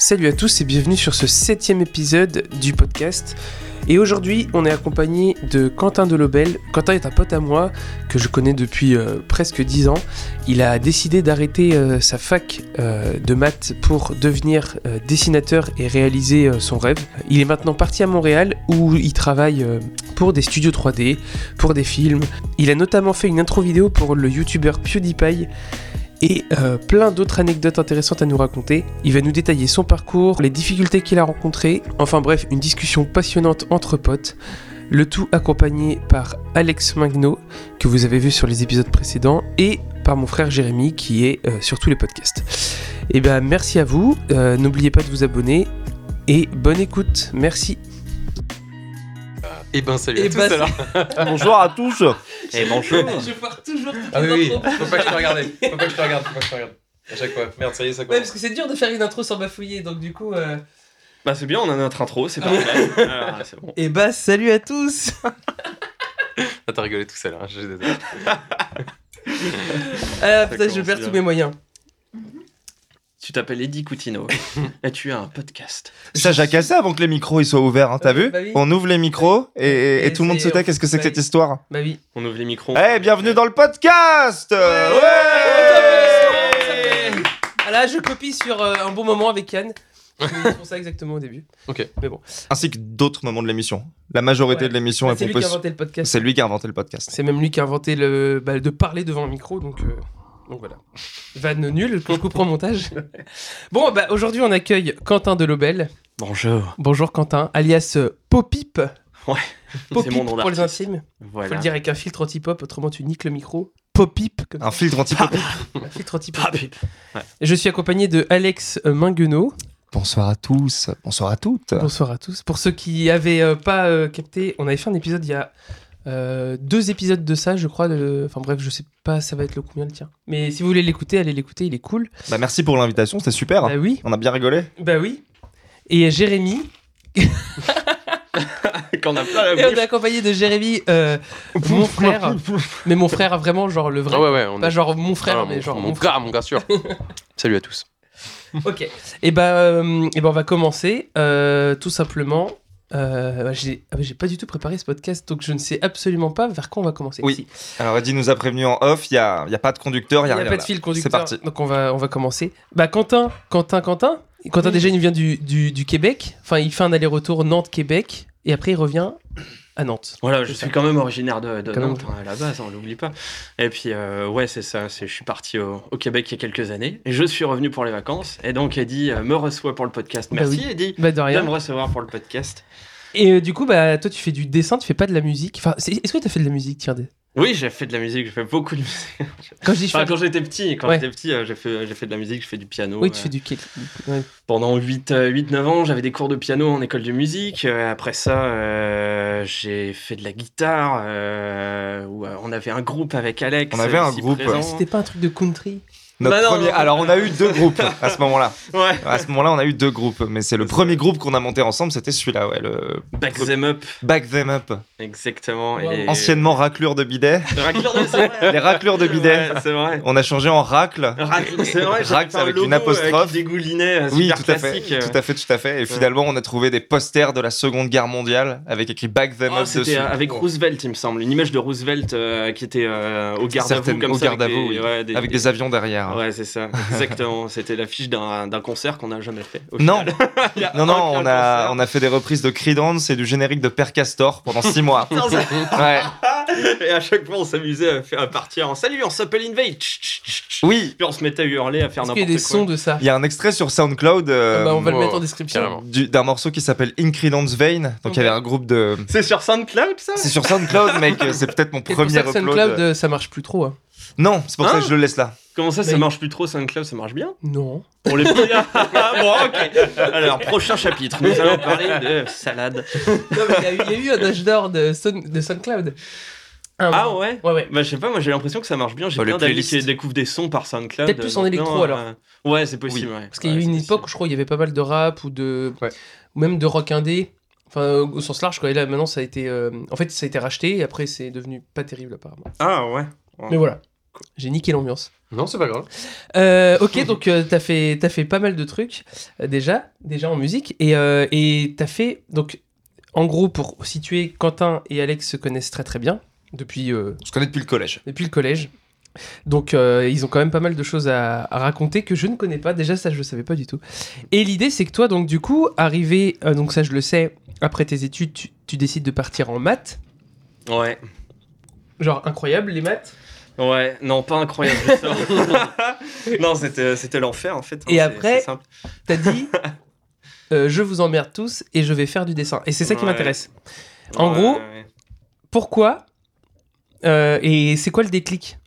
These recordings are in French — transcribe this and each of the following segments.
Salut à tous et bienvenue sur ce septième épisode du podcast. Et aujourd'hui, on est accompagné de Quentin Delobel. Quentin est un pote à moi que je connais depuis euh, presque 10 ans. Il a décidé d'arrêter euh, sa fac euh, de maths pour devenir dessinateur et réaliser son rêve. Il est maintenant parti à Montréal où il travaille pour des studios 3D, pour des films. Il a notamment fait une intro vidéo pour le youtubeur PewDiePie et euh, plein d'autres anecdotes intéressantes à nous raconter. Il va nous détailler son parcours, les difficultés qu'il a rencontrées, enfin bref, une discussion passionnante entre potes. Le tout accompagné par Alex Magno, que vous avez vu sur les épisodes précédents, et par mon frère Jérémy, qui est euh, sur tous les podcasts. Et ben merci à vous, euh, n'oubliez pas de vous abonner, et bonne écoute, merci. Et ben salut Eh à tous ben, alors. Bonjour à tous Et bonjour Je pars toujours Ah oui, oui, faut pas que je te regarde. Faut pas que je te regarde, faut pas que je te regarde. À chaque fois. Merde, ça y est, ça Ouais, commence. parce que c'est dur de faire une intro sans bafouiller, donc du coup... euh, Bah c'est bien, on a notre intro, c'est parfait. Ah, bon. Et bah salut à tous Ah, t'as rigolé tout seul, hein, je suis désolé. Ah putain, je perds bien. tous mes moyens. Tu t'appelles Eddie Coutinho et tu as un podcast. Ça, j'ai cassé avant que les micros ils soient ouverts, hein, t'as Ouais, vu bah oui. On ouvre les micros et, et- et Et tout le monde se tait. Qu'est-ce que c'est que bah cette oui. histoire Bah oui. On ouvre les micros. Eh, bienvenue dans le podcast Ouais, Ah là, je copie sur euh, un bon moment avec Yann. C'est pour ça exactement au début. Ok. Mais bon, Ainsi que d'autres moments de l'émission. La majorité Ouais. de l'émission Bah, est c'est lui qui a composée. inventé le podcast. C'est lui qui a inventé le podcast. C'est même lui qui a inventé le bah, de parler devant un micro, donc, euh, donc voilà. Vanne nulle qu'on coupera au montage. Bon, bah aujourd'hui on accueille Quentin Delobel. Bonjour. Bonjour Quentin, alias euh, Popip. Ouais, Popip c'est mon nom pour les intimes. Faut Voilà. le dire avec un filtre anti-pop, autrement tu niques le micro. Popip, comme Un filtre anti-pop. Un filtre anti-pop. Ah, Je suis accompagné de Alex euh, Minguenot. Bonsoir à tous. Bonsoir à toutes. Bonsoir à tous. Pour ceux qui avaient euh, pas euh, capté, on avait fait un épisode il y a euh, deux épisodes de ça, je crois. de- Enfin bref, je sais pas, ça va être le combien le tien. Mais si vous voulez l'écouter, allez l'écouter, il est cool. Bah, merci pour l'invitation, c'était super. Bah oui, On a bien rigolé. bah oui. Et Jérémy, Qu'on a plein la et on est bouche. accompagné de Jérémy, euh, mon frère. Mais mon frère, vraiment, genre le vrai. Ah ouais, ouais, on Pas est. genre mon frère, Ah, mais mon, genre mon mon frère. gars, mon gars sûr. Salut à tous. Ok. Et ben, euh, et ben, on va commencer euh, tout simplement. Euh, j'ai ah j'ai pas du tout préparé ce podcast, donc je ne sais absolument pas vers quoi on va commencer. Oui. Si. Alors, Eddie nous a prévenu en off, il n'y a, il y a pas de conducteur, il Il n'y a, a, rien. pas de fil conducteur. C'est parti. Donc on va, on va commencer. Bah Quentin, Quentin, Quentin. Quentin Oui. déjà il vient du, du, du Québec. Enfin il fait un aller-retour Nantes-Québec et après il revient à Nantes. Voilà, je suis quand même originaire de. Nantes hein, à la base, on l'oublie pas. Et puis, euh, ouais, c'est ça. Je suis parti au, au Québec il y a quelques années. Et je suis revenu pour les vacances. Et donc, Eddie euh, me reçoit pour le podcast. Bah Merci, oui. Eddie, Bah de de rien. me recevoir pour le podcast. Et euh, du coup bah toi tu fais du dessin, tu fais pas de la musique. Enfin est-ce que tu as fait de la musique tiens des- Oui, j'ai fait de la musique, j'ai fait beaucoup de musique. Quand je Enfin, j'étais petit, quand Ouais. j'étais petit, euh, j'ai fait, j'ai fait de la musique, je fais du piano. Oui tu euh, fais du kick. Ouais. Pendant 8-9 ans, j'avais des cours de piano en école de musique. Euh, après ça, euh, j'ai fait de la guitare. euh, où, euh, on avait un groupe avec Alex. On avait un groupe. C'était pas un truc de country? Notre Bah non, premier- non. Alors, on a eu deux groupes à ce moment-là. Ouais. À ce moment-là, on a eu deux groupes, mais c'est le premier groupe qu'on a monté ensemble, c'était celui-là, ouais, le Back them up, Back Them Up. exactement. Wow. Et... Anciennement raclure de bidet. Raclure de-. Les raclures de bidet. Ouais, c'est vrai. On a changé en racle. Racle, c'est vrai. j'ai Racle un avec logo, une apostrophe. euh, qui dégoulinait. euh, Oui, tout à fait, euh. tout à fait, tout à fait. Et finalement, on a trouvé des posters de la Seconde Guerre mondiale avec écrit Back Them Oh, Up c'était dessus. avec Roosevelt, il me semble. Une image de Roosevelt euh, qui était euh, au garde à vous, Certaines- comme au ça. avec des avions derrière. Ouais, c'est ça, exactement. C'était l'affiche d'un d'un concert qu'on n'a jamais fait. au Non. Il non, non, on a, concert. on a fait des reprises de Creedence et du générique de Père Castor pendant six mois. Non, ça- Ouais, Et à chaque fois, on s'amusait à, faire, à partir en salut, on s'appelle Invade. Oui. Puis on se mettait à hurler, à faire Est-ce qu'il y a n'importe des quoi. sons de ça Il y a un extrait sur SoundCloud euh, Ah bah, On va le mettre en description. du- d'un morceau qui s'appelle In Creedence Vein. Donc il y avait un groupe de. C'est sur SoundCloud, ça? C'est sur SoundCloud, mec. C'est peut-être mon pour premier ça que upload. SoundCloud, euh, ça marche plus trop. hein. Non, c'est pour ça Hein que je le laisse là. Comment ça, ça marche plus trop SoundCloud Ça marche bien Non. Pour les petits Bon, ok. Alors, prochain chapitre, nous allons parler de salade. Non, mais il y, a eu- il y a eu un âge d'or de, Sound- de SoundCloud. Un Ah moment. ouais Ouais, ouais. Bah, je sais pas, moi j'ai l'impression que ça marche bien. J'ai Oh, les plein d'amis qui découvrent des sons par SoundCloud. Peut-être plus en électro, non, alors. euh, Ouais, c'est possible. ouais. Parce qu'il y a eu Ouais, une époque où je crois il y avait pas mal de rap ou de Ouais. ou même de rock indé. Enfin, au sens large, quoi. Et là, maintenant, ça a été. euh, En fait, ça a été racheté et après, c'est devenu pas terrible, apparemment. Ah ouais. Mais voilà. J'ai niqué l'ambiance. Non, c'est pas grave. Euh, ok, donc euh, t'as fait, t'as fait pas mal de trucs euh, déjà, déjà en musique, et euh, et t'as fait donc en gros pour situer, Quentin et Alex se connaissent très très bien depuis euh, On se connaît depuis le collège. depuis le collège. Donc euh, ils ont quand même pas mal de choses à, à raconter que je ne connais pas. Déjà ça je le savais pas du tout. Et l'idée c'est que toi donc du coup arrivé euh, donc ça je le sais après tes études tu, tu décides de partir en maths. Ouais. Genre incroyable les maths. Ouais, non, pas incroyable. non, c'était c'était l'enfer en fait. hein, Et après-. T'as dit euh, je vous emmerde tous et je vais faire du dessin. Et c'est ça qui Ouais. m'intéresse. En Ouais, gros, ouais. Pourquoi Euh, Et c'est quoi le déclic?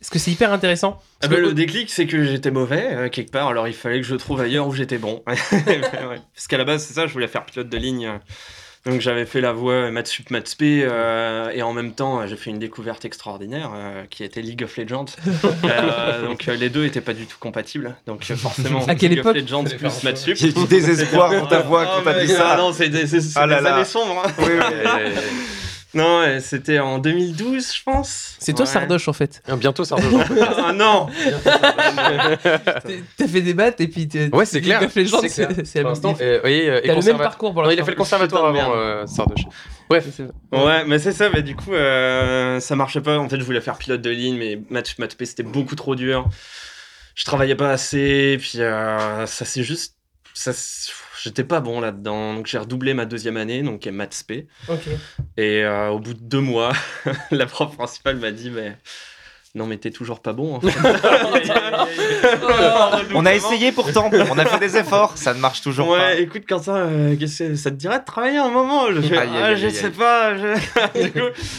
Est-ce que c'est hyper intéressant? Ah Parce bah, que- le déclic, c'est que j'étais mauvais euh, quelque part, alors il fallait que je trouve ailleurs où j'étais bon. Parce qu'à la base, c'est ça, je voulais faire pilote de ligne. Euh. Donc j'avais fait la maths sup, maths spé, euh, et en même temps, euh, j'ai fait une découverte extraordinaire euh, qui était League of Legends. Euh, donc euh, les deux étaient pas du tout compatibles. Donc euh, forcément, À quelle League époque of Legends plus maths sup. A du désespoir dans ta voix quand Ah, t'as dit mais, ça. ah non, c'est des, c'est- c'est Ah là des là. années sombres. hein. Oui, oui. Non, c'était en 2012, je pense. C'est toi Ouais. Sardoche en fait. Ah, Bientôt, revient. Ah non T'as fait des maths et puis t'es- Ouais, c'est clair. Of Legends, C'est Pour même l'instant, euh, oui, euh, le même parcours pour Non, il a fait le conservatoire avant, euh, Sardoche. Bref, Ouais, mais c'est ça, mais du coup, euh, ça marchait pas. En fait, je voulais faire pilote de ligne, mais maths, maths P, c'était beaucoup trop dur. Je travaillais pas assez, puis euh, ça c'est juste. Ça, J'étais pas bon là-dedans, donc j'ai redoublé ma deuxième année, donc maths P. Et euh, au bout de deux mois, la prof principale m'a dit, mais. Non, mais t'es toujours pas bon. En fait. On a essayé pourtant, on a fait des efforts, ça ne marche toujours Ouais, écoute, Quentin, euh, qu'est-ce que ça te dirait de travailler un moment? Je fais, Aïe, aïe, ah, aïe, je aïe, sais pas. je- du coup,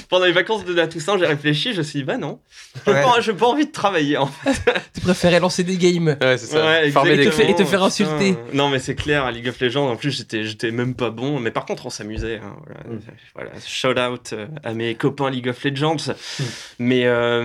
pendant les vacances de la Toussaint, j'ai réfléchi, je me suis dit, bah non, j'ai Ouais. pas, pas envie de travailler. En fait. Tu préférais lancer des games. ouais, c'est ça. Ouais, des et te faire putain. insulter. Non, mais c'est clair, à League of Legends, en plus, j'étais, même pas bon. Mais par contre, on s'amusait. hein, voilà. Mm. Voilà, shout out euh, à mes copains League of Legends. Mm. Mais euh,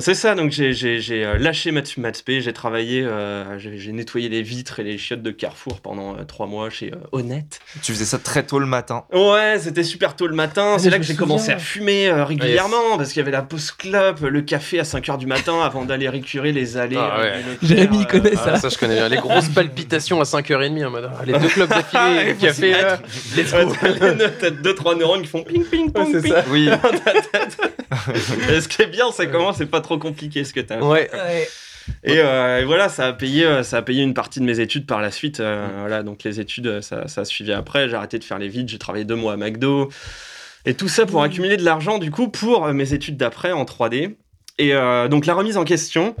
c'est ça, donc j'ai, euh, lâché Maths Maths P, j'ai travaillé, euh, j'ai, nettoyé les vitres et les chiottes de Carrefour pendant euh, trois mois chez euh, Honnête. Tu faisais ça très tôt le matin. Ouais, c'était super tôt le matin. Ah, c'est là que j'ai commencé à fumer euh, régulièrement parce qu'il y avait la pause club, le café à 5h du matin avant d'aller récurer les allées. Ah euh, ouais. Jérémy, il connaît Ah, ça. ça, je connais bien. Les grosses palpitations à 5h30 en mode. ah, Les deux clubs Ah, d'affilée, il le café. t'as deux trois neurones qui font ping ping pong c'est ping ça. Oui, dans ta tête. Et ce qui est bien, c'est comment c'est pas trop compliqué ce que t'as. Ouais. Ouais. Et, euh, et voilà, ça a payé, euh, ça a payé une partie de mes études par la suite. euh, Voilà, donc les études, ça, ça a suivi après. J'ai arrêté de faire les vides. J'ai travaillé deux mois à McDo. Et tout ça pour accumuler de l'argent, du coup, pour mes études d'après en 3D. Et euh, donc la remise en question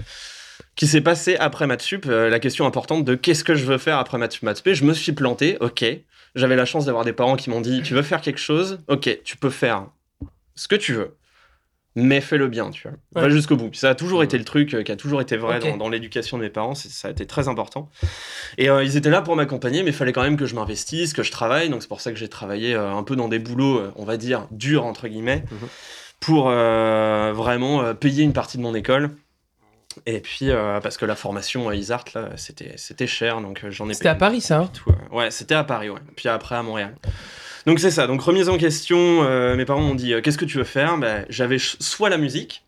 qui s'est passée après Matsup, euh, la question importante de qu'est-ce que je veux faire après Matsup Matsup. Je me suis planté, ok. J'avais la chance d'avoir des parents qui m'ont dit tu veux faire quelque chose, ok, tu peux faire ce que tu veux. Mais fais-le bien, tu vois. Va Ouais. jusqu'au bout. Ça a toujours été le truc euh, qui a toujours été vrai dans, dans l'éducation de mes parents. Ça a été très important. Et euh, ils étaient là pour m'accompagner, mais il fallait quand même que je m'investisse, que je travaille. Donc c'est pour ça que j'ai travaillé euh, un peu dans des boulots, on va dire, durs, entre guillemets, Mhm. pour euh, vraiment payer une partie de mon école. Et puis, euh, parce que la formation à Isart, là, c'était c'était cher, donc j'en ai C'était à Paris ça. hein? tout. Ouais, c'était à Paris, ouais. Puis après à Montréal. Donc c'est ça. Donc remise en question, euh, mes parents m'ont dit euh, qu'est-ce que tu veux faire? Ben, J'avais soit la musique,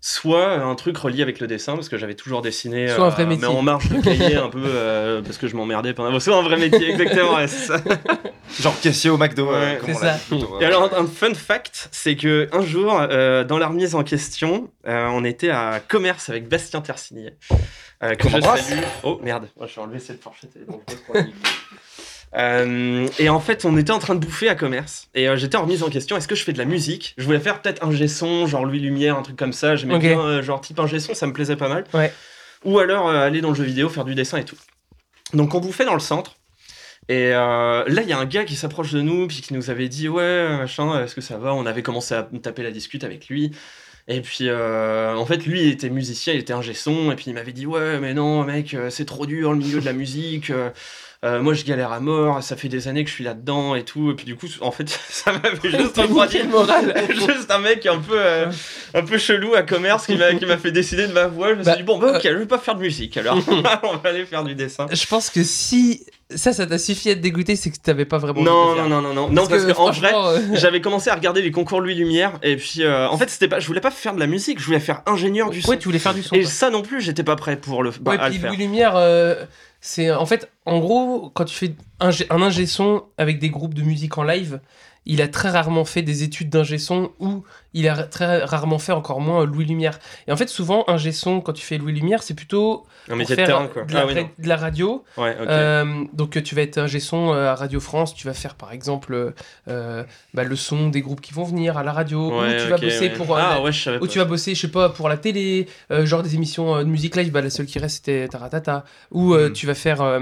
soit un truc relié avec le dessin, parce que j'avais toujours dessiné. Soit un vrai métier. Mais en marge de cahier un peu, euh, parce que je m'emmerdais pendant. Soit un vrai métier, exactement, ça. genre caissier au McDo. euh, Ouais, c'est ça. plutôt. Et alors, un, un fun fact, c'est que un jour, euh, dans la remise en question, euh, on était à commerce avec Bastien Tersigny. Euh, que je salue. Oh merde, moi je vais enlever cette fourchette. elle est dangereuse pour la micro. Euh, et en fait, on était en train de bouffer à commerce. Et euh, j'étais en remise en question est-ce que je fais de la musique? Je voulais faire peut-être un son, genre Louis Lumière, un truc comme ça. J'aimais Ok. bien, euh, genre type un son, ça me plaisait pas mal. Ouais. Ou alors aller dans le jeu vidéo, faire du dessin et tout. Donc on bouffait dans le centre. Et là, il y a un gars qui s'approche de nous, puis qui nous avait dit Ouais, machin, est-ce que ça va? On avait commencé à taper la discute avec lui. Et puis, euh, en fait, lui, il était musicien, il était un son, et puis il m'avait dit Ouais, mais non, mec, c'est trop dur le milieu de la musique. Euh, moi, je galère à mort, ça fait des années que je suis là-dedans et tout. Et puis, du coup, en fait, ça m'avait juste refroidi. le moral. Juste un mec un peu, euh, un peu chelou à commerce qui m'a qui m'a fait décider de ma voix. Je me suis Bah, dit, bon, bah ok, je vais pas faire de musique alors. On va aller faire du dessin. Je pense que si ça, ça t'a suffi à te dégoûter, c'est que t'avais pas vraiment. Non, non, non, non, non. Non, parce, que, que en vrai, euh, j'avais commencé à regarder les concours Louis Lumière et puis euh, en fait, c'était pas, je voulais pas faire de la musique, je voulais faire ingénieur du son. Ouais, tu voulais faire du son. et quoi. ça non plus, j'étais pas prêt pour le, bah, Ouais, à le puis faire. Louis Lumière, euh, c'est en fait, en gros, quand tu fais un, un ingé son avec des groupes de musique en live, il a très rarement fait des études d'ingé son ou il a très rarement fait encore moins Louis Lumière. Et en fait, souvent, ingé son, quand tu fais Louis Lumière, c'est plutôt Un pour métier de terrain quoi. de, la, Ah oui, non. de la radio. Ouais, ok. Euh, donc, euh, tu vas être ingé son euh, à Radio France, tu vas faire par exemple euh, bah, le son des groupes qui vont venir à la radio, ou tu vas bosser ouais. pour. euh, Ah la- ouais, je savais ou pas. tu vas bosser, je sais pas, pour la télé, euh, genre des émissions euh, de musique live, bah, la seule qui reste c'était Taratata. Ou euh, Mm. tu vas faire euh,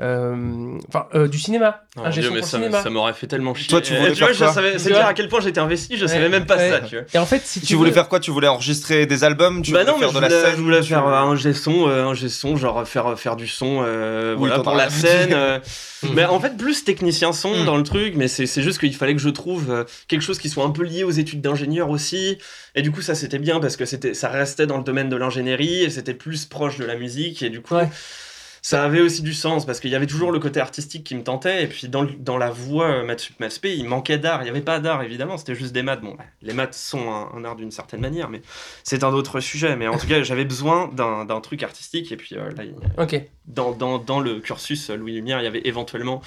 euh, enfin, euh, du cinéma, Oh un Dieu, mais ça, cinéma. ça m'aurait fait tellement chier. Toi, tu vois, je savais, c'est vois dire à quel point j'étais investi, je savais même pas ça, tu vois. Et en fait, si tu, Tu voulais veux- faire quoi? Tu voulais enregistrer des albums? Tu bah voulais non, mais faire je la voulais, scène je voulais tu faire un G son, euh, un G son, genre faire, faire du son, euh, Oui, voilà, pour la scène. euh. Mais en fait, plus technicien son Mhm. dans le truc, mais c'est c'est juste qu'il fallait que je trouve quelque chose qui soit un peu lié aux études d'ingénieur aussi. Et du coup, ça c'était bien parce que c'était, ça restait dans le domaine de l'ingénierie et c'était plus proche de la musique. Et du coup, Ouais. Ça avait aussi du sens parce qu'il y avait toujours le côté artistique qui me tentait. Et puis dans, dans la voix euh, Maths Sup, Maths P, il manquait d'art. Il n'y avait pas d'art évidemment, c'était juste des maths. Bon, bah, les maths sont un, un art d'une certaine manière, mais c'est un autre sujet. Mais en tout cas, j'avais besoin d'un, truc artistique. Et puis euh, là, il- Ok. dans, dans, dans le cursus euh, Louis Lumière, il y avait éventuellement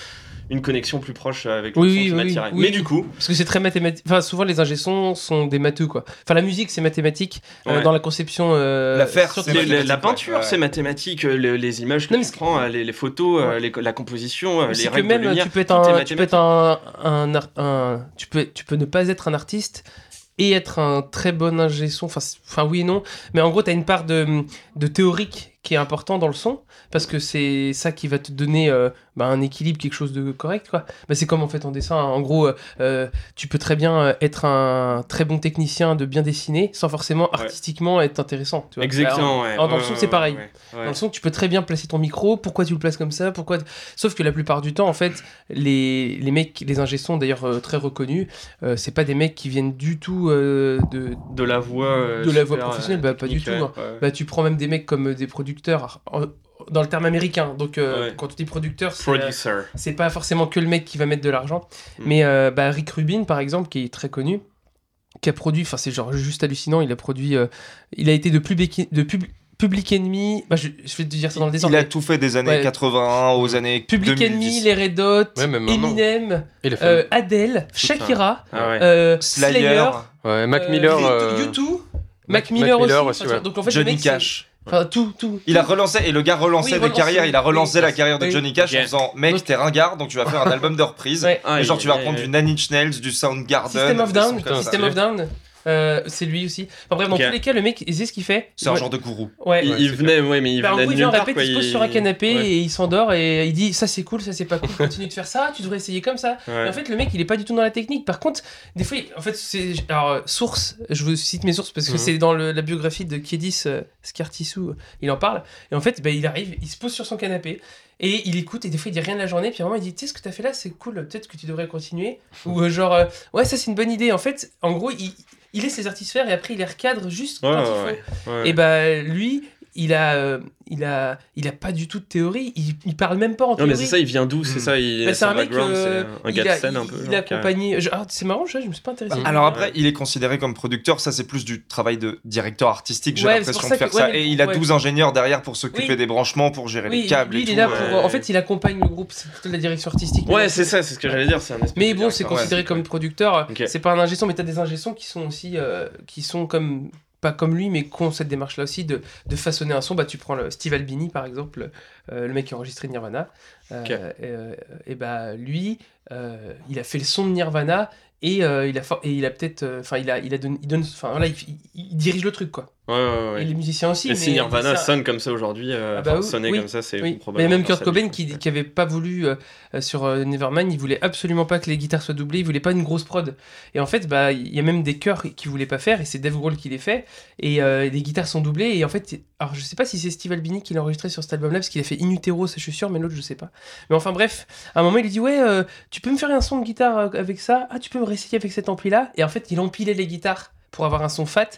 une connexion plus proche avec Oui, le son oui, qui oui, m'attirait. oui. Mais du coup, Parce que c'est très mathématique. Enfin, souvent les ingé sons sont des matheux quoi. Enfin, la musique c'est mathématique euh, dans la conception. Euh, La c'est peinture, Ouais. c'est mathématique, euh, le- les images que Non, tu prends, les, les photos, Ouais. les- la composition, les C'est que règles de même lumière, tu peux être un, tu peux être un, un, ar- un- tu peux tu peux ne pas être un artiste et être un très bon ingé son. Enfin, enfin oui et non, mais en gros tu as une part de, de théorique qui est important dans le son parce que c'est ça qui va te donner euh, bah, un équilibre, quelque chose de correct quoi. Bah, c'est comme en fait en dessin. hein. En gros, euh, euh, tu peux très bien être un très bon technicien de bien dessiner sans forcément artistiquement être intéressant. Tu vois. Exactement, ouais. dans le son, c'est pareil. Dans le son, tu peux très bien placer ton micro. Pourquoi tu le places comme ça? Pourquoi Sauf que la plupart du temps, en fait, les, les mecs, les ingé d'ailleurs très reconnus, c'est pas des mecs qui viennent du tout de. De la voix. De la voix professionnelle, bah, pas du tout, hein. Bah, tu prends même des mecs comme des producteurs. Dans le terme américain, donc euh, Ouais. quand tu dis producteur, c'est euh, Producer. c'est pas forcément que le mec qui va mettre de l'argent, Mm. mais euh, bah, Rick Rubin par exemple, qui est très connu, qui a produit, enfin c'est genre juste hallucinant, il a produit, euh, il a été de Public, de Pub- Public Enemy, bah, je, je vais te dire ça dans le désordre. Il a tout fait des années Ouais. 81 aux années Public 2010. Enemy, les Red Hot, Ouais. Eminem, euh, Adele, Shakira, Ah ouais. euh, Slayer, Slayer, ouais, Mac Miller. U2, euh, U2, Mac- Mac Miller Mac Miller aussi. Donc en fait, Johnny Cash. Enfin, tout, tout. Il a relancé, et le gars relançait Oui, des carrières, il a relancé Oui, la carrière de. Johnny Cash en Ok. faisant Mec, t'es ringard, donc tu vas faire un album de reprise. Ouais. Ah, Et genre, tu vas il- prendre il- du Nine Inch Nails, du Soundgarden. System of Down. System of Down, euh, c'est lui aussi. Enfin bref, dans tous les cas, le mec, il sait ce qu'il fait. C'est un Ouais. genre de gourou. Ouais. Il, venait, ouais, mais il Bah, en venait gros, de il vient en répète, quoi, il se pose il- sur un canapé ouais. et il s'endort et il dit ça c'est cool, ça c'est pas cool, continue de faire ça, tu devrais essayer comme ça. Ouais. Et en fait, le mec, il est pas du tout dans la technique. Par contre, des fois, il- en fait, c'est. Alors, euh, source, je vous cite mes sources parce que Mhm. c'est dans le- la biographie de Kiedis euh, Scartissou, euh, il en parle. Et en fait, bah, il arrive, il se pose sur son canapé et il écoute et des fois, il dit rien de la journée. Puis à un moment, il dit Tu sais ce que t'as fait là, c'est cool, peut-être que tu devrais continuer. Ou euh, genre, euh, ouais, ça c'est une bonne idée. En fait, en gros, il, il laisse ses artistes faire et après, il les recadre juste Ouais, quand ouais, il faut. Et bah, lui. Il a, euh, il a, il a pas du tout de théorie. Il, il parle même pas en Non, théorie. mais c'est ça, il vient d'où? C'est Hmm. ça, il Bah, c'est un mec, euh, c'est un gars de scène un peu. Il a accompagné. ah, c'est marrant, je, je me suis pas intéressé. Bah, Alors après, il est considéré comme producteur, ça c'est plus du travail de directeur artistique, j'ai Ouais, l'impression de faire que- ça. ouais, Et il a ouais. 12 ingénieurs derrière pour s'occuper Oui. des branchements, pour gérer oui, les câbles lui, et il est tout. là ouais. pour. En fait, il accompagne le groupe. C'est plutôt de la direction artistique. Ouais, c'est ça, c'est ce que j'allais dire. c'est un espèce Mais bon, c'est considéré comme producteur. C'est pas un ingé son, mais t'as des ingé sons qui sont aussi, euh, qui sont comme pas comme lui, mais qui ont cette démarche-là aussi de, de façonner un son. Bah, tu prends le Steve Albini, par exemple, euh, le mec qui a enregistré Nirvana. Euh, euh, et bah, lui, il a fait le son de Nirvana et il a, et il a peut-être, enfin, il a, il a donné, il donne, enfin, voilà, il, il- il dirige le truc, quoi. Ouais, ouais, ouais. Et les musiciens aussi. Et mais si Nirvana ça- sonne comme ça aujourd'hui, euh, Ah bah enfin, sonner oui, comme ça, c'est Oui, mais probablement. même grâce Kurt Cobain qui, qui avait pas voulu euh, euh, sur euh, Nevermind, il voulait absolument pas que les guitares soient doublées, il voulait pas une grosse prod. Et en fait, bah il y a même des chœurs qu'il voulait pas faire et c'est Dave Grohl qui les fait. Et les guitares sont doublées et en fait, alors je sais pas si c'est Steve Albini qui l'a enregistré sur cet album-là parce qu'il a fait In Utero, ça je suis sûr, mais l'autre je sais pas. Mais enfin bref, à un moment il lui dit ouais, tu peux me faire un son de guitare avec ça? Ah tu peux me réessayer avec cet ampli là Et en fait, il empilait les guitares pour avoir un son fat.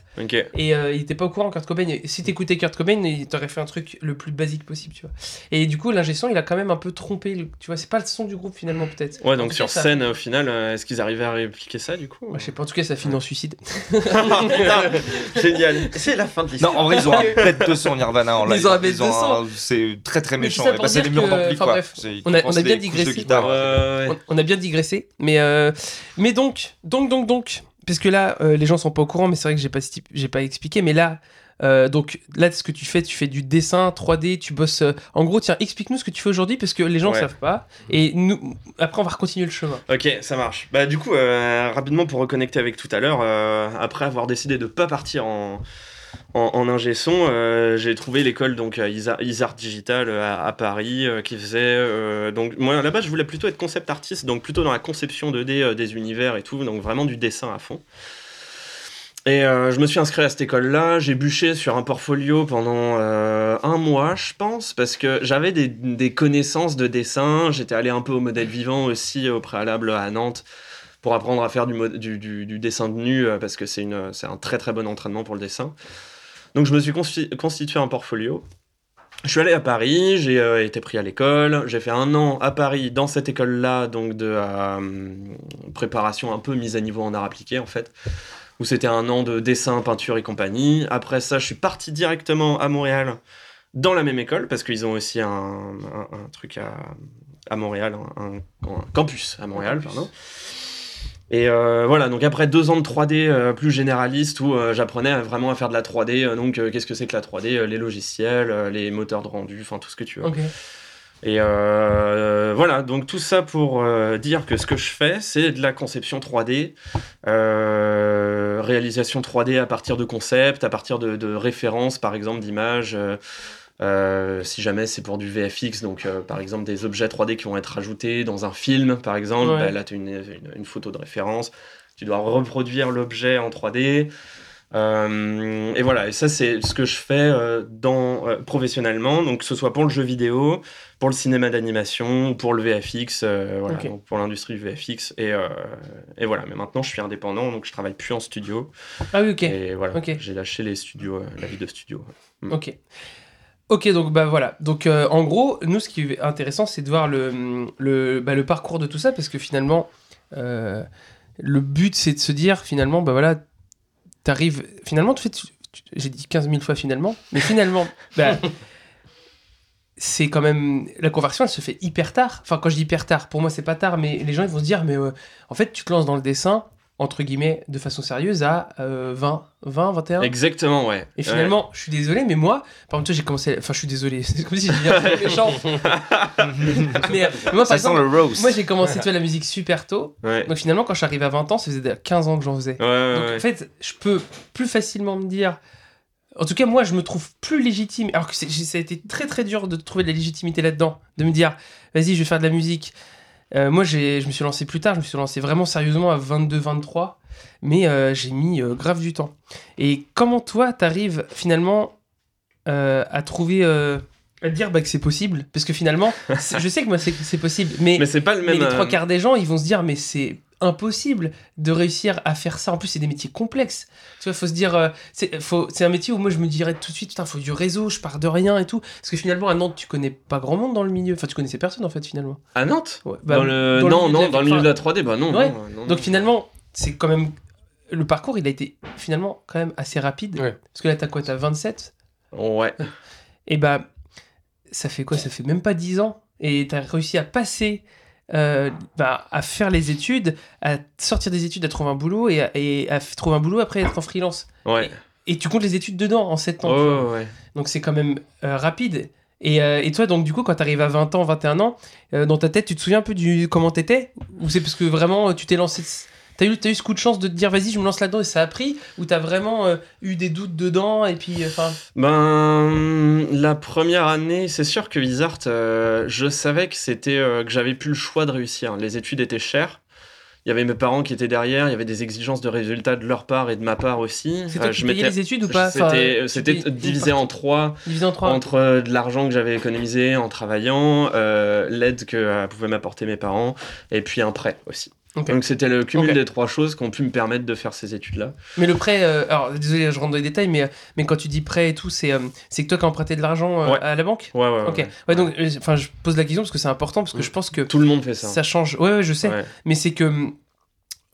Et euh, il était pas au courant, Kurt Cobain. Et si t'écoutais Kurt Cobain, il t'aurait fait un truc le plus basique possible, tu vois. Et du coup, l'ingé son, il a quand même un peu trompé. le- Tu vois, c'est pas le son du groupe finalement, peut-être. Ouais, donc sur cas, ça- scène, au final, euh, est-ce qu'ils arrivaient à répliquer ça du coup Moi, je sais pas, en tout cas, ça finit en suicide. Putain, Génial. C'est la fin de Non, l'histoire. en vrai, ils ont un bête de son Nirvana en Ils live. ont un de son. C'est très très méchant. c'est bah, c'est des murs d'ampli, enfin, bref, on a- ils on a bien digressé. on, on a bien digressé, mais euh, mais donc donc donc donc parce que là euh, les gens sont pas au courant, mais c'est vrai que j'ai pas j'ai pas expliqué, mais là euh, donc là ce que tu fais, tu fais du dessin 3D, tu bosses. euh, en gros, tiens, explique-nous ce que tu fais aujourd'hui parce que les gens Ouais. savent pas et nous après on va continuer le chemin. Ok, ça marche. Bah du coup, euh, rapidement pour reconnecter avec tout à l'heure, euh, après avoir décidé de pas partir en en, en ingé son, euh, j'ai trouvé l'école donc Isart Digital euh, à, Paris euh, qui faisait euh, donc moi base je voulais plutôt être concept artiste donc plutôt dans la conception 2D euh, des univers et tout donc vraiment du dessin à fond. Et euh, je me suis inscrit à cette école-là, j'ai bûché sur un portfolio pendant euh, un mois, je pense, parce que j'avais des, connaissances de dessin, j'étais allé un peu au modèle vivant aussi au préalable à Nantes pour apprendre à faire du, du, dessin de nu, euh, parce que c'est un très très bon entraînement pour le dessin. Donc je me suis consti- constitué un portfolio. Je suis allé à Paris, j'ai euh, été pris à l'école, j'ai fait un an à Paris dans cette école-là, donc de euh, préparation un peu mise à niveau en art appliqué en fait, où c'était un an de dessin, peinture et compagnie. Après ça, je suis parti directement à Montréal dans la même école, parce qu'ils ont aussi un, un- un truc à, à Montréal, un, un- un campus à Montréal, campus. pardon. Et euh, voilà, donc après deux ans de 3D euh, plus généraliste où euh, j'apprenais vraiment à faire de la 3D, euh, donc qu'est-ce que c'est que la 3D, euh, les logiciels, les moteurs de rendu, enfin tout ce que tu veux. Et voilà, donc tout ça pour dire que ce que je fais, c'est de la conception 3D, euh, réalisation 3D à partir de concepts, à partir de, de références, par exemple, d'images. Euh, si jamais c'est pour du VFX, donc euh, par exemple des objets 3D qui vont être ajoutés dans un film, par exemple, Ouais. bah, là tu as une, une- une photo de référence, tu dois reproduire l'objet en 3D. Euh, et voilà, et ça c'est ce que je fais dans, professionnellement, donc que ce soit pour le jeu vidéo, pour le cinéma d'animation, ou pour le VFX, voilà, Ok. donc pour l'industrie du VFX. Et, et voilà, mais maintenant je suis indépendant, donc je travaille plus en studio. Ah oui, ok. Et voilà, j'ai lâché les studios, la vie de studio. Ok. Ok, donc bah voilà. Donc euh, en gros, nous, ce qui est intéressant, c'est de voir le, le, bah, le parcours de tout ça, parce que finalement, euh, le but, c'est de se dire, finalement, bah voilà, t'arrives. Finalement, tu fais. J'ai dit 15 000 fois finalement, mais finalement, bah, c'est quand même. La conversion, elle se fait hyper tard. Enfin, quand je dis hyper tard, pour moi, c'est pas tard, mais les gens, ils vont se dire, mais euh, en fait, tu te lances dans le dessin, entre guillemets, de façon sérieuse, à euh, 20, 20, 21. Exactement, ouais. Et finalement, je suis désolé, mais moi, par exemple, j'ai commencé. Enfin, je suis désolé, c'est comme si truc méchant. mais moi, par Ça sent exemple, le moi, j'ai commencé tu vois, la musique super tôt. Ouais. Donc finalement, quand je suis arrivé à 20 ans, ça faisait déjà 15 ans que j'en faisais. ouais, Donc en fait, je peux plus facilement me dire. En tout cas, moi, je me trouve plus légitime. Alors que ça a été très très dur de trouver de la légitimité là-dedans. De me dire, vas-y, je vais faire de la musique. Euh, moi, je me suis lancé plus tard. Je me suis lancé vraiment sérieusement à 22-23. Mais euh, j'ai mis euh, grave du temps. Et comment toi, t'arrives finalement à trouver. à dire bah, que c'est possible? Parce que finalement, je sais que moi, c'est possible. Mais, Mais c'est pas le même. les trois quarts des gens, ils vont se dire, mais c'est impossible de réussir à faire ça. En plus, c'est des métiers complexes. Tu vois, faut se dire, euh, c'est faut- c'est un métier où moi je me dirais tout de suite, putain, faut du réseau, je pars de rien et tout. Parce que finalement, à Nantes, tu connais pas grand monde dans le milieu. Enfin, tu connaissais personne en fait, finalement. À Nantes Ouais, bah, dans le... dans Non, non, dans le milieu de la enfin, 3D, bah non. Ouais. non, non, Donc non. finalement, c'est quand même. Le parcours, il a été finalement quand même assez rapide. Ouais. Parce que là, t'as quoi? T'as 27 Ouais. Et bah, ça fait quoi? Ça fait même pas 10 ans. Et t'as réussi à passer, euh, bah, à faire les études, à sortir des études, à trouver un boulot et à, et à f- trouver un boulot après être en freelance. Ouais. Et tu comptes les études dedans en 7 ans. tu Oh, ouais. Donc c'est quand même euh, rapide. Et, euh, et toi, donc du coup, quand t'arrives à 20 ans, 21 ans, euh, dans ta tête, tu te souviens un peu du comment t'étais? Ou c'est parce que vraiment tu t'es lancé. T'as eu, t'as eu ce coup de chance de te dire vas-y, je me lance là-dedans et ça a pris Ou t'as vraiment euh, eu des doutes dedans et puis. euh, Enfin? Ben, la première année, c'est sûr que Wizard, euh, je savais que c'était euh, que j'avais plus le choix de réussir. Les études étaient chères. Il y avait mes parents qui étaient derrière, il y avait des exigences de résultats de leur part et de ma part aussi. qui je payais les études ou pas? C'était c'était divisé en trois. Divisé en trois. entre de l'argent que j'avais économisé en travaillant, l'aide que pouvaient m'apporter mes parents, et puis un prêt aussi. Donc c'était le cumul des trois choses qui ont pu me permettre de faire ces études-là. Mais le prêt, euh, alors désolé, je rentre dans les détails, mais, mais quand tu dis prêt et tout, c'est euh, c'est que toi qui as emprunté de l'argent euh, Ouais. à la banque? Ouais, ouais. Ok. ouais. Ouais, donc, euh, enfin, je pose la question parce que c'est important, parce que je pense que Tout le monde fait ça. ça change. Ouais, ouais, je sais. Mais c'est que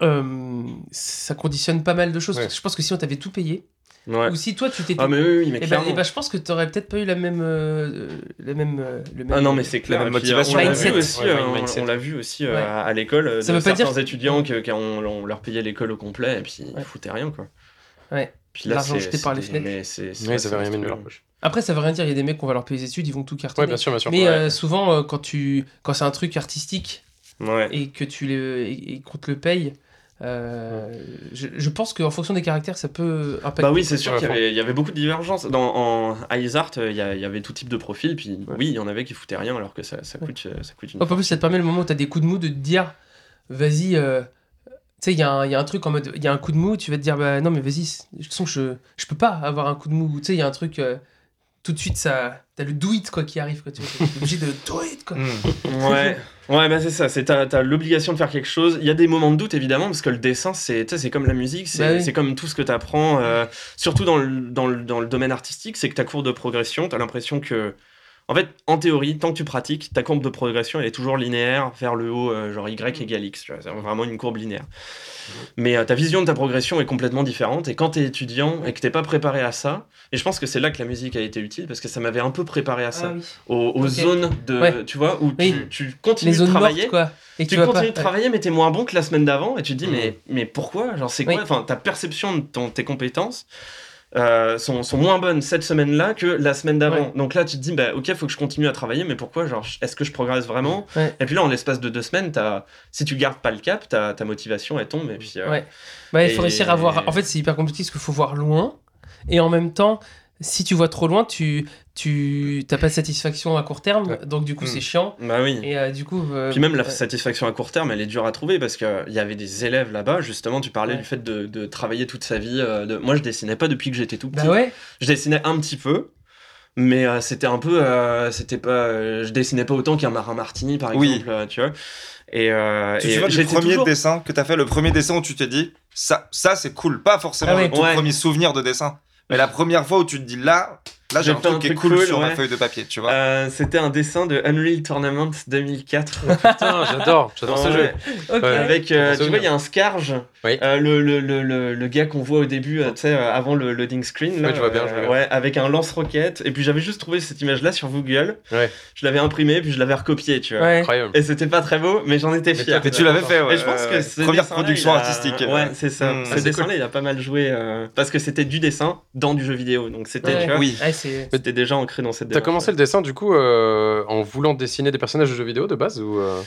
euh, ça conditionne pas mal de choses. Ouais. Parce que Je pense que si on t'avait tout payé, Ouais. ou si toi tu t'étais. Ah, mais oui, oui, mais ben, clairement. eh ben, je pense que t'aurais peut-être pas eu la même, euh, la même, euh, le même. Ah non, mais c'est clair. La même Et puis, motivation. On l'a vu aussi, Ouais, euh, on- on l'a vu aussi euh, Ouais. à, à l'école. euh, Ça de veut pas dire certains que- étudiants que, quand on, on leur payait l'école au complet et puis Ouais. ils foutaient rien quoi. Ouais. Puis L'argent jeté par les fenêtres. mais c'est- Oui, ça veut rien mettre de leur poche. Après, ça veut rien dire. Il y a des mecs qu'on va leur payer les études, ils vont tout cartonner. Ouais, bien sûr, bien sûr. Mais euh, souvent, euh, quand tu, quand c'est un truc artistique et que tu et, et qu'on te le paye, euh, je, je pense qu'en fonction des caractères, ça peut impacter. Bah oui, c'est sûr Ouais, qu'il y avait, il y avait beaucoup de divergences. Dans, en Art, euh, il y, avait tout type de profil, puis Ouais. oui, il y en avait qui foutaient rien alors que ça, ça coûte, euh, ça coûte une. En plus, ça te permet le moment où tu as des coups de mou de te dire, vas-y, euh, tu sais, il y, a un- il y a un truc en mode, il y a un coup de mou, tu vas te dire, bah non, mais vas-y, de toute façon, je, je peux pas avoir un coup de mou. Tu sais, il y a un truc, euh, tout de suite, ça, t'as le do it, quoi, qui arrive, quoi. Tu es obligé de do it, quoi. Hmm. Ouais, ouais, bah c'est ça. C'est t'as, t'as l'obligation de faire quelque chose. Il y a des moments de doute évidemment parce que le dessin, c'est, tu sais, c'est comme la musique, c'est, Bah oui. c'est comme tout ce que tu apprends, surtout dans le, dans, le, dans le domaine artistique, c'est que ta courbe de progression, t'as l'impression que, en fait, en théorie, tant que tu pratiques, ta courbe de progression elle est toujours linéaire vers le haut, euh, genre y égale x. C'est vraiment une courbe linéaire. Mais euh, ta vision de ta progression est complètement différente. Et quand tu es étudiant et que t'es pas préparé à ça, et je pense que c'est là que la musique a été utile parce que ça m'avait un peu préparé à ça Ah oui. aux, zones de Ouais. tu vois où Oui. tu, tu continues Les de zones travailler mortes, quoi. Et tu, tu continues pas. de travailler mais t'es moins bon que la semaine d'avant et tu te dis Mhm. mais mais pourquoi? Genre c'est quoi? Oui. enfin ta perception de ton, tes compétences euh, sont, sont moins bonnes cette semaine-là que la semaine d'avant. Ouais. Donc là, tu te dis, bah, ok, faut que je continue à travailler, mais pourquoi Genre, est-ce que je progresse vraiment Ouais. Et puis là, en l'espace de deux semaines, as, si tu gardes pas le cap, ta, ta motivation, elle tombe. Et puis, euh, Ouais. Bah, il faut Et- réussir à voir. En fait, c'est hyper compliqué parce qu'il faut voir loin. Et en même temps, si tu vois trop loin, tu tu t'as pas de satisfaction à court terme. Ouais. Donc, du coup, Mm. c'est chiant. bah oui. Et euh, du coup. euh, Puis même la ouais. satisfaction à court terme, elle est dure à trouver parce qu'il y avait des élèves là-bas, justement, tu parlais Ouais. du fait de, de travailler toute sa vie. euh, de... Moi, je dessinais pas depuis que j'étais tout petit. Bah ouais. Je dessinais un petit peu, mais euh, c'était un peu. euh, c'était pas, euh, je dessinais pas autant qu'un marin martini, par Oui. exemple, euh, tu vois. Et, euh, Tu te et souviens du premier toujours- dessin que t'as fait, le premier dessin où tu t'es dit, ça, ça c'est cool. Pas forcément Ah ouais. ton Ouais. premier souvenir de dessin, mais la première fois où tu te dis, là, là j'ai un truc qui est cool cool, sur ma feuille de papier, tu vois. Euh, c'était un dessin de Unreal Tournament 2004. Putain, j'adore, j'adore ce jeu. Avec, euh, tu vois, il y a un Scarge, Oui. euh, le, le, le, le, le gars qu'on voit au début, euh, tu sais, euh, avant le loading screen. Là, Ouais, je vois bien, je vois bien. ouais, avec un lance-roquette. Et puis j'avais juste trouvé cette image-là sur Google. Ouais. Je l'avais imprimé, puis je l'avais recopié, tu vois. Ouais. Incroyable. Et c'était pas très beau, mais j'en étais fier. Et tu l'avais fait, ouais. Et je pense que euh, ce première production artistique. Ouais, c'est ça. Hmm. Ce Ah, c'est dessin-là, il a pas mal joué euh, parce que c'était du dessin dans du jeu vidéo. Donc c'était, Ouais. tu vois, Oui. Ouais, c'est. c'était déjà ancré dans cette T'as commencé le dessin du coup euh, en voulant dessiner des personnages de jeux vidéo de base ou euh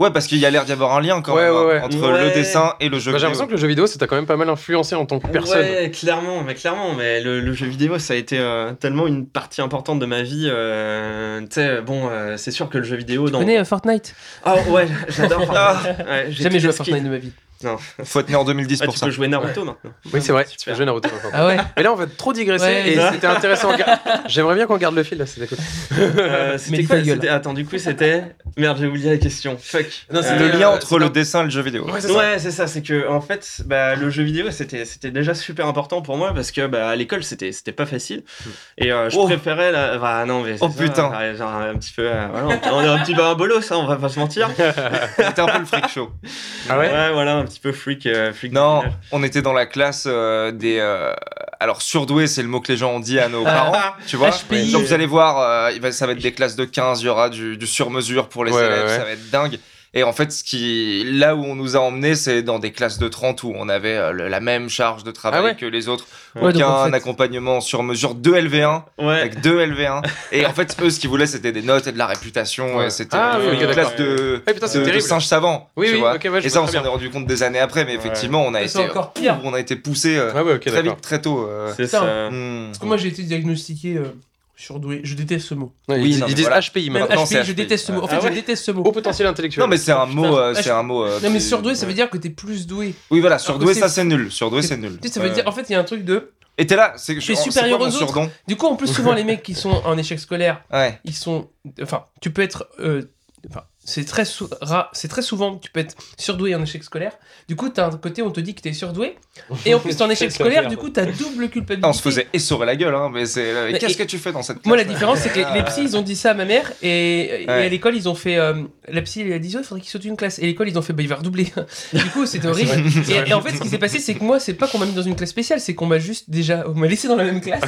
Ouais, parce qu'il y a l'air d'y avoir un lien quand Ouais, même hein, ouais, ouais. entre Ouais. le dessin et le jeu Bah, J'ai vidéo. l'impression que le jeu vidéo ça t'a quand même pas mal influencé en tant que personne. Ouais, clairement, mais clairement, mais le, le jeu vidéo, ça a été euh, tellement une partie importante de ma vie. euh, tu sais, bon, euh, c'est sûr que le jeu vidéo Tu dans. connais euh, Fortnite? Ah ouais, j'adore. Ah. Ouais, j'ai Jamais joué à. Fortnite de ma vie. Faut être né en 2010 Ah, pour tu ça. peux jouer Naruto maintenant. Oui, c'est vrai. Tu Super. peux jouer Naruto maintenant. Ah ouais Mais là, on va trop digresser Ouais, et c'était intéressant. J'aimerais bien qu'on garde le fil là, c'était cool. Euh, Mais c'était quoi Attends, du coup, c'était. Merde, j'ai oublié la question. Fuck. Non, Euh, Le Euh, lien c'est entre le dessin et le jeu vidéo. Ouais, c'est ça. Ouais, c'est ça, c'est que en fait, bah, le jeu vidéo c'était c'était déjà super important pour moi parce que bah, à l'école c'était c'était pas facile et euh, je Oh. préférais la. Bah, non, mais Oh, ça, putain. ouais, genre un petit peu. euh, voilà, on est un petit peu un bolos, ça, on va pas se mentir. C'était un peu le freak show. Ah ouais voilà, un petit peu freak. euh, freak Non, on était dans la classe euh, des. euh, Alors, surdoué, c'est le mot que les gens ont dit à nos Ah. parents, tu vois. HPI. Donc, vous allez voir, euh, il va- ça va être des classes de 15, il y aura du, du sur-mesure pour les Ouais, élèves, ouais, ouais. ça va être dingue. Et en fait, ce qui, là où on nous a emmenés, c'est dans des classes de 30 où on avait euh, le- la même charge de travail Ah ouais que les autres. Ouais, Aucun en fait- accompagnement sur mesure, 2 LV1, Ouais. avec 2 LV1. Et en fait, eux, ce qu'ils voulaient, c'était des notes et de la réputation. C'était Ah oui, une classe de, putain, c'est de, de terrible. singes savants. Oui, tu oui, vois. ok, ouais, je et ça, on s'en est rendu compte des années après, mais Ouais. effectivement, on a C'est été. encore pire. On a été poussé euh, Ah très vite, très tôt. euh. C'est ça. Hmm. Parce que moi, j'ai été diagnostiqué euh, surdoué. Je déteste ce mot. Ouais, Oui, ils, non, ils mais disent voilà. HPI maintenant. Je HPI. déteste ce mot. En fait, Ah je déteste ce mot. Au potentiel intellectuel. Non, mais c'est un mot. euh, c'est je- un mot. euh, Non, mais surdoué, ça veut dire que t'es plus doué. Oui, voilà, surdoué, ça c'est- nul. Surdoué, c'est nul. Tu sais, ça veut dire. En fait, il y a un truc de. Et t'es là, c'est que Tu es c'est supérieur aux autres. surdon? Du coup, en plus, souvent, les mecs qui sont en échec scolaire, Ouais. ils sont. Enfin, tu peux être. euh, Enfin, c'est très, sou- très souvent que tu peux être surdoué en échec scolaire. Du coup, t'as un côté, on te dit que t'es surdoué. Et en plus, t'es en échec scolaire, du coup, t'as double culpabilité. On se faisait essorer la gueule, hein, mais c'est. euh, Qu'est-ce que tu fais dans cette Moi, la différence, c'est que les, les psys, ils ont dit ça à ma mère, et, et Ouais. à l'école, ils ont fait. euh, la psy, elle a dit, oh, il faudrait qu'il saute une classe. Et l'école, ils ont fait, bah, il va redoubler. du coup, c'était horrible. Et, et en fait, ce qui s'est passé, c'est que moi, c'est pas qu'on m'a mis dans une classe spéciale, c'est qu'on m'a juste déjà. On m'a laissé dans la même classe.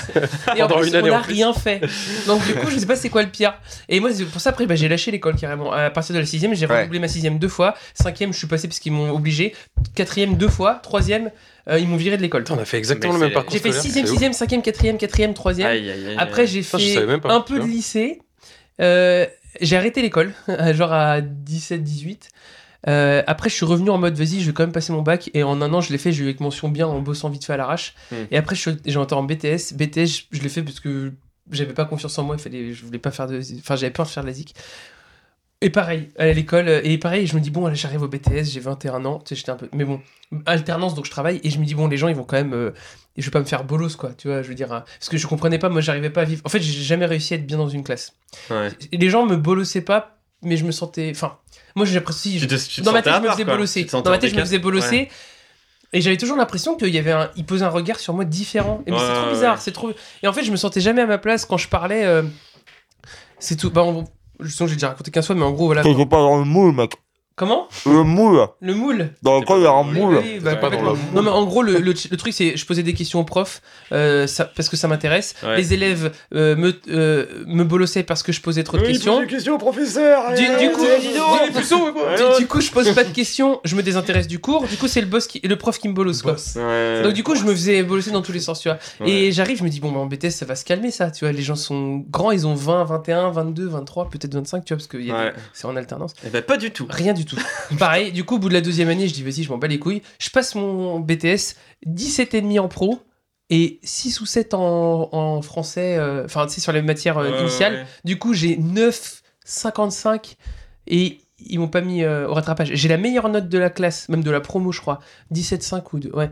Et en plus, une année, on n'a rien fait. Donc, du coup, je sais pas c'est quoi le pire. Et moi, c'est pour ça, après, bah, j'ai lâché l'école carrément. À partir de la sixième, j'ai Ouais. redoublé ma sixième deux fois. Cinquième, je suis passé parce qu'ils m'ont obligé. Quatrième, deux fois. Troisième, euh, ils m'ont viré de l'école. On a fait exactement Mais le même parcours. J'ai fait sixième, sixième, cinquième, quatrième, quatrième, troisième. Aïe, aïe, aïe, Après, j'ai fait savais même pas, un peu de lycée. Euh, j'ai arrêté l'école, genre à 17-18. Euh, après, je suis revenu en mode vas-y, je vais quand même passer mon bac. Et en un an, je l'ai fait, j'ai eu avec mention bien en bossant vite fait à l'arrache. Hmm. Et après, j'ai entré en BTS. BTS, je, je l'ai fait parce que j'avais pas confiance en moi. Il fallait, je voulais pas faire de. Enfin, j'avais peur de faire de la zik. Et pareil, à l'école, et pareil, je me dis, bon, là, j'arrive au BTS, j'ai 21 ans, tu sais, j'étais un peu. Mais bon, alternance, donc je travaille, et je me dis, bon, les gens, ils vont quand même. euh, je vais pas me faire bolos, quoi, tu vois, je veux dire. hein. parce que je comprenais pas, moi, j'arrivais pas à vivre. En fait, j'ai jamais réussi à être bien dans une classe. Ouais. Les gens me bolossaient pas, mais je me sentais. Enfin, moi, j'ai l'impression. Tu te- Dans ma tête, je me faisais bolosser. Dans ma tête, je me faisais bolosser. Et j'avais toujours l'impression qu'il y avait un, il posait un regard sur moi différent. Et Ouais, c'est trop bizarre, ouais. c'est trop. Et en fait, je me sentais jamais à ma place quand je parlais. euh, C'est tout. Bah, on... je sens que j'ai déjà raconté qu'un fois, mais en gros, voilà. T'es pas dans le moule, mec. Comment? Le moule. Le moule. Dans le pas il y a un moule. Oui, bah, T'es pas dans complètement. le Non, mais en gros, le, le, le truc, c'est je posais des questions aux profs euh, ça, parce que ça m'intéresse. Ouais. Les élèves euh, me, euh, me bolossaient parce que je posais trop de questions. questions au professeur. Du, du coup, du, du coup, je pose pas de questions, je me désintéresse du cours. Du coup, c'est le boss qui, le prof qui me bolosse quoi. Ouais. Donc du coup, je me faisais bolosser dans tous les sens, tu vois. Ouais. Et j'arrive, je me dis bon, bah, en BTS, ça va se calmer ça, tu vois. Les gens sont grands, ils ont 20, 21, 22, 23, peut-être 25, tu vois, parce que des- c'est en alternance. Eh ben, pas du tout. Rien du tout. Pareil, du coup, au bout de la deuxième année, je dis vas-y, je m'en bats les couilles. Je passe mon BTS, 17,5 en pro et 6 ou 7 en, en français, euh, enfin, tu sais, sur les matières euh, initiales. ouais. Du coup, j'ai 9,55 et ils m'ont pas mis euh, au rattrapage. J'ai la meilleure note de la classe, même de la promo, je crois. 17,5 ou 2, ouais.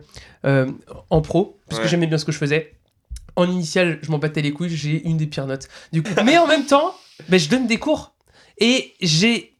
En pro, parce que j'aimais bien ce que je faisais. En initial, je m'en battais les couilles, j'ai une des pires notes. Du coup, mais en même temps, ben, je donne des cours et j'ai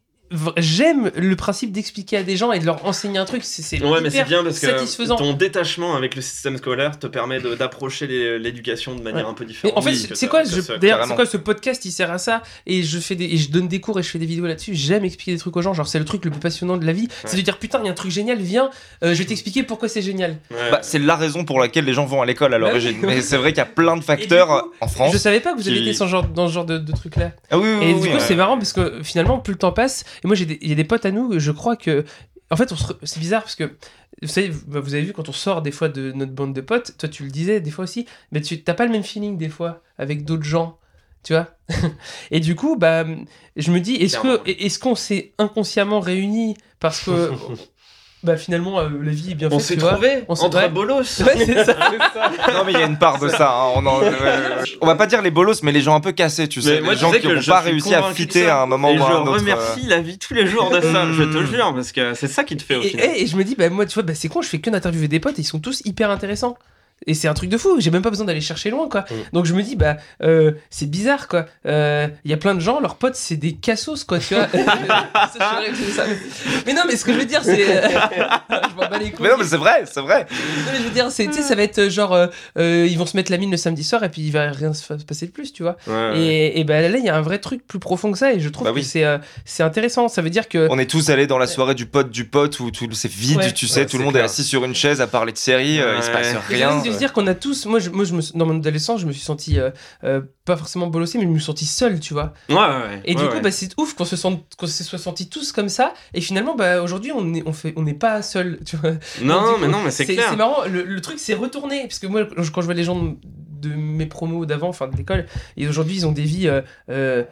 j'aime le principe d'expliquer à des gens et de leur enseigner un truc. C'est c'est Ouais, mais c'est bien parce que satisfaisant. ton détachement avec le système scolaire te permet d'approcher l'éducation de manière Ouais. un peu Mais différente. en fait, Oui, c'est quoi D'ailleurs, c'est quoi ce podcast Il sert à ça et je fais des, et je donne des cours et je fais des vidéos là-dessus. J'aime expliquer des trucs aux gens. Genre, c'est le truc le plus passionnant de la vie. C'est de dire putain, il y a un truc génial. Viens, euh, je vais t'expliquer pourquoi c'est génial. Ouais. Bah, c'est la raison pour laquelle les gens vont à l'école à Bah l'origine. oui. Mais c'est vrai qu'il y a plein de facteurs coup, en France. Je savais pas que vous avez qui- été dans ce genre, de, de truc là. Ah oui, oui, Et oui, du coup, ouais. c'est marrant parce que finalement, plus le temps passe, et moi, j'ai des- il y a des potes à nous, je crois que. En fait, re- c'est bizarre parce que. Vous savez, vous vous avez vu quand on sort des fois de notre bande de potes, toi tu le disais des fois aussi, mais tu t'as pas le même feeling des fois avec d'autres gens, tu vois? et du coup, bah, je me dis, est-ce que est-ce qu'on s'est inconsciemment réunis parce que bah finalement euh, la vie est bien on faite, s'est tu vois. trouvé On s'est- entre ouais. bolos. Ouais, c'est ça. Non, mais il y a une part de ça. hein. On, en- ouais. on va pas dire les bolos, mais les gens un peu cassés, tu sais. Mais moi, les gens qui n'ont je pas réussi à fitter ça. à un moment et ou à je un autre. euh. remercie la vie tous les jours de ça, je te Mm. jure, parce que c'est ça qui te fait au Et, final. et- et je me dis, bah, moi, tu vois, bah, c'est con, je fais que d'interviewer des potes et ils sont tous hyper intéressants. Et c'est un truc de fou, j'ai même pas besoin d'aller chercher loin, quoi. Mm. Donc je me dis, bah, euh, c'est bizarre, quoi. Euh, Il y a plein de gens, leurs potes, c'est des cassos, quoi, tu vois. Ça, je ferais que ça. Mais non, mais ce que je veux dire, c'est. euh, je m'en bats les couilles. Mais non, mais c'est vrai, c'est vrai. Non, mais je veux dire, c'est, tu sais, ça va être euh, genre, euh, euh, ils vont se mettre la mine le samedi soir et puis il va rien se passer de plus, tu vois. Ouais, ouais. Et, et bah, là, il y a un vrai truc plus profond que ça et je trouve Bah que oui. c'est, euh, c'est intéressant. Ça veut dire que. On est tous allés dans la soirée du pote du pote où tout c'est vide, Ouais. tu sais, Ouais, tout le monde est assis sur une chaise à parler de séries, euh, il se passe Ouais. Et rien. Je veux dire qu'on a tous, moi, je, moi je me, dans mon adolescence, je me suis senti euh, euh, pas forcément bolossé, mais je me suis senti seul, tu vois. Ouais, ouais, ouais. Et du coup, bah, c'est ouf qu'on se sente, qu'on se soit sentis tous comme ça. Et finalement, bah, aujourd'hui, on n'est on fait, on pas seul, tu vois. non, Donc, mais non, mais c'est clair. C'est marrant. Le, le truc, c'est retourné, parce que moi, quand je vois les gens de, de mes promos d'avant, enfin de l'école, et aujourd'hui, ils ont des vies. euh,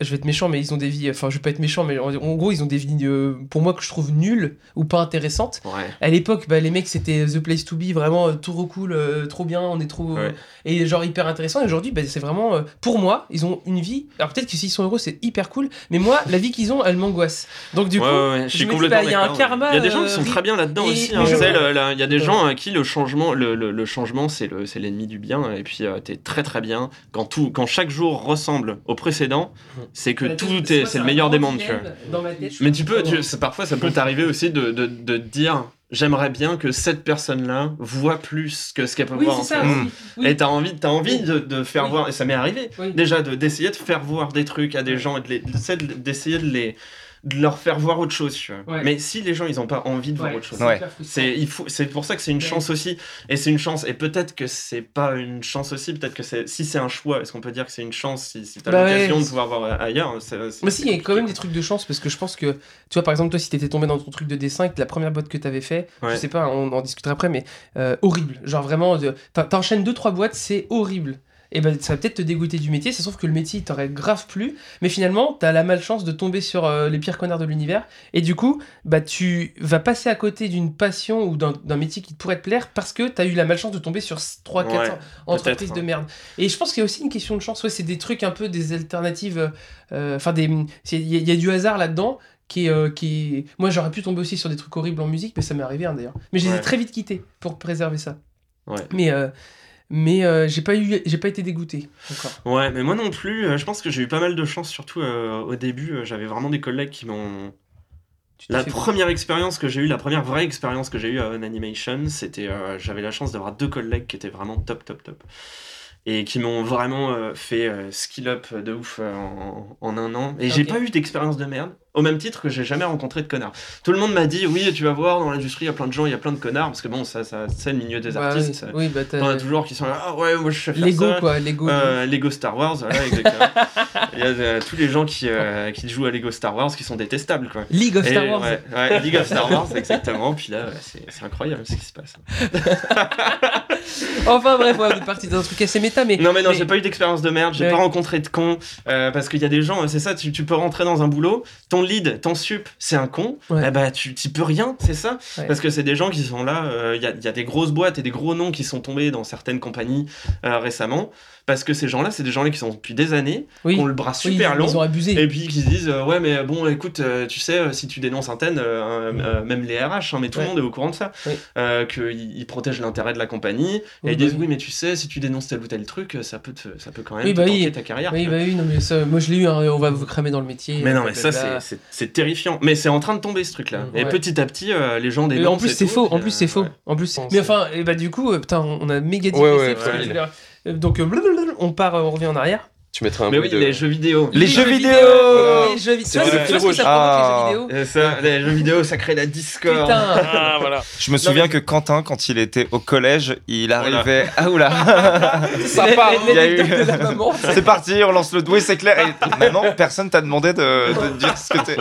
je vais être méchant, mais ils ont des vies. Enfin, je vais pas être méchant, mais en, en gros, ils ont des vies euh, pour moi que je trouve nulles ou pas intéressantes. Ouais. À l'époque, bah, les mecs, c'était The Place to Be, vraiment euh, tout cool, euh, trop bien, on est trop. Ouais. et genre hyper intéressant. Et aujourd'hui, bah, c'est vraiment. euh, pour moi, ils ont une vie. Alors peut-être que s'ils sont heureux, c'est hyper cool, mais moi, la vie qu'ils ont, elle m'angoisse. Donc du Ouais, coup. je suis me dis, complètement bah, il y a un karma, Il y a des gens qui euh, sont très bien là-dedans aussi. hein. Tu le- le- Il y a des gens à qui le changement, le, le- le changement, c'est le- l'ennemi du bien. Et puis, euh, t'es très très bien quand tout, quand chaque jour ressemble au précédent. C'est que tête, tout est, c'est le meilleur des mondes, tu vois. Mais tu peux, tu- parfois ça peut t'arriver aussi de, de, de dire j'aimerais bien que cette personne-là voit plus que ce qu'elle peut Oui, voir en ça. Oui. Et t'as envie, t'as envie de, de faire voir, et ça m'est arrivé déjà de- d'essayer de faire voir des trucs à des gens et de de- de- d'essayer de les de leur faire voir autre chose, tu vois. Ouais. Mais si les gens ils ont pas envie de voir Ouais, autre chose, c'est il faut pour ça que c'est une Ouais. chance aussi et c'est une chance et peut-être que c'est pas une chance aussi peut-être que c'est si c'est un choix est-ce qu'on peut dire que c'est une chance si, si t'as Bah l'occasion ouais. de pouvoir voir ailleurs c'est- c'est- Mais si, il y a quand même des trucs de chance parce que je pense que, tu vois, par exemple, toi, si t'étais tombé dans ton truc de dessin et que la première boîte que t'avais fait, Ouais. je sais pas, on en discutera après, mais euh, horrible. Genre vraiment, t'enchaînes deux, trois boîtes, c'est horrible. Et ben ça va peut-être te dégoûter du métier, ça se trouve que le métier il t'aurait grave plu, mais finalement t'as la malchance de tomber sur euh, les pires connards de l'univers, et du coup bah tu vas passer à côté d'une passion ou d'un d'un métier qui pourrait te plaire parce que t'as eu la malchance de tomber sur 3 4 Ouais, entreprises de hein. merde. Et je pense qu'il y a aussi une question de chance, ouais, c'est des trucs un peu des alternatives, euh, enfin des, c'est- il y, a- il y a du hasard là-dedans qui euh, qui moi j'aurais pu tomber aussi sur des trucs horribles en musique, mais ça m'est arrivé hein, d'ailleurs. Mais je les ai Ouais. très vite quittés pour préserver ça. Ouais. Mais euh, mais euh, j'ai pas eu, j'ai pas été dégoûté encore. Ouais, mais moi non plus. euh, je pense que j'ai eu pas mal de chance, surtout euh, au début. J'avais vraiment des collègues qui m'ont. La première expérience que j'ai eue, la première vraie expérience que j'ai eue à On Animation, c'était. euh, J'avais la chance d'avoir deux collègues qui étaient vraiment top, top, top. Et qui m'ont vraiment fait skill up de ouf en, en un an. Et j'ai pas eu d'expérience de merde, au même titre que j'ai jamais rencontré de connards. Tout le monde m'a dit, oui, tu vas voir, dans l'industrie, il y a plein de gens, il y a plein de connards, parce que bon, ça, ça c'est le milieu des Bah, artistes. oui, bah t'as toujours qui sont là, ah ouais, moi je sais faire Lego ça. quoi, Lego. Euh, Lego Star Wars, voilà, exactement. Il y a euh, tous les gens qui, euh, qui jouent à Lego Star Wars qui sont détestables, quoi. League of Et, Star Wars. Ouais, ouais, League of Star Wars, exactement. Puis là, c'est incroyable ce qui se passe. Enfin bref, on est parti dans un truc assez méta, mais Non, mais non, mais- j'ai pas eu d'expérience de merde, j'ai pas rencontré de cons. euh, parce qu'il y a des gens, c'est ça, tu, tu peux rentrer dans un boulot, ton lead, ton sup, c'est un con, Ouais. eh bah tu t'y peux rien, c'est ça. Ouais. Parce que c'est des gens qui sont là, euh, il y, a, il y a des grosses boîtes et des gros noms qui sont tombés dans certaines compagnies euh, récemment. Parce que ces gens-là, c'est des gens-là qui sont depuis des années, oui, qui ont le bras oui, super long. ils ont abusé. Et puis qui se disent euh, ouais mais bon écoute euh, tu sais euh, si tu dénonces un ten euh, euh, même les RH hein, mais tout Ouais. le monde est au courant de ça euh, qu'ils ils protègent l'intérêt de la compagnie et ils bah disent oui. oui mais tu sais si tu dénonces tel ou tel truc ça peut te, ça peut quand même te bah ta carrière Oui, bah oui, non, mais ça, moi je l'ai eu, hein, on va vous cramer dans le métier. mais non mais ça c'est- terrifiant mais c'est en train de tomber ce truc là et Ouais. petit à petit euh, les gens dénoncent en plus et c'est faux, en plus c'est faux, en plus. Mais enfin, et bah du coup, putain, on a méga Ouais, euh, donc euh, on part, euh, on revient en arrière. Tu mettrais un mais oui de- les jeux vidéo Les jeux vidéo Les jeux vidéo. Vois, c'est- le vois fil ça provoque les jeux vidéo ça, les jeux vidéo ça crée la discorde Putain. Ah, voilà. Je me souviens que Quentin, quand il était au collège, il arrivait. Ah oula Ça part. les- Il y a eu- l'anecdote de la maman. C'est parti, on lance le doué, c'est clair. Et maintenant, personne t'a demandé de, de dire ce que t'es.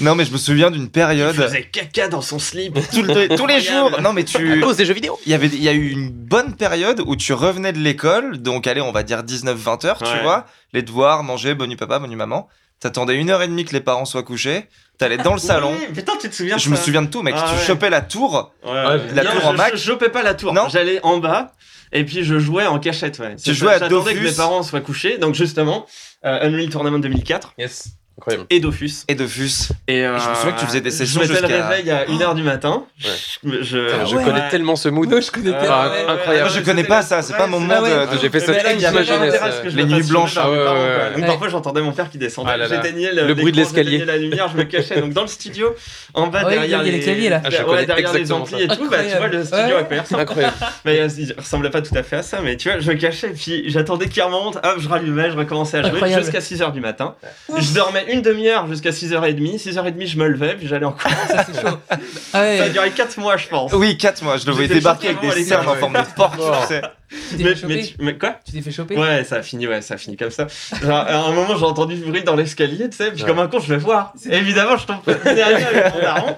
Non, mais je me souviens d'une il période. faisait caca dans son slip tout le- tous les jours. Non, mais tu. cause des jeux vidéo. Il y avait, il y a eu une bonne période où tu revenais de l'école, donc allez, on va dire 19-20 heures, tu Ouais. Les devoirs, manger, bonne nuit papa, bonne nuit maman. T'attendais une heure et demie que les parents soient couchés, t'allais dans le salon. Oui, putain tu te souviens Je me souviens de tout, mec. Ah tu ouais. chopais la tour. Ouais, la Non, tour je, en Mac Je, chopais pas la tour. Non J'allais en bas et puis je jouais en cachette. Ouais. Tu jouais à J'attendais que mes parents soient couchés. Donc justement, euh, Unreal Tournament 2004 Yes. Incroyable. et Dofus. Et de fus. Et euh, je me souviens que tu faisais des sessions Je mettais le jusqu'à- réveil à 1h du matin. Ouais. Je, je, Putain, je ouais. connais tellement ce mood. Non, je connais Ah, pas. Ah, ouais. incroyable. Moi, je connais pas ça, c'est pas mon monde. Ouais. euh, J'ai fait ça toute ma jeunesse. Les nuits blanches. Ah. Donc Ouais. parfois j'entendais mon père qui descendait. Ah. J'éteignais le, Le bruit de l'escalier. la lumière, je me cachais. Donc dans le studio, en bas Ah derrière les claviers, là. Derrière les amplis et tout, bah, tu vois le studio à quoi il ressemble. Incroyable. Mais euh, il ressemblait pas tout à fait à ça, mais tu vois, je me cachais, puis j'attendais qu'il remonte, hop, je rallumais, je recommençais à jouer jusqu'à 6h du matin. Je dormais une demi-heure jusqu'à 6h30, 6h30 je me levais, puis j'allais en cours. Ça c'est chaud. Ah Ça a ouais. duré 4 mois, je pense. Oui, 4 mois, je le voyais J'étais débarquer avec des cernes en forme de porc, ouais. tu sais. Tu t'es Mais, fait mais, choper tu- mais quoi Tu t'es fait choper Ouais, ça a fini, ouais, ça a fini comme ça. Genre, à un moment, j'ai entendu du bruit dans l'escalier, tu sais, puis Ouais. comme un con, je vais voir. Évidemment, je tombe derrière avec mon daron.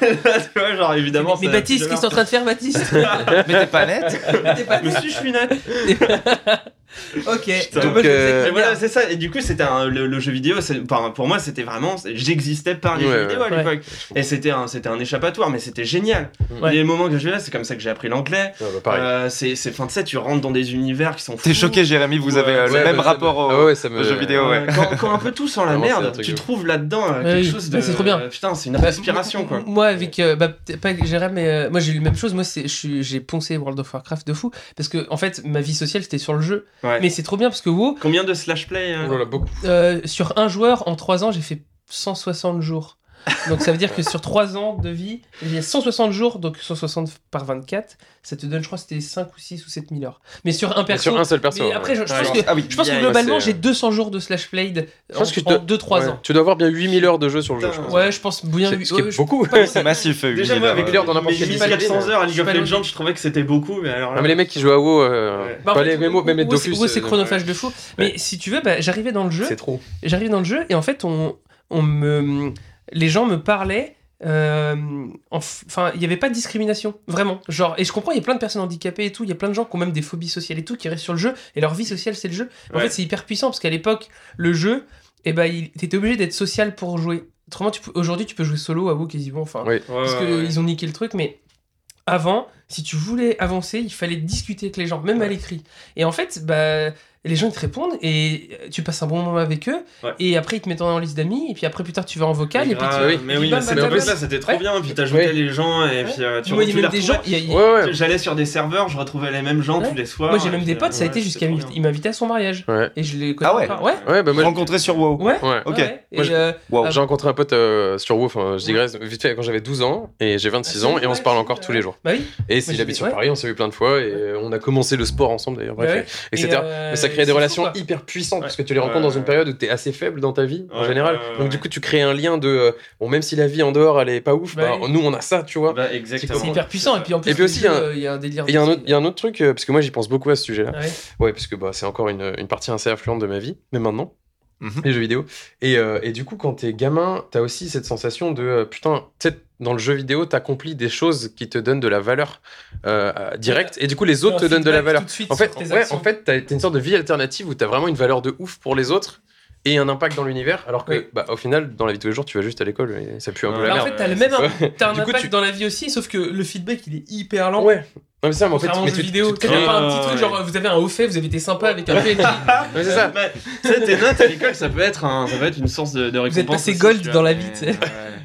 tu vois, genre, évidemment. Mais ça- Baptiste, qu'est-ce que t'es en train de faire, Baptiste Mais t'es pas net T'es pas- Mais si, je suis net. Ok. Donc, euh, sais Et voilà, c'est ça. Et du coup, c'était un- le, le jeu vidéo. pour moi, c'était vraiment. J'existais par les Ouais, jeux ouais. vidéo à Ouais. l'époque. Et c'était un, c'était un échappatoire, mais c'était génial. Ouais. Les moments que je là, c'est comme ça que j'ai appris l'anglais. Ouais, bah. Euh, c'est, c'est, enfin, tu sais, tu rentres dans des univers qui sont. T'es choqué, Jérémy, vous avez euh, Ouais, le même bah, ça rapport me- au, Ah ouais, ça me- aux jeux vidéo, ouais. Quand, quand un peu tout sent la merde, tu de trouves là-dedans euh, Ouais, quelque oui. chose de. c'est trop bien. putain, c'est une inspiration, quoi. Moi, avec. bah, pas avec Jérém, mais moi j'ai eu la même chose. Moi, c'est- je suis- j'ai poncé World of Warcraft de fou. Parce que, en fait, ma vie sociale, c'était sur le jeu. Ouais. Mais c'est trop bien parce que WoW, Combien de slash play euh Oh là là, beaucoup. euh, sur un joueur, en 3 ans, j'ai fait 160 jours. Donc ça veut dire que sur 3 ans de vie, il y a 160 jours, donc 160 par 24, ça te donne, je crois, c'était 5 ou 6 ou 7 000 heures. Mais sur un Mais perso. Sur un seul perso. mais ouais. après, je, je Ouais, pense que, ah oui, je pense que globalement, j'ai 200 jours de slash played Je pense que tu en dois- 2-3 Ouais. ans. Tu dois avoir bien 8000 heures de jeu sur le jeu, je pense. Ouais, je pense bien. C'est- ouais, beaucoup. C'est massif. euh, Déjà, moi, avec heures. l'heure dans n'importe quel 1400 heures à League of. Legends, je trouvais que c'était beaucoup, mais alors mais les mecs qui jouent à WoW, euh. Bah, pas les même les ouais, c'est- Dofus. ouais, c'est euh, chronophage de fou. Mais si tu veux, bah, j'arrivais dans le jeu. C'est trop. J'arrive dans le jeu et en fait, on, on me, les gens me parlaient. euh, Enfin, il n'y avait pas de discrimination, vraiment. Genre, et je comprends, il y a plein de personnes handicapées et tout. Il y a plein de gens qui ont même des phobies sociales et tout qui restent sur le jeu. Et leur vie sociale, c'est le jeu. En Ouais. fait, c'est hyper puissant parce qu'à l'époque, le jeu, eh ben, il t'étais obligé d'être social pour jouer. Autrement, tu peux- aujourd'hui, tu peux jouer solo à WoW quasiment. Enfin, Oui. Ouais, parce ouais, ouais. qu'ils ont niqué le truc, mais avant, si tu voulais avancer, il fallait discuter avec les gens, même à l'écrit. Et en fait, bah, les gens ils te répondent et euh, tu passes un bon moment avec eux. Ouais. Et après, ils te mettent en liste d'amis. Et puis après, plus tard, tu vas en vocal. Mais et puis tu... oui. mais oui, mais en fait, là, c'était trop Ouais. bien. Puis t'ajoutais Ouais. les gens et puis euh, tu, Moi, tu les des gens. a-. J'allais sur des serveurs, je retrouvais les mêmes gens Ouais. tous les soirs. Moi, j'ai même puis, des potes, ça a été jusqu'à il m'invitait à son mariage. Ouais. Et je les connais Ah ouais. Ouais. Ouais, bah moi, je- Rencontré sur WoW. Ouais. Ouais. Ok. euh. Ah, J'ai rencontré un pote sur WoW, enfin, je digresse vite fait quand j'avais 12 ans et j'ai 26 ans et on se parle encore tous les jours. Bah. Et s'il habite sur. Paris, on s'est vu plein de fois et on a commencé le sport ensemble d'ailleurs, etc. Ça crée des relations hyper puissantes Ouais. parce que tu les rencontres Ouais, dans une période où tu es assez faible dans ta vie en général. ouais, ouais, Donc du coup, tu crées un lien de euh, bon, même si la vie en dehors elle est pas ouf, Bah bah, nous on a ça, tu vois. Bah, exactement. C'est hyper puissant. Et puis en plus, Et puis le aussi, jeu, il y a un- euh, il y a un délire. Et il y, a un autre- il y a un autre truc, euh, parce que moi j'y pense beaucoup à ce sujet-là. Ah ouais. Ouais, parce que bah, c'est encore une, une partie assez influente de ma vie, mais maintenant, Mhm. les jeux vidéo. Et, euh, et du coup, quand t'es gamin, t'as aussi cette sensation de euh, putain, tu dans le jeu vidéo, t'accomplis des choses qui te donnent de la valeur euh, directe, et du coup, les autres te donnent de la valeur. tout de suite En fait, ouais, en fait, t'as une sorte de vie alternative où t'as vraiment une valeur de ouf pour les autres et un impact dans l'univers, alors que, Oui. bah, au final, dans la vie de tous les jours, tu vas juste à l'école et ça pue un peu la Bah, en merde. fait, t'as le même un Du coup, impact tu- dans la vie aussi, sauf que le feedback il est hyper lent. Ouais. Non, mais ça, mais en fait, mais tu- vidéo, tu tu pas un petit truc genre vous avez un haut fait, vous avez été sympa avec un PNJ. Ouais, c'est ça. Mais, tu sais, tes notes à l'école, ça peut être, un, ça peut être une source de, de récompense. êtes passé gold dans la mais- vie, tu sais.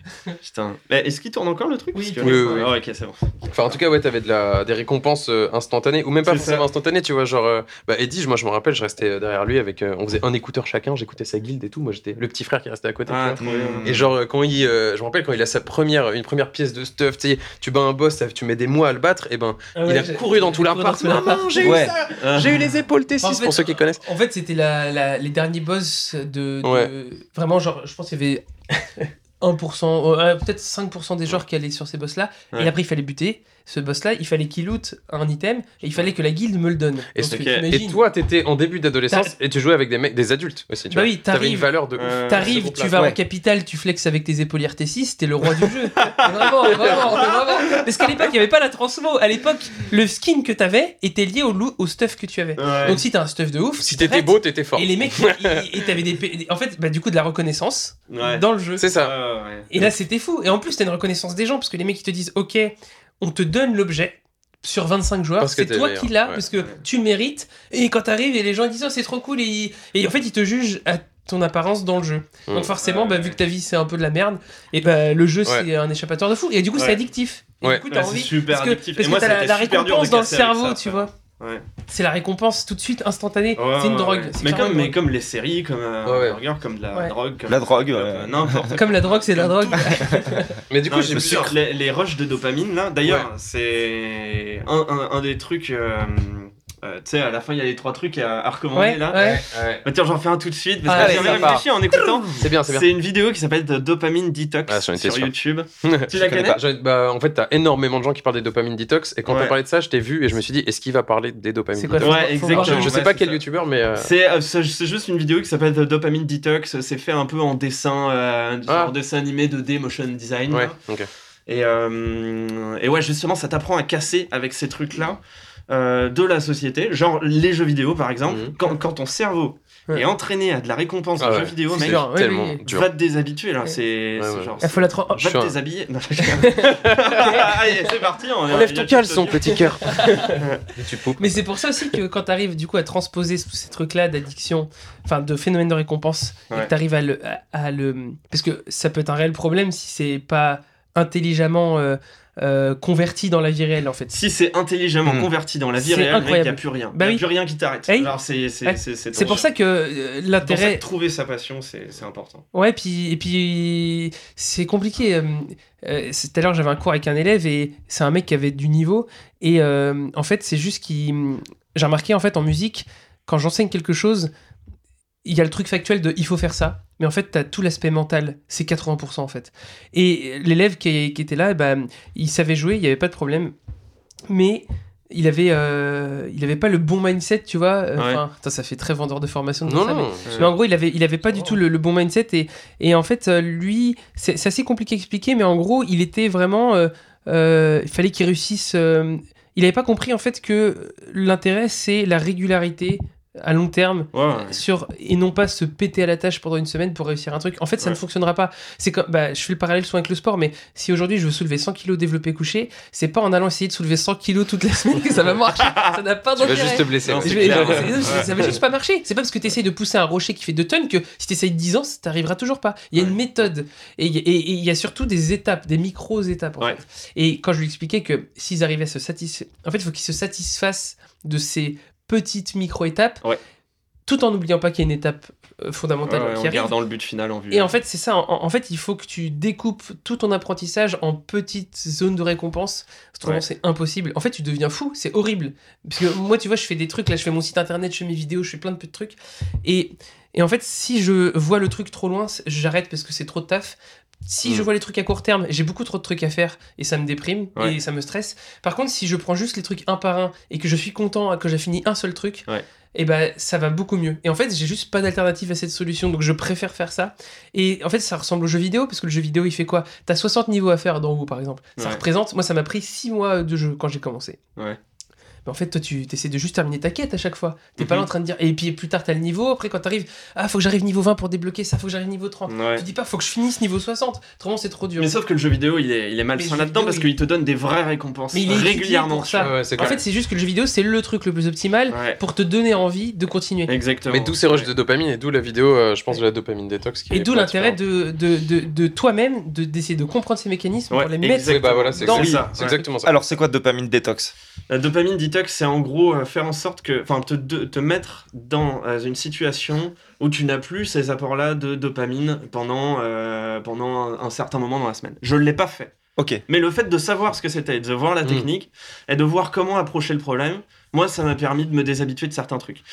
Putain. Mais est-ce qu'il tourne encore le truc? Oui, Parce que-. Oui, oui, Ah, ok, c'est bon. Enfin, en tout cas, ouais, t'avais de la, des récompenses euh, instantanées, ou même pas C'est forcément ça. instantanées, tu vois. Genre, euh, bah, Eddie, moi, je me rappelle, je restais euh, derrière lui avec. euh, on faisait un écouteur chacun, j'écoutais sa guilde et tout. Moi, j'étais le petit frère qui restait à côté. tu Ah, vois. trop bien. Et genre, euh, quand il. euh, je me rappelle quand il a sa première, une première pièce de stuff, tu sais, tu bats un boss, ça- tu mets des mois à le battre, et ben, Ah il a j'ai- couru dans tout j'ai couru l'appart. dans tout l'appart. Maman, j'ai Ouais. eu ça Ah. J'ai eu les épaules T6 En fait, pour ceux qui connaissent. En fait, c'était la, la- les derniers boss de, de- Ouais. Vraiment, genre, je pense qu'il y avait 1%, euh, peut-être 5% des joueurs qui allaient sur ces boss-là. Ouais. Et après, il fallait buter ce boss-là. Il fallait qu'il loot un item. Et il fallait que la guilde me le donne. Et, Donc, et toi, t'étais en début d'adolescence et tu jouais avec des mecs, des adultes aussi. Tu Bah vois. oui, T'avais une t'arrives- valeur de ouf. Euh, T'arrives, tu vas Ouais. en capitale, tu flexes avec tes épaulières T6, t'es le roi du jeu. vraiment, vraiment, vraiment. Parce qu'à l'époque, il n'y avait pas la transmo. À l'époque, le skin que t'avais était lié au, au stuff que tu avais. Ouais. Donc si t'as un stuff de ouf, Si t'étais beau, t'étais fort. Et les mecs, et t'avais des, des- en fait, bah, du coup, de la reconnaissance Ouais. dans le jeu. C'est ça. Et là, c'était fou. Et en plus, t'as une reconnaissance des gens parce que les mecs, ils te disent, ok, on te donne l'objet. Sur 25 joueurs, Parce que c'est toi meilleur, qui l'as, ouais. parce que tu le mérites. Et quand t'arrives et les gens disent, oh, c'est trop cool, et, ils- et en fait, ils te jugent à ton apparence dans le jeu. Mm. Donc forcément, Ouais, bah, vu que ta vie c'est un peu de la merde, et bah, le jeu Ouais. c'est un échappatoire de fou. Et du coup, Ouais. c'est addictif. Et Ouais. du coup, t'as envie. super parce que, addictif. parce Et moi, que t'as la, la récompense dans le cerveau, ça, tu vois. Ouais. C'est la récompense tout de suite, instantanée. Ouais, c'est une ouais, drogue. Mais comme, mais une comme les séries, comme euh, Ouais, ouais. regarde, comme de la Ouais. drogue. Comme La drogue, euh, N'importe. Comme la drogue, c'est la drogue. Mais du coup, j'ai sûr, les, les rushs de dopamine là, d'ailleurs, c'est un, un, un des trucs. euh, euh, tu sais, à la fin, il y a les trois trucs à, à recommander Ouais, là. ouais. Bah, tiens, j'en fais un tout de suite parce Ah, que j'ai même réfléchi en écoutant. C'est bien, c'est bien. C'est une vidéo qui s'appelle The Dopamine Detox Ah, sur sûr. YouTube. Je la connais bah, en fait, t'as énormément de gens qui parlent des dopamines detox. Et quand Ouais. t'as parlé de ça, je t'ai vu et je me suis dit, est-ce qu'il va parler des dopamines C'est quoi detox Ouais, exactement. Je, je sais Ouais, pas quel youtubeur, mais. euh, C'est euh, c'est- juste une vidéo qui s'appelle The Dopamine Detox. C'est fait un peu en dessin, euh, Ah. dessin animé 2D motion design. Ouais, là. ok. Et, et ouais, justement, ça t'apprend à casser avec ces trucs-là euh, de la société. Genre les jeux vidéo, par exemple. Mhm. Quand, quand ton cerveau Ouais. est entraîné à de la récompense Ah en ouais. jeux vidéo, mec, sûr, ouais, tellement oui. dur. va te déshabituer là. Ouais. C'est Ouais, c'est ouais. genre. Il faut la Va te un- déshabiller. C'est parti. on Enlève ton le caleçon, petit cœur. Mais c'est pour ça aussi que quand t'arrives du coup à transposer tous ces trucs-là d'addiction, enfin de phénomène de récompense, et que t'arrives à le, à, à le, parce que ça peut être un réel problème si c'est pas intelligemment euh, euh, converti dans la vie réelle en fait. Si c'est intelligemment Mm. converti dans la vie réelle, il n'y a plus rien. Il Bah n'y a oui. plus rien qui t'arrête. Hey. Alors, c'est pour ça que euh, l'intérêt. trouver sa passion, c'est important. Ouais, puis, et puis c'est compliqué. euh, euh, Tout à l'heure, j'avais un cours avec un élève et c'est un mec qui avait du niveau. Et euh, en fait, c'est juste qu'il. J'ai remarqué en fait en musique, quand j'enseigne quelque chose, il y a le truc factuel de il faut faire ça. Mais en fait, tu as tout l'aspect mental. C'est 80% en fait. Et l'élève qui, qui était là, bah, il savait jouer, il n'y avait pas de problème. Mais. Il avait, euh, il avait pas le bon mindset, tu vois. euh, Ouais. Enfin, ça fait très vendeur de formation. de Non, ça, mais- non. mais en gros, il avait, il avait pas du tout le, le bon mindset et, et en fait, euh, lui, c'est assez compliqué à expliquer, mais en gros, il était vraiment, euh, euh, il fallait qu'il réussisse. euh, il avait pas compris en fait que l'intérêt c'est la régularité à long terme Ouais, ouais. sur et non pas se péter à la tâche pendant une semaine pour réussir un truc. En fait, ça Ouais. ne fonctionnera pas. C'est comme, bah, je fais le parallèle souvent avec le sport, mais si aujourd'hui je veux soulever 100 kilos développé couché, c'est pas en allant essayer de soulever 100 kilos toute la semaine que ça va marcher. ça n'a pas Tu vas d'intérêt. juste te blesser. Non, Je vais- clair, Ça va juste pas marcher. C'est pas parce que tu essayes de pousser un rocher qui fait 2 tonnes que si tu essayes 10 ans, t'arriveras toujours pas. Il y a une méthode. Et il y a- et- et il y a surtout des étapes, des micro-étapes. En Ouais. fait. Et quand je lui expliquais que s'ils arrivaient à se satisfaire. En fait, il faut qu'ils se satisfassent de ces petites micro-étapes. Ouais. Tout en n'oubliant pas qu'il y a une étape euh, fondamentale Ouais, ouais, qui en arrive. gardant le but final en vue. Et en fait, c'est ça. En, en fait, il faut que tu découpes tout ton apprentissage en petites zones de récompense. Autrement, c'est impossible. En fait, tu deviens fou. C'est horrible. Parce que moi, tu vois, je fais des trucs. Là, je fais mon site internet, je fais mes vidéos, je fais plein de petits trucs. Et, et en fait, si je vois le truc trop loin, j'arrête parce que c'est trop de taf. Si je vois les trucs à court terme, j'ai beaucoup trop de trucs à faire et ça me déprime Ouais. et ça me stresse. Par contre, si je prends juste les trucs un par un et que je suis content que j'ai fini un seul truc, Ouais. et ben ça va beaucoup mieux. Et en fait, j'ai juste pas d'alternative à cette solution, donc je préfère faire ça. Et en fait, ça ressemble au jeu vidéo, parce que le jeu vidéo, il fait quoi? T'as 60 niveaux à faire dans WoW, par exemple. Ça Ouais. représente, moi, ça m'a pris 6 mois de jeu quand j'ai commencé. Ouais. Mais en fait, toi, tu essaies de juste terminer ta quête à chaque fois. T'es pas Mhm. là en train de dire. Et puis plus tard, t'as le niveau. Après, quand t'arrives, ah, faut que j'arrive niveau 20 pour débloquer ça, faut que j'arrive niveau 30. Ouais. Tu dis pas, faut que je finisse niveau 60. Autrement, c'est trop dur. Mais sauf que le jeu vidéo, il est, il est malsain là-dedans vidéo, parce il- qu'il te donne des vraies récompenses Mais il est régulièrement. pour ça. Ouais, ouais, c'est en fait, c'est juste que le jeu vidéo, c'est le truc le plus optimal Ouais, pour te donner envie de continuer. exactement. Mais d'où ces rushs de dopamine et d'où la vidéo, euh, je pense, de la dopamine détox. Qui Et d'où pas l'intérêt de, de, de, de toi-même de- d'essayer de comprendre ces mécanismes Ouais, pour les mettre. bah voilà, c'est exactement ça. Alors, c'est quoi dopamine détox? La dopamine c'est en gros euh, faire en sorte que, enfin, te, te mettre dans euh, une situation où tu n'as plus ces apports-là de dopamine pendant, euh, pendant un, un certain moment dans la semaine. Je ne l'ai pas fait. Ok. Mais le fait de savoir ce que c'était, de voir la Mm. technique et de voir comment approcher le problème, moi, ça m'a permis de me déshabituer de certains trucs.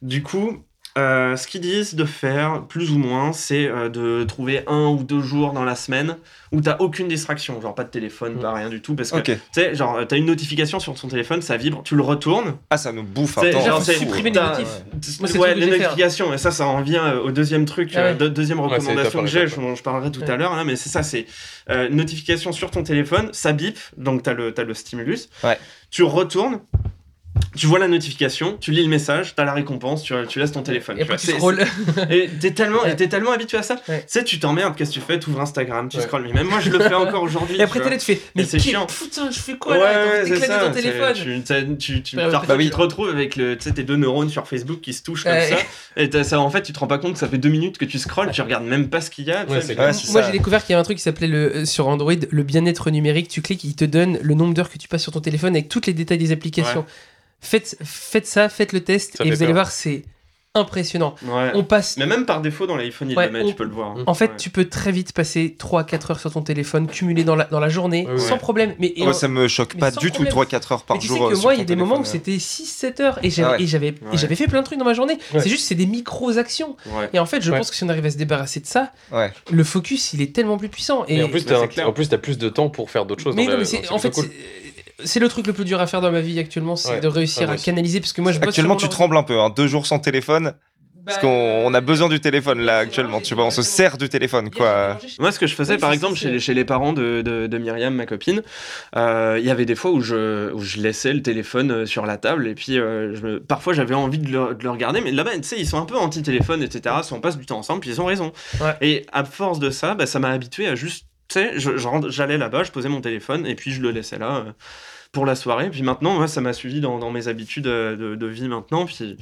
Du coup, euh, ce qu'ils disent de faire, plus ou moins, c'est euh, de trouver un ou deux jours dans la semaine où t'as aucune distraction, genre pas de téléphone, Mm. pas rien du tout, parce que tu sais, genre t'as une notification sur ton téléphone, ça vibre, tu le retournes, Ah, ça nous bouffe un C'est- temps. genre, ouais. supprimer les notifs. Ouais, les faire. notifications, et ça, ça en vient euh, au deuxième truc, ouais. euh, de- deuxième recommandation que j'ai, étape, je- parlerai tout Ouais. à l'heure, hein, mais c'est ça, c'est euh, notification sur ton téléphone, ça bip, donc t'as le, t'as le stimulus, Ouais. tu retournes, tu vois la notification, tu lis le message, t'as la récompense, tu, tu laisses ton téléphone. Et tu après, vois. tu C'est- scrolles. et t'es tellement, Ouais. et tellement habitué à ça. Ouais. Tu sais, tu t'emmerdes, qu'est-ce que tu fais? Tu ouvres Instagram, tu Ouais. scrolles. Mais même moi, je le fais encore aujourd'hui. Et après, t'es là, tu fais. Mais c'est chiant. putain, je fais quoi Ouais, là ça. ton téléphone? Tu, tu, tu, bah tu te retrouves avec le, tes deux neurones sur Facebook qui se touchent comme Ouais. ça. Et ça, en fait, tu te rends pas compte que ça fait deux minutes que tu scrolles, tu regardes même pas ce qu'il y a. Moi, j'ai découvert qu'il y avait un truc qui s'appelait le, euh, sur Android le bien-être numérique. Tu cliques, il te donne le nombre d'heures que tu passes sur ton téléphone avec tous les détails des applications. Faites, faites ça, faites le test Ça et vous allez voir, c'est impressionnant. Ouais. On passe. Mais même par défaut, dans l'iPhone, il Ouais, le met, on- tu peux le voir. hein. En fait, Ouais. tu peux très vite passer 3-4 heures sur ton téléphone, cumulé dans la, dans la journée, sans problème. Mais, et Moi, en- ça me choque mais pas du tout problème. 3-4 heures par mais tu sais jour. que euh, sur moi, il y a des moments où c'était 6-7 heures et j'avais Ah j'avais fait plein de trucs dans ma journée. Ouais. C'est juste, c'est des micro-actions. Ouais. Et en fait, je Ouais. pense que si on arrive à se débarrasser de ça, Ouais. le focus, il est tellement plus puissant. Et, en plus, clair. en plus, de temps pour faire d'autres choses. mais en fait. C'est- le truc le plus dur à faire dans ma vie actuellement, c'est Ouais. de réussir à aussi. canaliser parce que moi je Actuellement, tu trembles un peu. Hein. Deux jours sans téléphone. Parce Bah, qu'on on a besoin du téléphone là actuellement. Tu vois, on se sert du téléphone quoi. Moi, ce que je faisais, Oui, par exemple, chez, les- chez les parents de, de, de Myriam, ma copine, euh, il y avait des fois où je, où je laissais le téléphone euh, sur la table et puis euh, je me- parfois j'avais envie de le, de le regarder, mais là-bas, tu sais, ils sont un peu anti-téléphone, etc. Si on passe du temps ensemble, puis ils ont raison. Ouais. Et à force de ça, bah, ça m'a habitué à juste, tu sais, j'allais là-bas, je posais mon téléphone et puis je le laissais là. Euh, pour la soirée, puis maintenant, moi, ça m'a suivi dans, dans mes habitudes euh, de, de vie maintenant, puis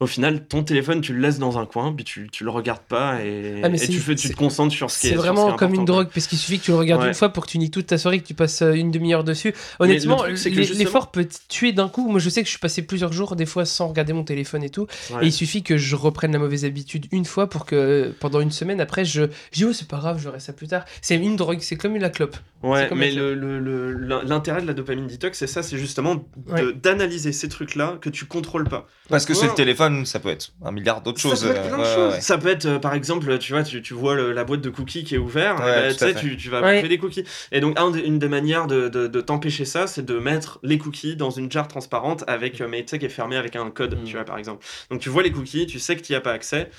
au final, ton téléphone, tu le laisses dans un coin, puis tu, tu le regardes pas et, Ah, et tu, fais, tu c'est- te concentres sur ce qui est C'est ce est vraiment comme une drogue, parce qu'il suffit que tu le regardes Ouais. une fois pour que tu nies toute ta soirée, que tu passes euh, une demi-heure dessus. Honnêtement, justement- l'effort peut te tuer d'un coup. Moi, je sais que je suis passé plusieurs jours, des fois, sans regarder mon téléphone et tout. Ouais. Et il suffit que je reprenne la mauvaise habitude une fois pour que pendant une semaine après, je je dis, oh, c'est pas grave, je verrai ça plus tard. C'est une drogue, c'est comme la clope. Ouais, mais la le- le- le- l'intérêt de la dopamine detox, c'est ça, c'est justement Ouais. d'analyser ces trucs-là que tu contrôles pas. Parce que c'est le téléphone, ça peut être un milliard d'autres choses. Ça peut être euh, plein de ouais, choses. ouais. Ça peut être, euh, par exemple, tu vois, tu, tu vois le- la boîte de cookies qui est ouverte, bah, sais, tu, tu vas Ouais. bouffer des cookies. Et donc, un une des manières de, de- de t'empêcher ça, c'est de mettre les cookies dans une jarre transparente avec, euh, mais tu sais, qui est fermée avec un code, Mm. tu vois, par exemple. Donc, tu vois les cookies, tu sais que tu n'y as pas accès,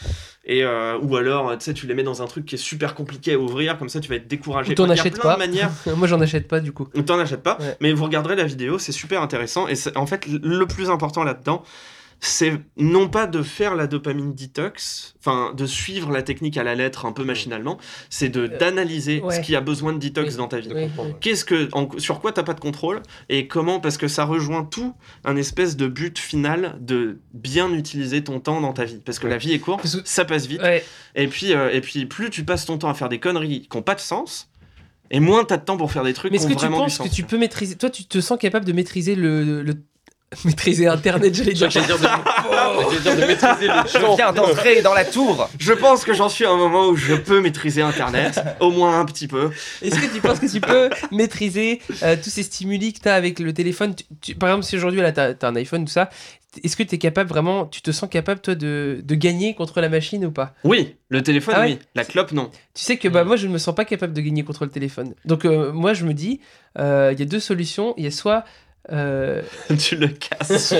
et, euh, ou alors, tu sais, tu les mets dans un truc qui est super compliqué à ouvrir, comme ça, tu vas être découragé. Ou t'en achètes pas. de manières. Moi, j'en achète pas du coup. T'en achète pas, Ouais. mais vous regarderez la vidéo, c'est super intéressant. Et en fait, le plus important là-dedans, c'est non pas de faire la dopamine detox, enfin de suivre la technique à la lettre un peu machinalement, c'est de d'analyser ouais. ce qui a besoin de detox Oui. dans ta vie. Oui. Qu'est-ce que, en- sur quoi t'as pas de contrôle et comment Parce que ça rejoint tout un espèce de but final de bien utiliser ton temps dans ta vie. Parce que la vie est courte, ça passe vite. Ouais. Et puis, euh, et puis, plus tu passes ton temps à faire des conneries qui n'ont pas de sens, et moins t'as de temps pour faire des trucs Mais est-ce que tu penses que tu peux maîtriser Toi, tu te sens capable de maîtriser le. le- Maîtriser Internet, j'allais dire. J'allais dire de, j'allais dire de maîtriser le Je viens d'entrer dans la tour. Je pense que j'en suis à un moment où je peux maîtriser Internet, au moins un petit peu. Est-ce que tu penses que tu peux maîtriser euh, tous ces stimuli que tu as avec le téléphone? Tu- tu- Par exemple, si aujourd'hui tu as, un iPhone, tout ça, est-ce que tu es capable vraiment, tu te sens capable toi de, de gagner contre la machine ou pas? Oui, le téléphone, Ah ouais? oui. La clope, non. Tu sais que bah, moi je ne me sens pas capable de gagner contre le téléphone. Donc euh, moi je me dis, euh, il y a deux solutions. Il y a soit. Euh, tu le casses.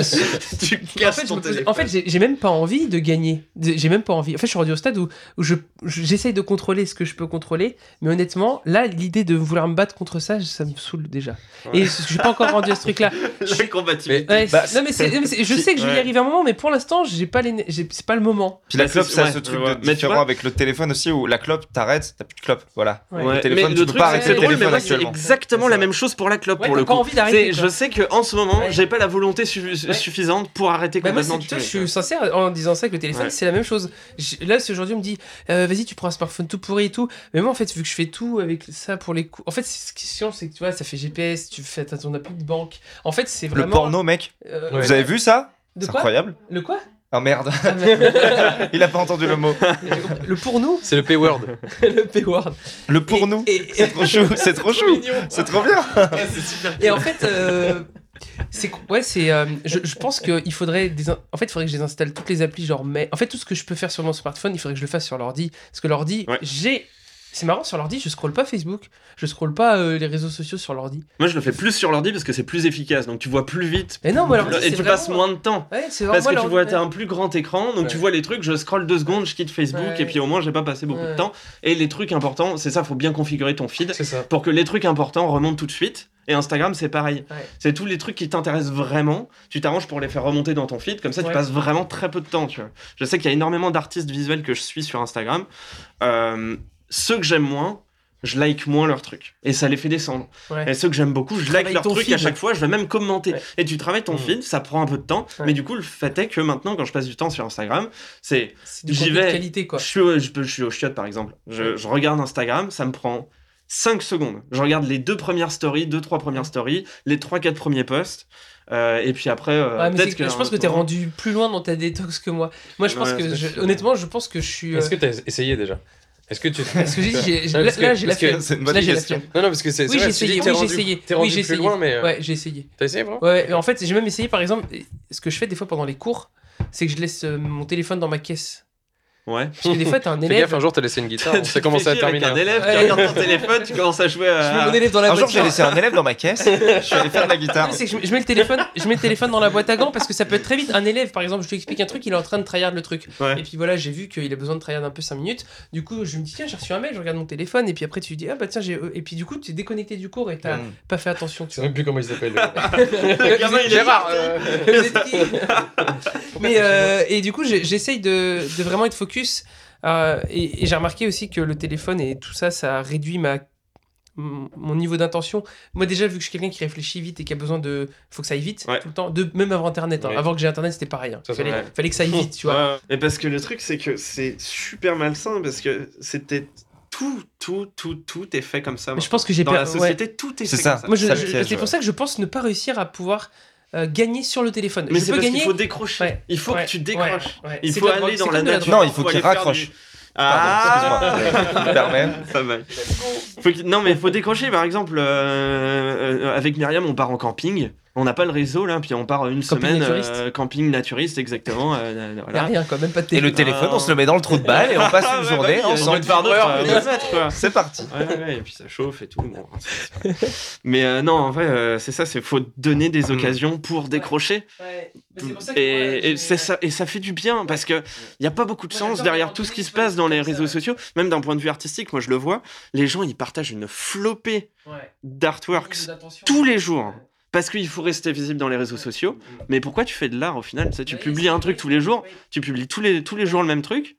tu en casses fait, je ton téléphone. en fait, j'ai même pas envie de gagner. J'ai même pas envie. En fait, je suis rendu au stade où, où je- je- j'essaye de contrôler ce que je peux contrôler. Mais honnêtement, là, l'idée de vouloir me battre contre ça, ça me saoule déjà. Et je suis pas encore rendu à ce truc-là. la combativité. Ouais, Bah, non mais, je sais que je vais y arriver à un moment, mais pour l'instant, j'ai pas les, c'est pas le moment. Puis la Bah, clope, c'est- ça ouais, ce truc je de Mais tu différent vois- avec le téléphone aussi où la clope, t'arrêtes, t'as plus de clope. Voilà. Le téléphone, mais tu le peux truc, pas c'est arrêter le téléphone actuellement. exactement la même chose pour la clope pour le pas coup. envie d'arrêter. Je sais que en ce moment, Ouais. j'ai pas la volonté su- Ouais. suffisante pour arrêter Bah moi, complètement c'est- de je suis sincère en disant ça avec le téléphone, Ouais. c'est la même chose. J- Là, aujourd'hui on me dit, euh, vas-y, tu prends un smartphone tout pourri et tout. Mais moi, en fait, vu que je fais tout avec ça pour les coups. En fait, ce qui est chiant, c'est que tu vois, ça fait GPS, tu fais t'as ton appli de banque. En fait, c'est Le vraiment. porno, mec. euh, Ouais. Vous avez vu ça? C'est quoi? incroyable. Le quoi? Oh merde, Ah, il a pas entendu le mot. Le pour nous C'est le P-word. Le P-word. Le pour Et- nous. et- C'est trop chou, c'est trop chou. C'est trop bien. Et en fait, euh, c'est ouais, c'est. euh, je, je pense qu'il faudrait des. En fait, il faudrait que je désinstalle toutes les applis, genre mais. En fait, tout ce que je peux faire sur mon smartphone, il faudrait que je le fasse sur l'ordi, parce que l'ordi, Ouais. j'ai. C'est marrant sur l'ordi, je scrolle pas Facebook, je scrolle pas euh, les réseaux sociaux sur l'ordi. Moi, je le fais plus sur l'ordi parce que c'est plus efficace, donc tu vois plus vite. Mais non, et tu vraiment- passes moins de temps. Ouais, c'est Parce que tu vois, t'as un plus grand écran, donc tu vois les trucs, je scrolle deux secondes, je quitte Facebook, Ouais. et puis au moins j'ai pas passé beaucoup de temps. Et les trucs importants, c'est ça, faut bien configurer ton feed pour que les trucs importants remontent tout de suite. Et Instagram, c'est pareil. Ouais. C'est tous les trucs qui t'intéressent vraiment, tu t'arranges pour les faire remonter dans ton feed, comme ça tu passes vraiment très peu de temps, tu vois. Je sais qu'il y a énormément d'artistes visuels que je suis sur Instagram. Euh, ceux que j'aime moins, je like moins leurs trucs. Et ça les fait descendre. Ouais. Et ceux que j'aime beaucoup, je like leurs trucs feed. à chaque fois, je vais même commenter. Ouais. Et tu travailles ton Mmh. feed, ça prend un peu de temps. Ouais. Mais du coup, le fait est que maintenant, quand je passe du temps sur Instagram, c'est. J'y contenu de vais. qualité, quoi. Je suis, au, je, peux- je suis au chiotte, par exemple. Je, je regarde Instagram, ça me prend 5 secondes. Je regarde les deux premières stories, deux, trois premières stories, les trois, quatre premiers posts. euh, et puis après, euh, Ouais, peut-être que. je pense que t'es rendu plus loin dans ta détox que moi. Moi, je pense Ouais, que, je- honnêtement, je pense que je suis. euh, Est-ce que tu as essayé déjà? Est-ce que tu. Parce que j'ai là, parce que- là, j'ai la flemme. Là, j'ai la. Non, non, parce que c'est. Oui, j'ai essayé. Oui, j'ai essayé. T'es Oui, rendu j'ai plus essayé. loin, mais. euh, Ouais, j'ai essayé. T'as essayé, vraiment Ouais, et en fait, j'ai même essayé, par exemple, ce que je fais des fois pendant les cours, c'est que je laisse euh, mon téléphone dans ma caisse. Ouais. Parce que des fois, t'as un Fais élève. gaffe, un jour t'as laissé une guitare, fais ça chier avec terminer. un hein. élève, tu regardes ton téléphone, tu commences à jouer Je mets à. mon élève dans la Un jour, j'ai laissé un élève dans ma caisse. Je suis allé faire de la guitare. C'est que je, je mets le téléphone, je mets le téléphone dans la boîte à gants parce que ça peut être très vite. Un élève, par exemple, je lui explique un truc, il est en train de tryhard le truc. Ouais. Et puis voilà, j'ai vu qu'il a besoin de tryhard un peu 5 minutes. Du coup, je me dis, tiens, j'ai reçu un mail, je regarde mon téléphone. Et puis après, tu dis, ah bah tiens, j'ai. Et puis du coup, tu es déconnecté du cours et t'as Mm. pas fait attention. Je Tu sais vois. même plus comment il s'appelle. Le gamin, il est Gérard euh, Vous êtes qui Mais euh, et du coup, j'ai- j'essaye de, de vraiment être focus. Euh, et et j'ai remarqué aussi que le téléphone et tout ça, ça réduit ma mon niveau d'intention. Moi, déjà, vu que je suis quelqu'un qui réfléchit vite et qui a besoin de. faut que ça aille vite Ouais. tout le temps. De... Même avant Internet. hein. Ouais. Avant que j'ai Internet, c'était pareil. hein. Ça, fallait, que ça aille vite, tu vois. Et parce que le truc, c'est que c'est super malsain parce que c'était tout, tout, tout, tout est fait comme ça. Mais je pense que j'ai Dans per- la ouais. société, tout est C'est fait ça. comme ça. Moi, je- je- c'est pour ouais. ça que je pense ne pas réussir à pouvoir euh, gagner sur le téléphone. Mais je c'est peux parce gagner. qu'il faut décrocher. Ouais. Il faut Ouais. que tu décroches. Ouais. Ouais. Il faut aller dans la nature. Non, il faut qu'il raccroche. du- Ah. Pas mal. Faut Non, mais il faut décrocher. Par exemple, euh, euh, avec Myriam, on part en camping. On n'a pas le réseau là, puis on part une Camping semaine naturiste. euh, camping naturiste, exactement. euh, euh, Y a voilà. rien, quoi. Même pas de Et le téléphone. téléphone, on se le met dans le trou de balle et on passe Ah, une ouais, journée bah oui, ensemble. varbeur, euh, deux mètres, quoi. C'est parti. Ouais, ouais, ouais, et puis ça chauffe et tout. bon, mais euh, non, en vrai, euh, c'est ça, c'est faut donner des occasions pour décrocher. Ouais. Pour ça ouais, Et, ça, et ça fait du bien parce que il y a pas beaucoup de sens derrière tout ce qui se passe dans les réseaux ouais. sociaux, même d'un point de vue artistique. Moi, je le vois, les gens ils partagent une flopée Ouais. d'artworks tous les jours. Parce qu'il faut rester visible dans les réseaux sociaux. Mais pourquoi tu fais de l'art au final? Tu sais, Tu Oui, publies un truc tous les jours, Oui. tu publies tous les, tous les jours le même truc.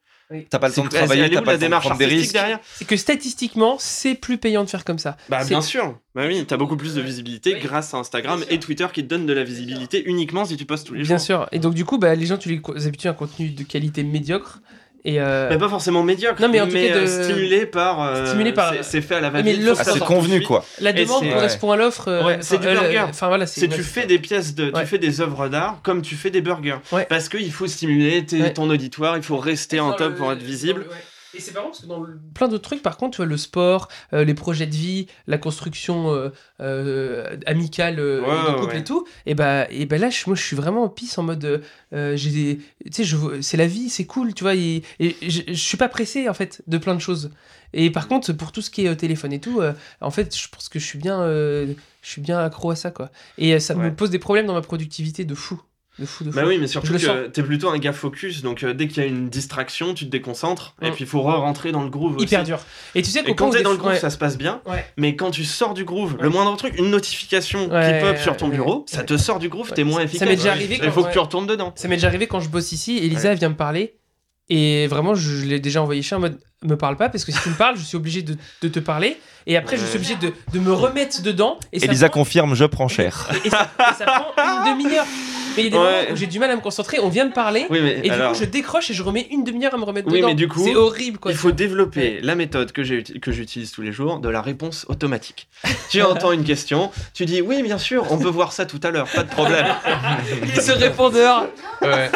T'as pas le temps de travailler, t'as pas la de démarche prendre des risques. derrière C'est que statistiquement, c'est plus payant de faire comme ça. Bah bien sûr. Bah oui, t'as beaucoup plus de visibilité Oui. grâce à Instagram Bien et Twitter qui te donnent de la visibilité uniquement si tu postes tous les Bien jours. sûr. Et donc, du coup, bah, les gens, tu les habitues à un contenu de qualité médiocre. Et euh, Mais pas forcément médiocre, Non, mais en tout cas euh, de- stimulé par. euh, Stimulé par- c'est- fait à la mais va-vite. Ah, c'est convenu quoi. la demande correspond à l'offre. euh, Ouais, c'est du euh, burger. Enfin, voilà, C'est tu fais des pièces de, Ouais. tu fais des œuvres d'art comme tu fais des burgers. Ouais. Parce qu'il faut stimuler ton auditoire, il faut rester en top le- pour être visible. le- ouais. Et c'est marrant parce que dans le- plein d'autres trucs, par contre, tu vois, le sport, euh, les projets de vie, la construction euh, euh, amicale euh, Ouais, de couple ouais. et tout, et bah, et bah là, je, moi, je suis vraiment en pisse en mode, euh, j'ai tu sais, c'est la vie, c'est cool, tu vois, et, et je, je suis pas pressé en fait de plein de choses. Et par contre, pour tout ce qui est euh, téléphone et tout, euh, en fait, je pense que je suis bien, euh, je suis bien accro à ça, quoi. Et euh, ça Ouais. me pose des problèmes dans ma productivité de fou, de fou, de fou. Bah oui, mais surtout que t'es plutôt un gars focus, donc euh, dès qu'il y a une distraction, tu te déconcentres, et Mm. puis il faut re-rentrer dans le groove. Hyper aussi. dur. Et tu sais qu'au Et quand où t'es dans le groove, ouais. ça se passe bien, Ouais. mais quand tu sors du groove, Ouais. le moindre truc, une notification Ouais, qui pop sur ton ouais, bureau, ça te sort du groove, Ouais. t'es moins Ça efficace. m'est déjà arrivé Il faut que tu retournes dedans. Ça m'est déjà arrivé quand je bosse ici. Elisa vient me parler. Et vraiment, je, l'ai déjà envoyé chez en mode me parle pas parce que si tu me parles, je suis obligé de, de te parler. Et après, je suis obligé de, de me remettre dedans. Et ça Elisa prend- confirme, je prends cher. et, et ça, et ça prend une demi-heure. Mais il y a des Ouais. moments où j'ai du mal à me concentrer. On vient me parler. Oui, mais Et alors, du coup, je décroche et je remets une demi-heure à me remettre Oui, dedans. mais du coup, c'est horrible quoi. il faut développer la méthode que j'ai uti- que j'utilise tous les jours de la réponse automatique. tu entends une question, tu dis oui, bien sûr, on peut voir ça tout à l'heure, pas de problème. Et ce répondeur. Ouais.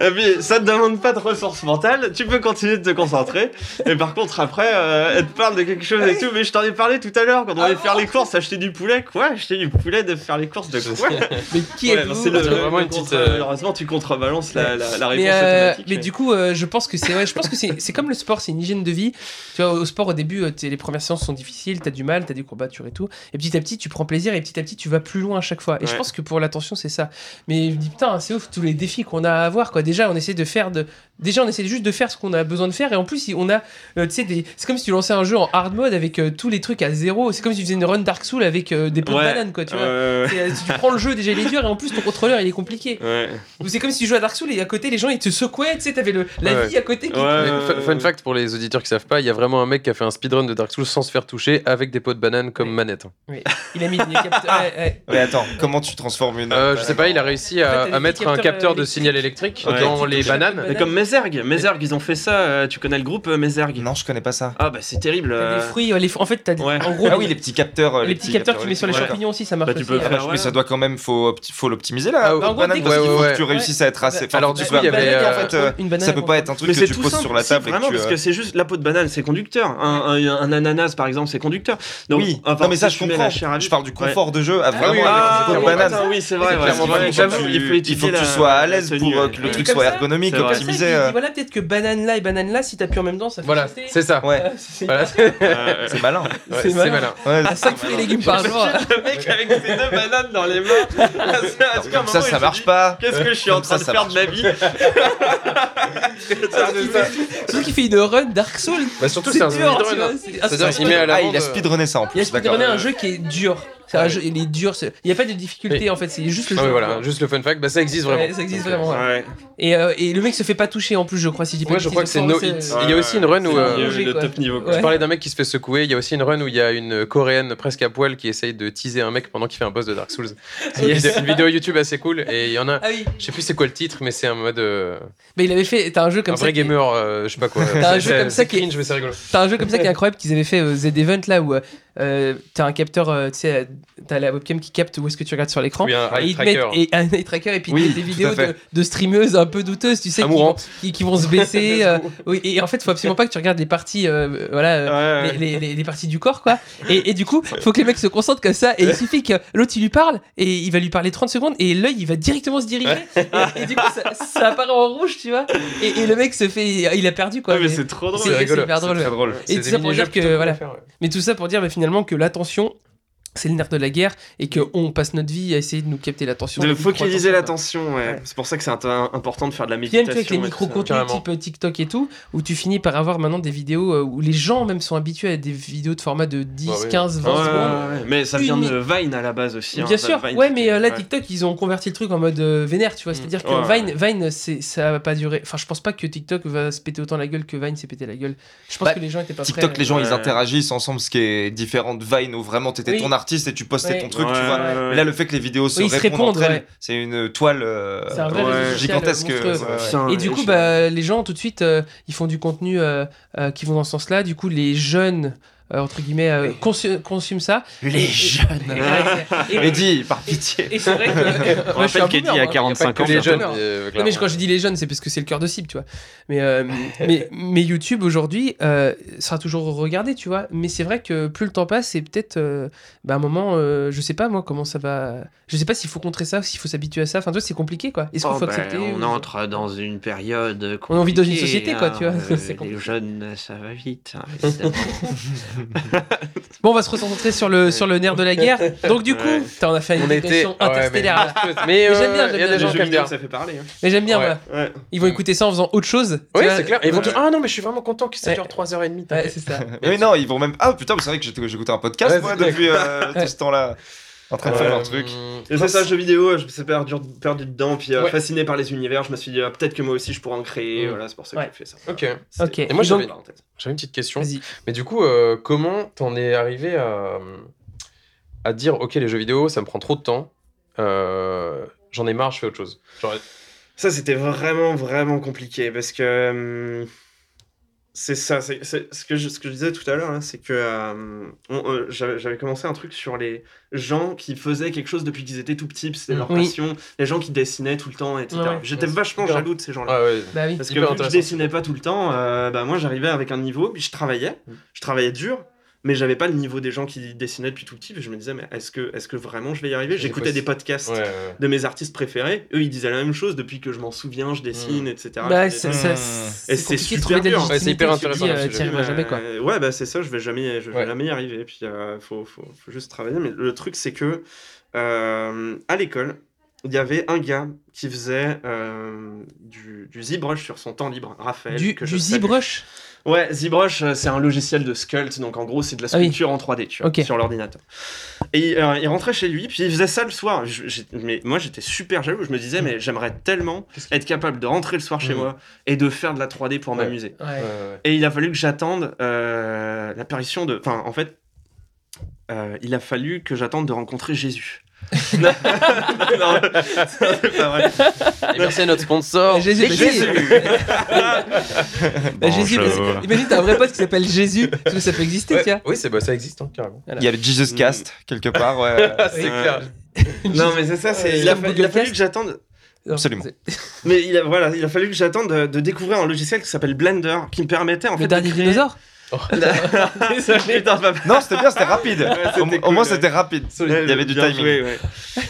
Et puis, ça te demande pas de ressources mentales, tu peux continuer de te concentrer. Et par contre, après, euh, elle te parle de quelque chose et tout. Mais je t'en ai parlé tout à l'heure quand on Ah allait faire les courses, acheter du poulet. Quoi? Acheter du poulet, de faire les courses de quoi? Mais qui Ouais, êtes-vous? c'est le, C'est le- vraiment le une petite, euh, Malheureusement, tu contrebalances la, la, la réponse mais, euh, automatique. mais du coup, euh, je pense que c'est ouais, je pense que c'est c'est comme le sport, c'est une hygiène de vie. Tu vois, au sport au début, t'es- les premières séances sont difficiles, t'as du mal, t'as des courbatures et tout. Et petit à petit, tu prends plaisir et petit à petit, tu vas plus loin à chaque fois. Et je pense que pour l'attention, c'est ça. Mais je me dis putain, c'est ouf tous les défis qu'on a à avoir quoi. Déjà, on essaie de faire de, déjà on essaie juste de faire ce qu'on a besoin de faire et en plus on a, euh, tu sais, des, c'est comme si tu lançais un jeu en hard mode avec euh, tous les trucs à zéro. C'est comme si tu faisais une run Dark Souls avec euh, des pots Ouais. de banane quoi. Tu vois. Euh, euh, si tu prends le jeu déjà il est dur et en plus ton contrôleur il est compliqué. ouais. Ou c'est comme si tu jouais à Dark Souls et à côté les gens ils te secouaient, tu sais, t'avais le, la Ouais. vie à côté qui. Fun, fun fact pour les auditeurs qui savent pas, il y a vraiment un mec qui a fait un speedrun de Dark Souls sans se faire toucher avec des pots de banane comme Oui. manette. Oui. Il a mis des capteurs. ouais, ouais. Mais attends, comment tu transformes une. Euh, je sais pas, il a réussi à, En fait, t'as à des mettre un capteur euh, de signal électrique Ouais. dans les bananes. comme Mézergue, Mézergue, ils ont fait ça. euh, tu connais le groupe euh, Mézergue Non, je connais pas ça. Ah bah c'est terrible. T'as euh, des fruits, ouais, les fr- en fait, t'as des- Ouais. en gros, Ah oui, les petits capteurs. euh, les petits capteurs que tu mets sur les ouais. champignons aussi, ça marche Bah, tu aussi. peux hein. faire- Ah, ouais. Mais ça doit quand même, faut, faut l'optimiser là. Ah, bah, en gros, banane, parce tu- qu'il faut ouais, que tu ouais. réussisses à être assez. Enfin, Alors, du tu coup, il y avait, en euh, fait. euh, une banane Ça peut pas être un truc que tu tout poses sur la table. et vraiment, parce euh, que c'est juste la peau de banane, c'est conducteur. Un, ananas, par exemple, c'est conducteur. Donc, oui, non mais ça je comprends. Je parle du confort de jeu Ah, une peau de oui, banane. attends, oui, c'est vrai. Il faut que tu- sois à la l'aise pour euh, que le truc soit ergonomique, optimisé. Euh, voilà, peut-être que banane là et banane là, si t'appuies en même temps, ça fait Voilà, c'est ça. Ouais, Euh, c'est- Voilà, Euh, c'est malin. Ouais, C'est c'est malin. malin. Ouais, À 5 fruits et légumes par jour. Le mec avec ses deux bananes dans les mains. Comme ça, ça marche pas. Qu'est-ce que je suis en train de faire de ma vie Surtout qu'il fait une run Dark Souls. Bah, surtout, C'est c'est un speedrun. hein. c'est- ah, Ah, il a speedrunné ça en Il a plus. Speedrunné un jeu qui est dur. C'est un Ouais. jeu, il est dur. c'est- Il n'y a pas de difficulté Oui. en fait, c'est juste le Ah jeu. oui, voilà, juste le fun fact, bah, ça existe Ouais, vraiment. ça existe vraiment. ouais. Ouais. Et, euh, et le mec se fait pas toucher touché en plus, je crois, si je dis pas Ouais, de je crois que c'est No Hit. Il y a aussi une run où. euh, le top niveau. quoi. Ouais. Je parlais d'un mec qui se fait secouer. Il y a aussi une run où il y a une coréenne presque à poil qui essaye de teaser un mec pendant qu'il fait un boss de Dark Souls. Une, Yes. vidéo, une vidéo YouTube assez cool. Et il y en a. Ah oui, Je sais plus c'est quoi le titre, mais c'est un mode. euh, mais il avait fait. T'as un jeu comme un ça. vrai qui- gamer, euh, je sais pas quoi. T'as un jeu C'est- comme ça qui est- cringe, mais c'est rigolo. T'as un jeu comme ça qui est incroyable qu'ils avaient fait euh, Z Event là où euh, t'as un capteur, euh, tu sais, euh, t'as la webcam qui capte où est-ce que tu regardes sur l'écran. Oui, un Et eye ils te mettent tracker. et un eye tracker et puis Oui, ils mettent des vidéos de, de streameuses un peu douteuses, tu sais, qui vont, Amourantes. qui, qui vont se baisser. euh, oui, et en fait, faut absolument pas que tu regardes les parties, voilà, Ouais, ouais. les, les- parties du corps, quoi. Et, et du coup, faut que les mecs se concentrent comme ça. Et il suffit que l'autre il lui parle et il va lui parler 30 secondes et l'œil il va directement se diriger. Et, et du coup, ça, ça apparaît en rouge, tu vois. Et, et le mec se fait, il a perdu quoi. Mais Mais- c'est trop drôle. c'est- hyper drôle. Et tout ça pour dire que, voilà. Mais tout ça pour dire bah, que l'attention, c'est le nerf de la guerre et qu'on passe notre vie à essayer de nous capter l'attention. De focaliser l'attention, ouais. Ouais. C'est pour ça que c'est important de faire de la. Puis méditation. tu vois, avec les micro-contenus type euh, TikTok et tout, où tu finis par avoir maintenant des vidéos euh, où les gens même sont habitués à des vidéos de format de 10, Bah oui. 15, 20 Ouais, secondes. ouais, ouais. Mais ça vient de Vine à la base aussi. hein. Bien sûr, Vine, ouais, mais euh, là, ouais. TikTok, ils ont converti le truc en mode euh, vénère, tu vois. C'est-à-dire que Ouais, Vine, Vine ça va pas durer. Enfin, je pense pas que TikTok va se péter autant la gueule que Vine s'est pété la gueule. Je pense Bah, que les gens étaient pas TikTok, prêts. les gens, ils Ouais. interagissent ensemble, ce qui est différent de Vine où vraiment t'étais Oui. ton artiste et tu postais Ouais. ton truc, Ouais, tu vois. ouais. Mais là, le fait que les vidéos se Oui, ils se répondent, répondent, entre elles, ouais. c'est une toile euh, un vrai gigantesque. monstrueux. ouais, ouais. Putain, Et du coup, bah, les gens tout de suite, euh, ils font du contenu euh, euh, qui vont dans ce sens-là. Du coup, les jeunes, euh, entre guillemets, euh, consu- consument ça. Les jeunes. Et, Mais dis, par pitié. et c'est vrai que. On rappelle qu'Eddie a moi. 45 que ans. les jeunes. Non, euh, Non, mais quand je dis les jeunes, c'est parce que c'est le cœur de cible, tu vois. Mais, euh, mais, mais YouTube aujourd'hui euh, sera toujours regardé, tu vois. Mais c'est vrai que plus le temps passe, c'est peut-être euh, bah, un moment, euh, je sais pas moi comment ça va. Je sais pas s'il faut contrer ça, s'il faut s'habituer à ça. Enfin, tu vois, c'est compliqué quoi. Est-ce qu'il Oh, faut ben, accepter on ou- entre dans une période. On vit dans une société, quoi, tu vois. hein, les jeunes, ça va vite, hein. Bon, on va se recentrer sur le, sur le nerf de la guerre. Donc, du coup, putain, on a fait une On était. digression ouais, mais- interstellaire. là. Mais Mais euh, j'aime bien, j'aime il y a bien. des gens qui ça fait parler. hein. Mais j'aime bien, Ouais. voilà. Ouais. Ils vont écouter ça en faisant autre chose. Oui, c'est clair. Ils vont dire Ah non, mais je suis vraiment content que ça dure 3h30. Ouais, c'est ça. Oui, non, ils vont même. Ah putain, mais c'est vrai que j'écoutais un podcast moi depuis euh, tout ce temps-là. En train de faire Euh, un truc. Et c'est ça, jeu vidéo, je me suis perdu, perdu dedans, puis euh, Ouais. fasciné par les univers, je me suis dit, ah, peut-être que moi aussi je pourrais en créer, Mm. voilà, c'est pour ça Ouais. que j'ai fait ça. Ok. C'est- Ok. Et moi, j'avais une petite question. Mais du coup, euh, comment t'en es arrivé à, à dire Ok, les jeux vidéo, ça me prend trop de temps. euh, J'en ai marre, je fais autre chose? Genre, Ça, c'était vraiment, vraiment compliqué parce que. hum, c'est ça, c'est c'est- ce, que je, ce que je disais tout à l'heure, hein, c'est que euh, on- euh, j'avais j'avais commencé un truc sur les gens qui faisaient quelque chose depuis qu'ils étaient tout petits, c'était leur Oui. passion, les gens qui dessinaient tout le temps, etc. Ouais, ouais. J'étais Ouais, vachement jaloux de ces gens-là. ah ouais. Bah oui. Parce que vu que je dessinais pas tout le temps, euh, bah moi j'arrivais avec un niveau, puis je travaillais, Mm. je travaillais dur, mais j'avais pas le niveau des gens qui dessinaient depuis tout petit, puis je me disais, mais est-ce que, est que vraiment je vais y arriver? J'écoutais des podcasts Ouais, ouais. de mes artistes préférés, eux ils disaient la même chose depuis que je m'en souviens, je dessine, Mm. etc. Bah, c'est Mm. Et de super de dur. Ouais, c'est hyper intéressant dis, euh, jamais quoi. Ouais, bah c'est ça, je vais jamais, je vais Ouais. jamais y arriver. Et puis, euh, faut, faut, faut juste travailler. Mais le truc, c'est que euh, à l'école, il y avait un gars qui faisait euh, du, du ZBrush sur son temps libre, Raphaël. Du, que du je salue. ZBrush? Ouais, ZBrush, c'est un logiciel de sculpt, donc en gros, c'est de la Ah oui. sculpture en 3D, tu vois, Ok. sur l'ordinateur. Et euh, il rentrait chez lui, puis il faisait ça le soir. Je- mais moi, j'étais super jaloux. Je me disais, mais j'aimerais tellement être capable de rentrer le soir chez Mhm. moi et de faire de la 3D pour Ouais. m'amuser. Ouais. Ouais, ouais. Et il a fallu que j'attende euh, l'apparition de. Enfin, en fait, euh, il a fallu que j'attende de rencontrer Jésus. non, non, c'est pas vrai. Et merci à notre sponsor. Jésus, Jésus. Bah, Jésus, parce- imagine, t'as un vrai pote qui s'appelle Jésus, parce que ça peut exister, Ouais, tiens. Oui, c'est bah, ça existe hein, carrément. Voilà. Il y avait Jesus Cast quelque part, ouais. c'est Oui. clair. Non, mais c'est ça, c'est. Euh, il, a il a fallu que j'attende. Absolument. c'est- Mais il a, voilà, il a fallu que j'attende de, de découvrir un logiciel qui s'appelle Blender, qui me permettait en fait Le dernier de créer... dinosaure? Désolé. Putain, pas- Non, c'était bien, c'était rapide. Ouais, au, moins, ouais. c'était rapide. Il y avait du timing. joué, ouais.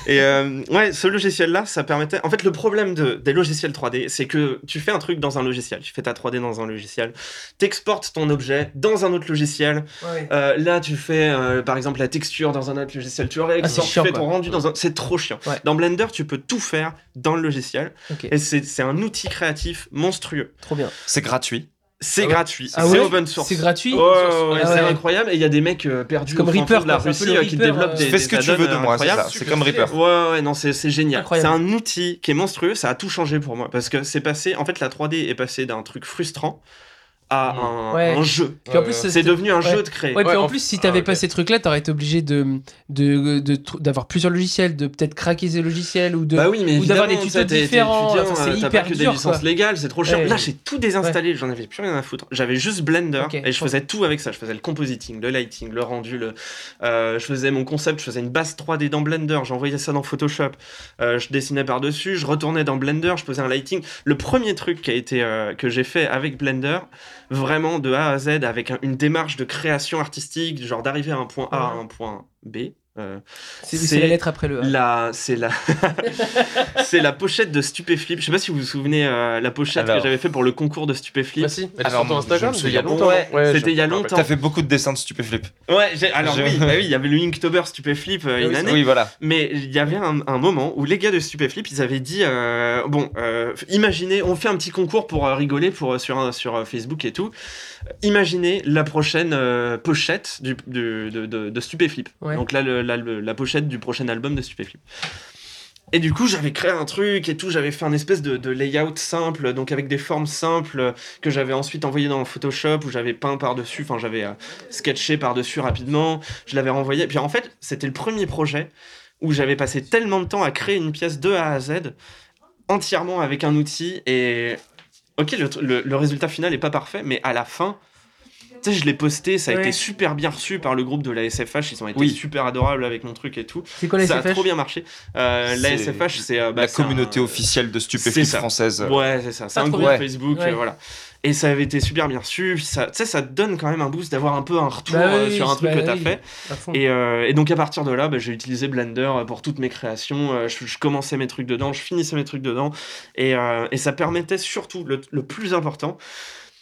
Et euh, ouais, ce logiciel-là, ça permettait. En fait, le problème de, des logiciels 3D, c'est que tu fais un truc dans un logiciel. Tu fais ta 3D dans un logiciel. T'exportes ton objet dans un autre logiciel. Ouais. Euh, là, tu fais euh, par exemple la texture dans un autre logiciel. Tu réexportes, Ah, chiant, tu fais ton rendu dans un. C'est trop chiant. Ouais. Dans Blender, tu peux tout faire dans le logiciel. Et c'est un outil créatif monstrueux. trop bien. C'est gratuit. C'est Ah ouais gratuit, Ah c'est ouais open source. C'est gratuit Ouais, ouais, ouais, Ah c'est ouais. incroyable. Et il y a des mecs euh, perdus comme au Reaper, de la Russie qui développent euh, des, Fais ce que tu veux de moi, c'est comme Reaper. Ouais, ouais, non, c'est génial. C'est un outil qui est monstrueux. Ça a tout changé pour moi parce que c'est passé. En fait, la 3D est passée d'un truc frustrant à Mhm. un, Ouais. un jeu. Puis en plus. C'est devenu un Ouais. jeu de créer. Ouais, puis en plus, si Ah, t'avais ok. pas ces trucs-là, t'aurais été obligé de de- de tr- d'avoir plusieurs logiciels, de peut-être craquer ces logiciels ou de. Bah oui, mais ou d'avoir des tutos différents, enfin, c'est euh, hyper pas que des licences quoi. légales, c'est trop. Ouais. Là, j'ai tout désinstallé, j'en avais plus rien à foutre. J'avais juste Blender et je faisais tout avec ça. Je faisais le compositing, le lighting, le rendu, le, euh, je faisais mon concept, je faisais une base 3D dans Blender, j'envoyais ça dans Photoshop, euh, je dessinais par-dessus, je retournais dans Blender, je faisais un lighting. Le premier truc qui a été, euh, que j'ai fait avec Blender, vraiment de A à Z, avec un- une démarche de création artistique, genre d'arriver à un point A à un point B. euh, C'est la lettre après le. La, c'est la, c'est la pochette de Stupéflip. Je sais pas si vous vous souvenez euh, la pochette Alors. que j'avais fait pour le concours de Stupéflip. Bah si, elle Alors, sur ton Instagram, c'est il y a longtemps. Ouais, Ouais, c'était je- il y a je me rappelle. longtemps. T'as fait beaucoup de dessins de stupéflip. Ouais, j'ai- alors Je- oui, bah oui, il y avait le Inktober Stupéflip euh, Ah une oui, année. Oui, voilà. Mais il y avait un, un moment où les gars de Stupéflip, ils avaient dit euh, bon, euh, imaginez, on fait un petit concours pour euh, rigoler pour euh, sur sur euh, Facebook et tout. Imaginez la prochaine euh, pochette du, du- de, de, de Stupéflip. Ouais. Donc là, le- la, le- la pochette du prochain album de Stupéflip. Et du coup, j'avais créé un truc et tout, j'avais fait un espèce de, de layout simple, donc avec des formes simples que j'avais ensuite envoyé dans Photoshop, où j'avais peint par-dessus, enfin j'avais euh, sketché par-dessus rapidement, je l'avais renvoyé. Et puis en fait, c'était le premier projet où j'avais passé tellement de temps à créer une pièce de A à Z, entièrement avec un outil, et ok, le, tr- le- le résultat final est pas parfait, mais à la fin, tu sais, je l'ai posté, ça a Ouais. été super bien reçu par le groupe de la SFH, ils ont été Oui. super adorables avec mon truc et tout. C'est quoi la ça a SFH trop bien marché. Euh, la C'est SFH, c'est euh, bah, la c'est communauté un- officielle de ça. française. Ouais, c'est ça. C'est Ah, un groupe. Facebook, Ouais. euh, voilà. Et ça avait été super bien reçu. Ça, tu sais, ça te donne quand même un boost d'avoir un peu un retour Bah euh, oui, sur un truc bah que t'as oui. fait. Et, euh, et donc à partir de là, bah, j'ai utilisé Blender euh, pour toutes mes créations. Je, je commençais mes trucs dedans, je finissais mes trucs dedans. Et, euh, et ça permettait surtout, le, le plus important,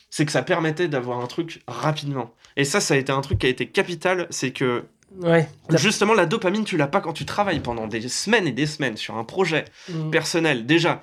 c'est que ça permettait d'avoir un truc rapidement. Et ça, ça a été un truc qui a été capital, c'est que Ouais. Justement la dopamine, tu l'as pas quand tu travailles pendant des semaines et des semaines sur un projet Mm. personnel. Déjà,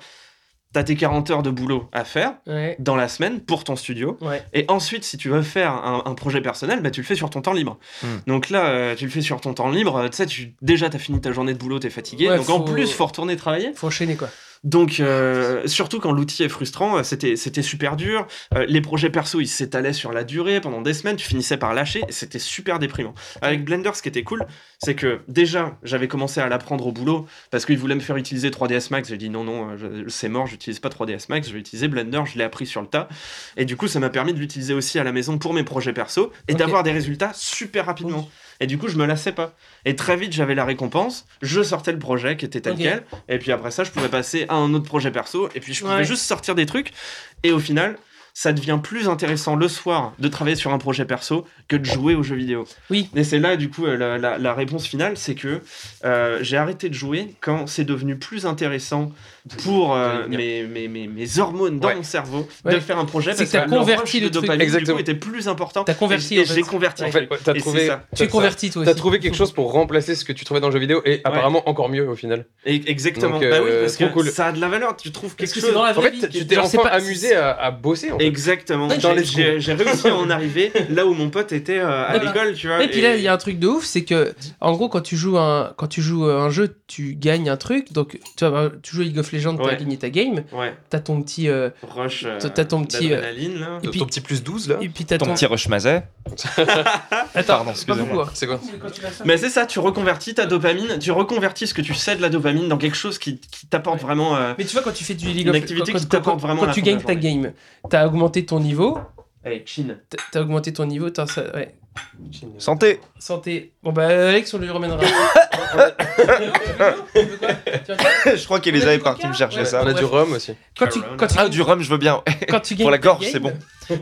t'as tes 40 heures de boulot à faire Ouais. dans la semaine pour ton studio. Ouais. Et ensuite, si tu veux faire un, un projet personnel, bah, tu le fais sur ton temps libre. Hmm. Donc là, euh, tu le fais sur ton temps libre. Tu sais, tu, déjà, tu as fini ta journée de boulot, tu es fatigué. Ouais, donc en plus, faut retourner travailler. Faut enchaîner quoi. Donc, euh, surtout quand l'outil est frustrant, euh, c'était c'était super dur. Euh, les projets perso, ils s'étalaient sur la durée pendant des semaines. Tu finissais par lâcher. et C'était super déprimant. Avec Blender, ce qui était cool, c'est que déjà, j'avais commencé à l'apprendre au boulot parce qu'ils voulaient me faire utiliser 3ds Max. J'ai dit non, non, je- c'est mort, j'utilise pas 3ds Max, je vais utiliser Blender. Je l'ai appris sur le tas. Et du coup, ça m'a permis de l'utiliser aussi à la maison pour mes projets perso et d'avoir des résultats super rapidement. Et du coup, je me lassais pas. Et très vite, j'avais la récompense. Je sortais le projet qui était tel quel. Et puis après ça, je pouvais passer à un autre projet perso. Et puis je pouvais Ouais. juste sortir des trucs. Et au final, ça devient plus intéressant le soir de travailler sur un projet perso que de jouer aux jeux vidéo. Oui. Et c'est là, du coup, euh, la, la- la réponse finale, c'est que euh, j'ai arrêté de jouer quand c'est devenu plus intéressant pour euh, mes, mes, mes, mes hormones dans Ouais. mon cerveau Ouais. de faire un projet parce que t'as le converti le de truc. dopamine, du Exactement. coup, était plus important. T'as converti, Et, j'ai converti. En fait, t'as c'est trouvé, ça. Tu es t'as- converti toi T'as aussi. trouvé quelque chose pour remplacer ce que tu trouvais dans le jeu vidéo et apparemment encore mieux au final. Et- Exactement. Donc, bah oui, euh, parce trop que cool. ça a de la valeur. Tu trouves quelque que chose. c'est dans la En fait, vie. tu t'es enfin pas- amusé à, bosser. En fait. Exactement. J'ai- réussi à en arriver là où mon pote était euh, à l'école, tu vois. Et puis là, il y a un truc de ouf, c'est que, en gros, quand tu joues un, quand tu joues un jeu, tu gagnes un truc. Donc, tu, vois, tu joues of Legends, t'as Ouais. gagné ta game, Ouais, t'as ton petit, euh, rush. euh, T'as- ton petit, euh, d'adrénaline, là. et puis- Ton petit plus 12 là et puis t'as Ton ton. petit rush mazet. Attends, Pardon, c'est quoi Mais c'est ça, tu reconvertis ta dopamine, tu reconvertis ce que tu sais de la dopamine dans quelque chose qui, qui t'apporte vraiment. euh, Mais tu vois, quand tu fais du League of activité quand, tu de gagnes ta game, t'as augmenté ton niveau, Allez, chin. t'as- t'as augmenté ton niveau, t'as ça, ouais. Santé. Santé. Bon bah Alex, on lui ramènera. Je crois qu'il les avait partis me chercher Ouais. ça. On a du rhum aussi. Quand tu, quand tu, Ah, du rhum, je veux bien. quand tu gagnes Pour la gorge, c'est bon.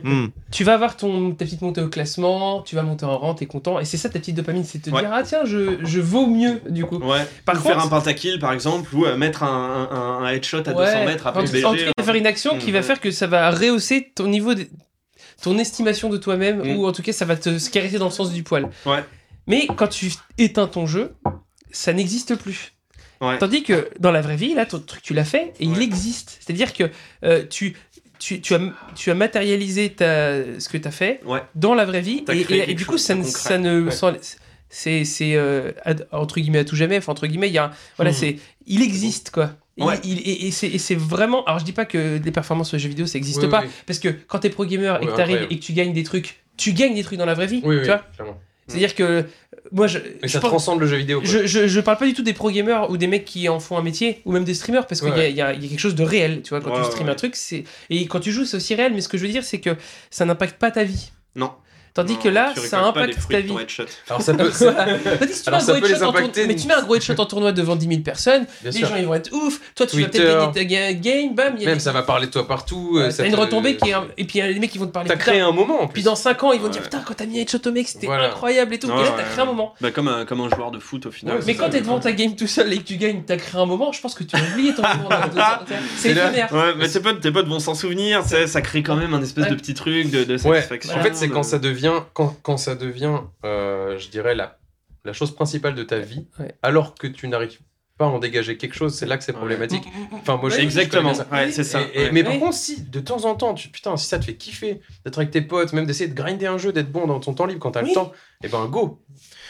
Hmm. Tu vas avoir ton, ta petite montée au classement, tu vas monter en rang, t'es content. Et c'est ça ta petite dopamine, c'est te Ouais. dire, ah tiens, je, je vaux mieux du coup. Ouais. Par ou contre- faire un pentakill par exemple, ou euh, mettre un, un, un headshot à Ouais. 200 mètres après en, le tout- en tout BG. cas, faire une action qui va Mhm. faire que ça va rehausser ton niveau, de- ton estimation de toi-même, Mhm. ou en tout cas, ça va te caresser dans le sens du poil. Ouais. Mais quand tu éteins ton jeu, ça n'existe plus. Ouais. Tandis que dans la vraie vie, là, ton truc, tu l'as fait et il existe. C'est-à-dire que euh, tu tu, tu as, tu as matérialisé ta, ce que tu as fait Ouais. dans la vraie vie. Et, du coup, ça, ne- ça ne. C'est c'est euh, entre guillemets à tout jamais enfin entre guillemets il y a un- voilà Mhm. c'est il existe quoi Ouais. il- et et c'est vraiment alors je dis pas que les performances sur les jeux vidéo ça existe Oui, pas oui. parce que quand t'es pro gamer et que t'arrives et que tu gagnes des trucs tu gagnes des trucs dans la vraie vie Oui, tu vois clairement. c'est à dire que euh, moi je, Mais je ça pense- transcende le jeu vidéo. quoi. je, je, je parle pas du tout des pro gamers ou des mecs qui en font un métier ou même des streamers parce qu'il y, Ouais. y a, il y a quelque chose de réel tu vois quand Ouais, tu streames un truc c'est et quand tu joues c'est aussi réel mais ce que je veux dire c'est que ça n'impacte pas ta vie Non. Tandis Non, que là ça impacte ta vie. Alors ça peut. Tandis que tu mets Alors, un ça gros peut les headshot en tournoi- mais tu mets un gros headshot en tournoi devant 10 000 personnes Bien les sûr. gens ils vont être ouf toi tu vas Twitter. peut-être gagner ta ga- game bam il y a Même des- ça va parler de toi partout. Ouais, euh, ça une te- retombée qui est un- et puis il y a les mecs qui vont te parler T'as créé un moment en puis dans 5 ans ils vont dire putain quand t'as mis un headshot au mec c'était Voilà. incroyable et tout Ouais, et là t'as créé un moment Bah, comme, un, comme un joueur de foot au final. Ouais, mais quand t'es devant ta game tout seul et que tu gagnes, t'as créé un moment, je pense que tu vas oublier ton moment. C'est éphémère. Ouais, mais tes potes, tes potes vont s'en souvenir, ça crée quand même un espèce de petit truc de, satisfaction. En fait, c'est quand ça devient, quand, quand ça devient, euh, je dirais la, la chose principale de ta vie, Ouais. alors que tu n'arrives pas à en dégager quelque chose, c'est là que c'est Ouais. problématique. Enfin, moi, Ouais, je Exactement, ouais, c'est ça. Et- et- ouais. Mais par contre, si de temps en temps, tu, putain, si ça te fait kiffer d'être avec tes potes, même d'essayer de grinder un jeu, d'être bon dans ton temps libre quand t'as Oui. le temps, et ben go.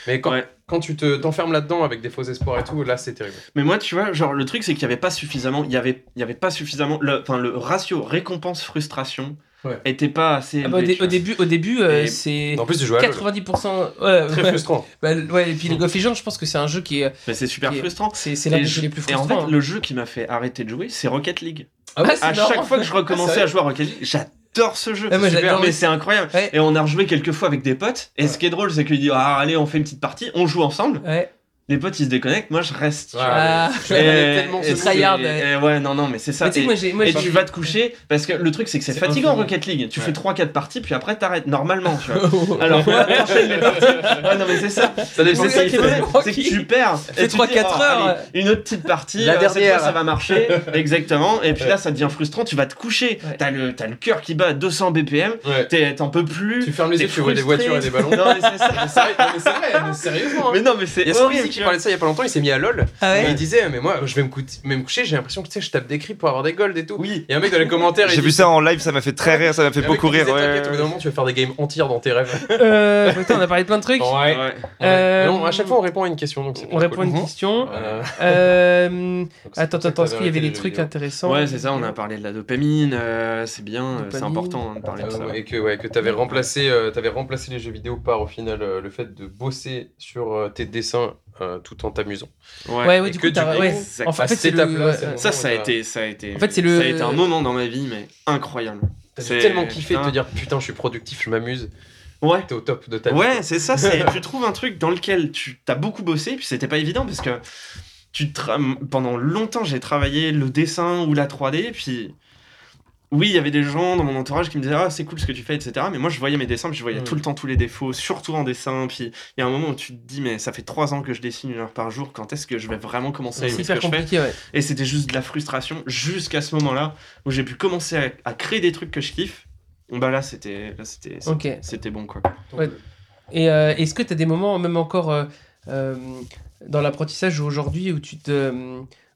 Mais quand, Ouais. quand tu te t'enfermes là-dedans avec des faux espoirs et tout, là c'est terrible. Mais moi, tu vois, genre, le truc, c'est qu'il y avait pas suffisamment, il y avait, il y avait pas suffisamment, le, enfin, le ratio récompense-frustration Ouais. était pas assez Ah bah, au, dé- au début, au début euh, c'est En plus, tu joues à LoL. 90%. Ouais, Très ouais. frustrant. Bah, ouais, et puis League of Legends, je pense que c'est un jeu qui est. Mais c'est super est- frustrant. C'est c'est l'un des je- jeux les plus Et en frustrants. fait, hein. le jeu qui m'a fait arrêter de jouer, c'est Rocket League. Ah, c'est à chaque fois que je recommençais Ah, à jouer à Rocket League, j'adore ce jeu. Ouais, moi, C'est super, j'adore mais c'est incroyable. Ouais. Et on a rejoué quelques fois avec des potes. Et Ouais. ce qui est drôle, c'est qu'il dit Ah, allez, on fait une petite partie, on joue ensemble. Les potes, ils se déconnectent, moi, je reste. tu vois. Ah. Et ce tryhard, c'est- ouais. et ouais, non, non, mais c'est ça. Mais Et- moi, moi, tu vas te coucher parce que le truc c'est que c'est fatigant infini. Rocket League. Tu Ouais. fais 3-4 parties puis après t'arrêtes normalement. Tu vois. Alors les parties. Ouais, non mais c'est ça. Ça C'est ça qui c'est que tu perds. Fais Et tu te 3-4 dis, oh, heures. allez, une autre petite partie. La euh, cette dernière. fois, ça va marcher. Exactement. Et puis là ça devient frustrant. Tu vas te coucher. T'as le t'as le cœur qui bat à 200 BPM. T'en peux plus. Tu fermes les yeux, tu vois des voitures et des ballons. Non mais c'est ça. Mais sérieusement. hein. Mais non mais c'est horrible. Qui parlait de ça il y a pas longtemps, il s'est mis à LoL. Ah Et ouais il disait, mais moi, je vais me, cou- me coucher, j'ai l'impression que tu sais, je tape des cris pour avoir des golds et tout. Oui. Il y a un mec dans les commentaires. J'ai vu ça en live, ça m'a fait très rire, ça m'a fait beaucoup rire. T'inquiète, au bout d'un moment, tu vas faire des games entières dans tes rêves. Euh, putain, on a parlé de plein de trucs. Ouais. Ouais. Euh, non, à chaque fois, on répond à une question. Donc On répond à une question. Euh, Attends, attends, est-ce t'avais qu'il y avait des trucs intéressants Ouais, c'est ça, on a parlé de la dopamine, euh, c'est bien, c'est important de parler de Euh, ça. et que, ouais, que tu avais remplacé, t'avais remplacé les jeux vidéo par au final le fait de bosser sur tes dessins euh, tout en t'amusant. Ouais, ouais, Et du que coup, t'as- du coup, ouais. ça- En fait, à c'est le. ouais, ouais. Ça, ça a été, ça a été, En fait, c'est le- ça a été un moment dans ma vie, mais incroyable. T'as tellement kiffé de te dire putain, je suis productif, je m'amuse. Ouais. T'es au top de ta vie. Ouais, c'est ça. c'est- tu trouves un truc dans lequel tu as beaucoup bossé, puis c'était pas évident parce que tu tra- pendant longtemps j'ai travaillé le dessin ou la 3D, puis oui, il y avait des gens dans mon entourage qui me disaient ah c'est cool ce que tu fais, etc. Mais moi je voyais mes dessins, puis je voyais Mm. tout le temps tous les défauts, surtout en dessin. Puis il y a un moment où tu te dis mais ça fait trois ans que je dessine une heure par jour, quand est-ce que je vais vraiment commencer à C'est aimer ce que je fais? ouais. Et c'était juste de la frustration jusqu'à ce moment-là où j'ai pu commencer à, à créer des trucs que je kiffe. Bah là c'était là c'était Ok. c'était bon quoi. Ouais. Et euh, est-ce que tu as des moments, même encore euh, euh, dans l'apprentissage aujourd'hui, où tu te,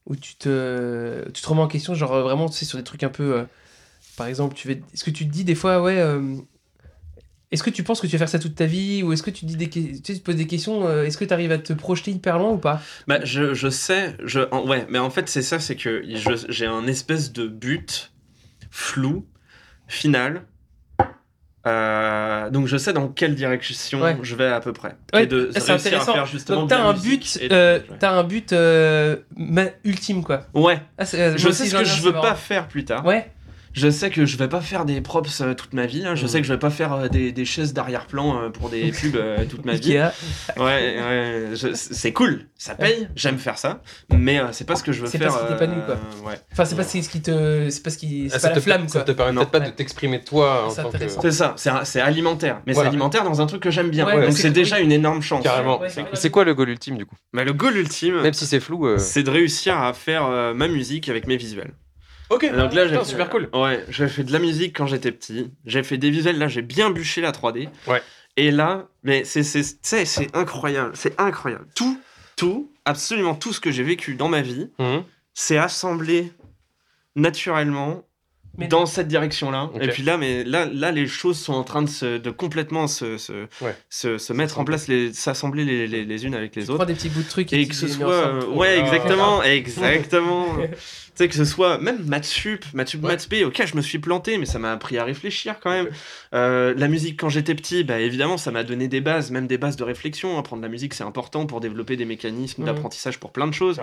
où tu te, tu te remets en question, genre euh, vraiment, tu sais, sur des trucs un peu, euh, par exemple, tu est-ce que tu te dis des fois, ouais, euh, est-ce que tu penses que tu vas faire ça toute ta vie, ou est-ce que tu te dis des, tu, sais, tu te poses des questions, euh, est-ce que tu arrives à te projeter hyper loin ou pas? Bah, je, je sais, je, en- ouais, mais en fait, c'est ça, c'est que j'ai un espèce de but flou, final. Euh, donc je sais dans quelle direction Ouais. je vais à peu près. Ouais, et de réussir à intéressant. faire justement Donc t'as un but, euh, t'as un but euh, ultime quoi. Ouais, Ah, je sais ce que je veux pas faire plus tard. Ouais. Je sais que je vais pas faire des props euh, toute ma vie. là. Je Mhm. sais que je vais pas faire euh, des, des chaises d'arrière-plan euh, pour des pubs toute ma vie. Ikea. Ouais, ouais, je- c'est cool, ça paye, j'aime faire ça, mais euh, c'est pas ce que je veux C'est faire. pas ce qui t'épanouit, quoi. euh, ouais. Enfin, c'est pas ce qui te, c'est pas ce qui, c'est Ah, ça pas la flamme Ça quoi. te permet Non. peut-être pas Ouais. de t'exprimer toi en C'est tant que. C'est ça, c'est c'est alimentaire. Mais Voilà. c'est alimentaire dans un truc que j'aime bien. Ouais, Donc c'est c'est- déjà une énorme chance. Carrément. C'est- C'est quoi le goal ultime du coup? Mais le goal ultime, Même si c'est flou. c'est de réussir à faire ma musique avec mes visuels. Ok. Donc là, j'ai Putain, fait- super cool. Ouais, j'ai fait de la musique quand j'étais petit. J'ai fait des visuels. Là, j'ai bien bûché la 3D. Ouais. Et là, mais c'est incroyable. C'est incroyable. Tout, tout, absolument tout ce que j'ai vécu dans ma vie, Mhm. c'est assemblé naturellement Mais- dans cette direction-là. Et puis là, mais là, là, les choses sont en train de, se, de complètement se, se, Ouais. se, se mettre en place, les- s'assembler les, les, les unes avec les Tu autres. prends des petits bouts de trucs Et tu que ce soit. euh, ouais, Ah. exactement, exactement. tu sais, que ce soit même Maths Sup, Maths Sup, Ouais. Maths P, ok, je me suis planté, mais ça m'a appris à réfléchir quand même. Euh, la musique, quand j'étais petit, bah, évidemment, ça m'a donné des bases, même des bases de réflexion. Apprendre la musique, c'est important pour développer des mécanismes Mhm. d'apprentissage pour plein de choses.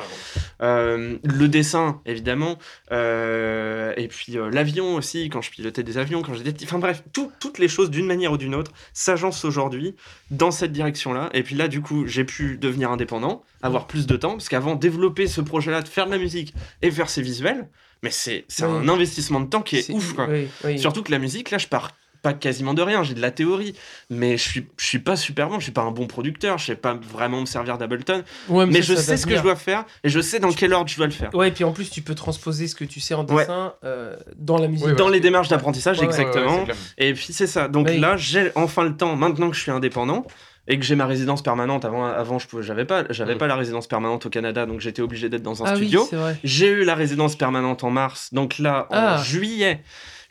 Euh, le dessin, évidemment. Euh, et puis euh, l'avion aussi, quand je pilotais des avions, quand j'étais petit. Enfin bref, tout- toutes les choses d'une manière ou d'une autre s'agencent aujourd'hui dans cette direction-là. Et puis là, du coup, j'ai pu devenir indépendant, avoir plus de temps, parce qu'avant, développer ce projet-là, de faire de la musique et faire ses visuels, mais c'est c'est Oui. un investissement de temps qui est, ouf, quoi. oui, oui. Surtout que la musique, là, je pars pas quasiment de rien, j'ai de la théorie, mais je suis, je suis pas super bon, je suis pas un bon producteur, je sais pas vraiment me servir d'Ableton, Ouais, mais ça, je ça sais ce que je dois faire et je sais dans quel ordre je dois le faire. Ouais, et puis en plus, tu peux transposer ce que tu sais en Ouais. dessin euh, dans la musique. Oui, Dans les démarches d'apprentissage, exactement. Et puis c'est ça. Donc là, j'ai enfin le temps, maintenant que je suis indépendant et que j'ai ma résidence permanente. Avant, avant je pouvais, j'avais pas, j'avais Mm. pas la résidence permanente au Canada, donc j'étais obligé d'être dans un ah studio. oui, j'ai eu la résidence permanente en mars, donc là, en Ah. juillet,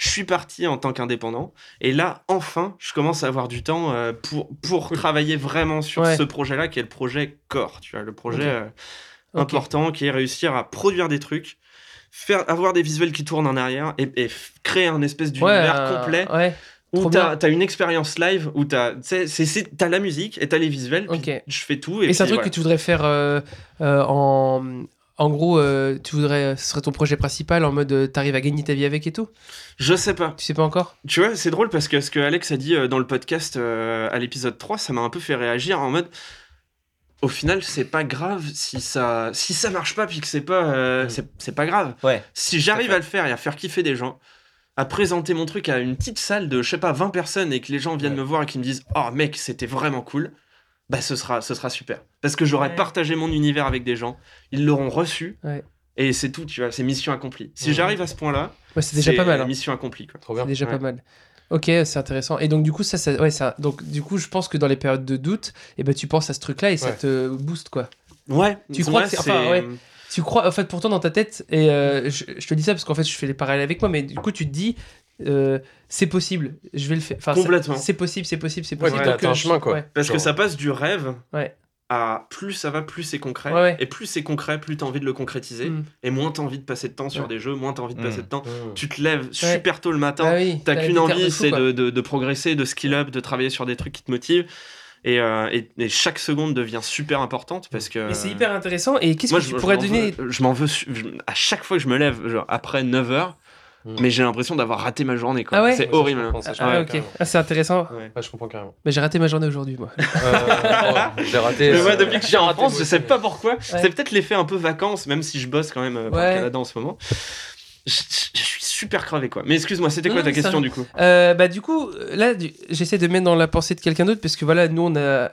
je suis parti en tant qu'indépendant. Et là, enfin, je commence à avoir du temps euh, pour, pour Cool. travailler vraiment sur Ouais. ce projet-là, qui est le projet Core, tu vois, le projet euh, important, qui est réussir à produire des trucs. Faire, avoir des visuels qui tournent en arrière et, créer un espèce Ouais, d'univers euh, complet Ouais. où t'as as une expérience live où t'as t'as la musique et t'as les visuels puis je fais tout Et, et, c'est un truc voilà. que tu voudrais faire euh, euh, en. En gros, euh, tu voudrais, ce serait ton projet principal en mode euh, t'arrives à gagner ta vie avec et tout? Je sais pas Tu sais pas encore? Tu vois c'est drôle parce que ce que Alex a dit euh, dans le podcast euh, à l'épisode 3 ça m'a un peu fait réagir en mode au final c'est pas grave si ça si ça marche pas puis que c'est pas euh, Mm. c'est c'est pas grave Ouais. si j'arrive à le faire et à faire kiffer des gens à présenter mon truc à une petite salle de je sais pas 20 personnes et que les gens viennent Ouais. me voir et qui me disent oh mec c'était vraiment cool bah ce sera ce sera super parce que j'aurai Ouais. partagé mon univers avec des gens ils l'auront reçu Ouais. et c'est tout tu vois c'est mission accomplie si Ouais. j'arrive à ce point là Ouais, c'est déjà pas mal. hein. mission accomplie quoi Trop bien. C'est déjà Ouais. pas mal. Ok, c'est intéressant. Et donc du coup, ça, ça, ouais, ça, donc du coup, je pense que dans les périodes de doute, eh ben, tu penses à ce truc-là et ça te booste quoi. ouais Tu crois ouais, que c'est- enfin, ouais. Tu crois, en fait, pourtant dans ta tête, et euh, je, je te dis ça parce qu'en fait, je fais les parallèles avec moi, mais du coup, tu te dis, euh, c'est possible, je vais le faire. Enfin, Complètement. c'est- possible, c'est possible, c'est Ouais, possible. Donc, t'as un euh, chemin, quoi. ouais. parce que ça passe du rêve Ouais. à plus ça va plus c'est concret Ouais, ouais. et plus c'est concret plus t'as envie de le concrétiser Mm. et moins t'as envie de passer de temps sur Ouais. des jeux moins t'as envie de Mm. passer de temps Mmh. tu te lèves super tôt le matin Ah oui, T'as qu'une envie, c'est de, de, de progresser, de skill up, de travailler sur des trucs qui te motivent. Et, euh, et, et chaque seconde devient super importante parce que. Mais c'est hyper intéressant. Et qu'est-ce Moi, que je, tu je pourrais donner veux- je m'en veux, je- à chaque fois que je me lève, genre après 9h, Mm. mais j'ai l'impression d'avoir raté ma journée. Quoi. Ah ouais c'est horrible. ça, Ah. Ah, c'est intéressant. Ouais. Ouais, je comprends carrément. Mais j'ai raté ma journée aujourd'hui, moi. Euh, oh, J'ai raté. Mais euh, moi, depuis que je suis en France, je sais pas pourquoi. C'est peut-être l'effet un peu vacances, même si je bosse quand même euh, le Canada en ce moment. Je, je- je suis super crevé quoi. Mais excuse-moi, c'était quoi Non, ta question va. du coup? Euh, bah du coup, là, du- j'essaie de mettre dans la pensée de quelqu'un d'autre parce que voilà, nous on a,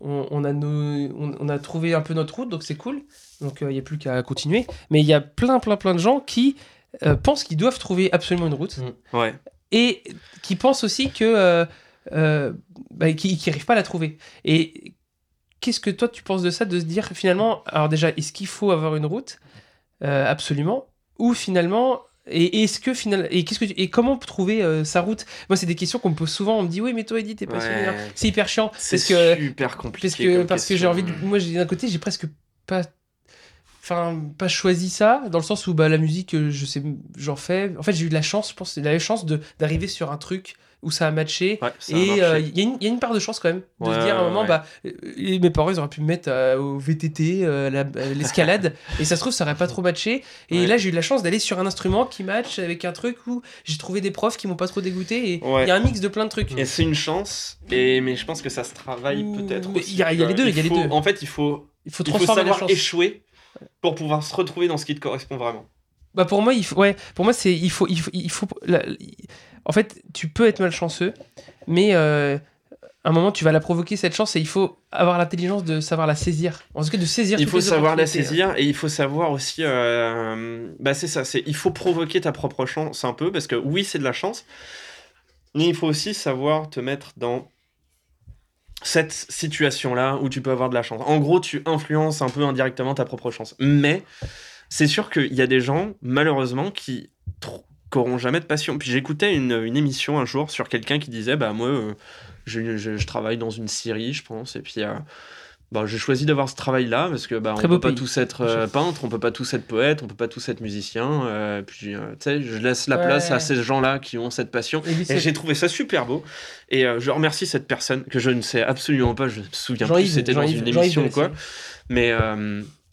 on, on a nos, on, on a trouvé un peu notre route, donc c'est cool. Donc il n'y a plus qu'à continuer. Mais il y a plein, plein, plein de gens qui euh, pensent qu'ils doivent trouver absolument une route Ouais. et qui pensent aussi que, euh, euh, bah, qui n'arrivent pas à la trouver. Et qu'est-ce que toi tu penses de ça, de se dire finalement, alors déjà, est-ce qu'il faut avoir une route? Absolument, ou finalement et est-ce que finalement et qu'est-ce que tu- et comment trouver euh, sa route? Moi, c'est des questions qu'on me pose souvent. On me dit oui, mais toi, Edith, t'es passionné. Ouais. C'est hyper chiant C'est super compliqué. parce que parce que j'ai envie. De, moi, d'un côté, j'ai presque pas. Enfin, pas choisi ça, dans le sens où bah, la musique, euh, je sais, j'en fais. En fait, j'ai eu de la chance, je pense, la chance de- d'arriver sur un truc où ça a matché. Ouais, ça a Et euh, il y, a une- il y a une part de chance quand même de Ouais, se dire à un moment, ouais. bah, euh, mes parents ils auraient pu me mettre euh, au VTT, la- l'escalade, et ça se trouve ça aurait pas trop matché. Et là j'ai eu la chance d'aller sur un instrument qui match avec un truc où j'ai trouvé des profs qui m'ont pas trop dégoûté. Et il y a un mix de plein de trucs. Et c'est une chance, et, mais je pense que ça se travaille Ouh, peut-être il y a- les deux, il y a les deux. En fait, il faut, Il faut il faut savoir échouer pour pouvoir se retrouver dans ce qui te correspond vraiment. Bah pour moi, il faut, ouais, pour moi c'est, il faut, il faut, il faut la- en fait, tu peux être malchanceux, mais euh, à un moment tu vas la provoquer cette chance et il faut avoir l'intelligence de savoir la saisir. En tout cas, de saisir. Il faut savoir la saisir et il faut savoir aussi. euh, bah c'est ça, c'est il faut provoquer ta propre chance un peu parce que oui, c'est de la chance, mais il faut aussi savoir te mettre dans cette situation-là où tu peux avoir de la chance. En gros, tu influences un peu indirectement ta propre chance. Mais c'est sûr qu'il y a des gens, malheureusement, qui tr- auront jamais de passion. Puis j'écoutais une, émission un jour sur quelqu'un qui disait Bah, moi, euh, je, travaille dans une série, je pense, et puis. euh, bah, j'ai choisi d'avoir ce travail-là parce que bah, on peut pas pays. tous être euh, peintre, on peut pas tous être poète, on peut pas tous être musicien. euh, puis euh, tu sais, je laisse la place à ces gens-là qui ont cette passion. Et j'ai trouvé ça super beau. Et je remercie cette personne que je ne sais absolument pas, je me souviens plus c'était dans une émission ou quoi. Mais,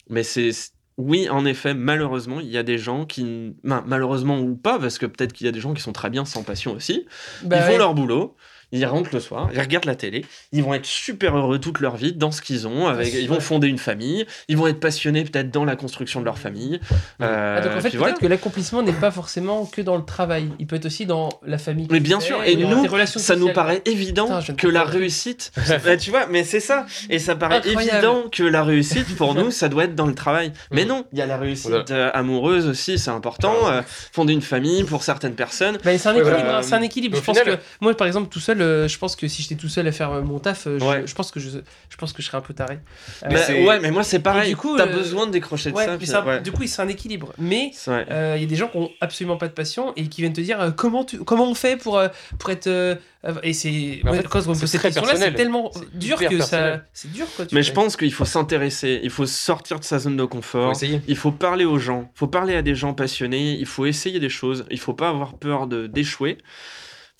mais c'est. Oui, en effet, malheureusement, il y a des gens qui. ben, malheureusement ou pas, parce que peut-être qu'il y a des gens qui sont très bien sans passion aussi. Bah ils font ouais. leur boulot, ils rentrent le soir, ils regardent la télé, ils vont être super heureux toute leur vie dans ce qu'ils ont, avec, ils vont fonder une famille, ils vont être passionnés peut-être dans la construction de leur famille. Euh, Ah, donc en fait, peut-être voilà. que l'accomplissement n'est pas forcément que dans le travail. Il peut être aussi dans la famille. Mais bien sûr, et nous, relations ça nous paraît évident Putain, que la réussite. Bah, tu vois, mais c'est ça. Et ça paraît Incroyable. évident que la réussite, pour nous, ça doit être dans le travail. Mais non, il y a la réussite Voilà. euh, amoureuse aussi, c'est important. euh, fonder une famille pour certaines personnes. Bah, c'est un équilibre, hein, c'est un équilibre. Je pense final- que moi, par exemple, tout seul, euh, je pense que si j'étais tout seul à faire euh, mon taf, euh, je, Ouais. je pense que je, je pense que je serais un peu taré. Euh, Bah, c'est- ouais, mais moi, c'est pareil. du coup, T'as euh, besoin de décrocher de ouais, ça. mais puis- c'est un- ouais. du coup, c'est un équilibre. Mais C'est vrai. euh, il y a des gens qui ont absolument pas de passion et qui viennent te dire euh, comment tu, comment on fait pour euh, pour être euh, et c'est Mais en ouais, fait, quand on me c'est pose cette très question-là, c'est personnel. tellement C'est dur hyper que personnel. ça, c'est dur quoi. tu Mais je pense qu'il faut s'intéresser, il faut sortir de sa zone de Faut confort. essayer. Il faut parler aux gens, il faut parler à des gens passionnés, il faut essayer des choses, il faut pas avoir peur de d'échouer.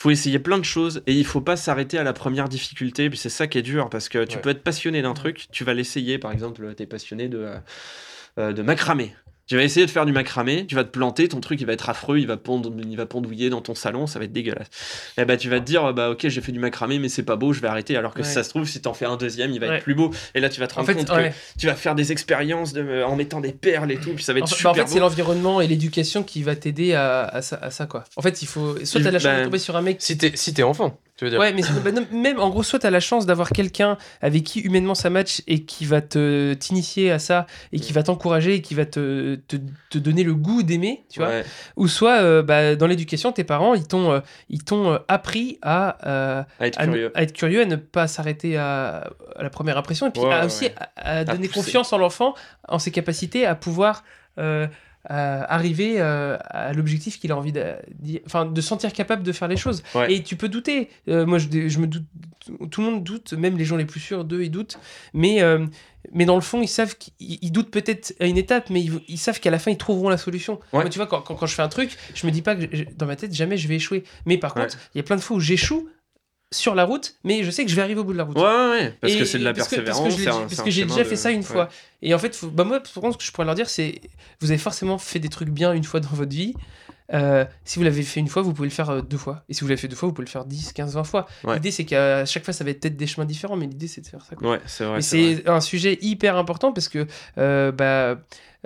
Il faut essayer plein de choses et il faut pas s'arrêter à la première difficulté. Puis c'est ça qui est dur parce que tu Ouais. peux être passionné d'un truc, tu vas l'essayer. Par exemple, tu es passionné de, euh, euh, de macramé. Tu vas essayer de faire du macramé, tu vas te planter, ton truc il va être affreux, il va, pondre, il va pondouiller dans ton salon, ça va être dégueulasse. Et bah tu vas te dire, bah ok j'ai fait du macramé mais c'est pas beau, je vais arrêter. Alors que si ça se trouve, si t'en fais un deuxième, il va Ouais. être plus beau. Et là tu vas te En rendre fait, compte que tu vas faire des expériences de, en mettant des perles et tout, puis ça va être En fait, bah, super en fait, beau. c'est l'environnement et l'éducation qui va t'aider à, à ça, à ça, quoi. En fait, il faut soit t'as la chance bah, de tomber sur un mec Si t'es si t'es enfant, tu veux dire. Ouais, mais bah, non, même en gros, soit t'as la chance d'avoir quelqu'un avec qui humainement ça match et qui va te t'initier à ça et qui va t'encourager et qui va te, te, te donner le goût d'aimer, tu vois. Ouais. Ou soit euh, bah, dans l'éducation, tes parents ils t'ont euh, ils t'ont euh, appris à, À être à, curieux. à être curieux, à ne pas s'arrêter à, à la première impression et puis Ouais, à aussi à, à donner pousser. confiance en l'enfant, en ses capacités à pouvoir euh, à arriver euh, à l'objectif qu'il a envie de, enfin, de sentir capable de faire les choses. Ouais. Et tu peux douter. Euh, moi, je, je me doute. Tout le monde doute, même les gens les plus sûrs d'eux, ils doutent. Mais, euh, mais dans le fond, ils savent qu'ils ils doutent peut-être à une étape, mais ils, ils savent qu'à la fin, ils trouveront la solution. Ouais. Moi, tu vois, quand, quand, quand je fais un truc, je me dis pas que je- dans ma tête, jamais je vais échouer. Mais par Ouais. contre, il y a plein de fois où j'échoue sur la route, mais je sais que je vais arriver au bout de la route. Ouais, ouais, ouais, parce Et- que c'est de la persévérance. Parce que, j'ai déjà de- fait ça une ouais. fois. Et en fait, faut- bah moi, contre, ce que je pourrais leur dire, c'est vous avez forcément fait des trucs bien une fois dans votre vie. Euh, si vous l'avez fait une fois, vous pouvez le faire euh, deux fois. Et si vous l'avez fait deux fois, vous pouvez le faire 10, 15, 20 fois. Ouais. L'idée, c'est qu'à chaque fois, ça va être peut-être des chemins différents, mais l'idée, c'est de faire ça. quoi. Ouais, c'est vrai. Mais c'est vrai. c'est un sujet hyper important parce que euh, bah,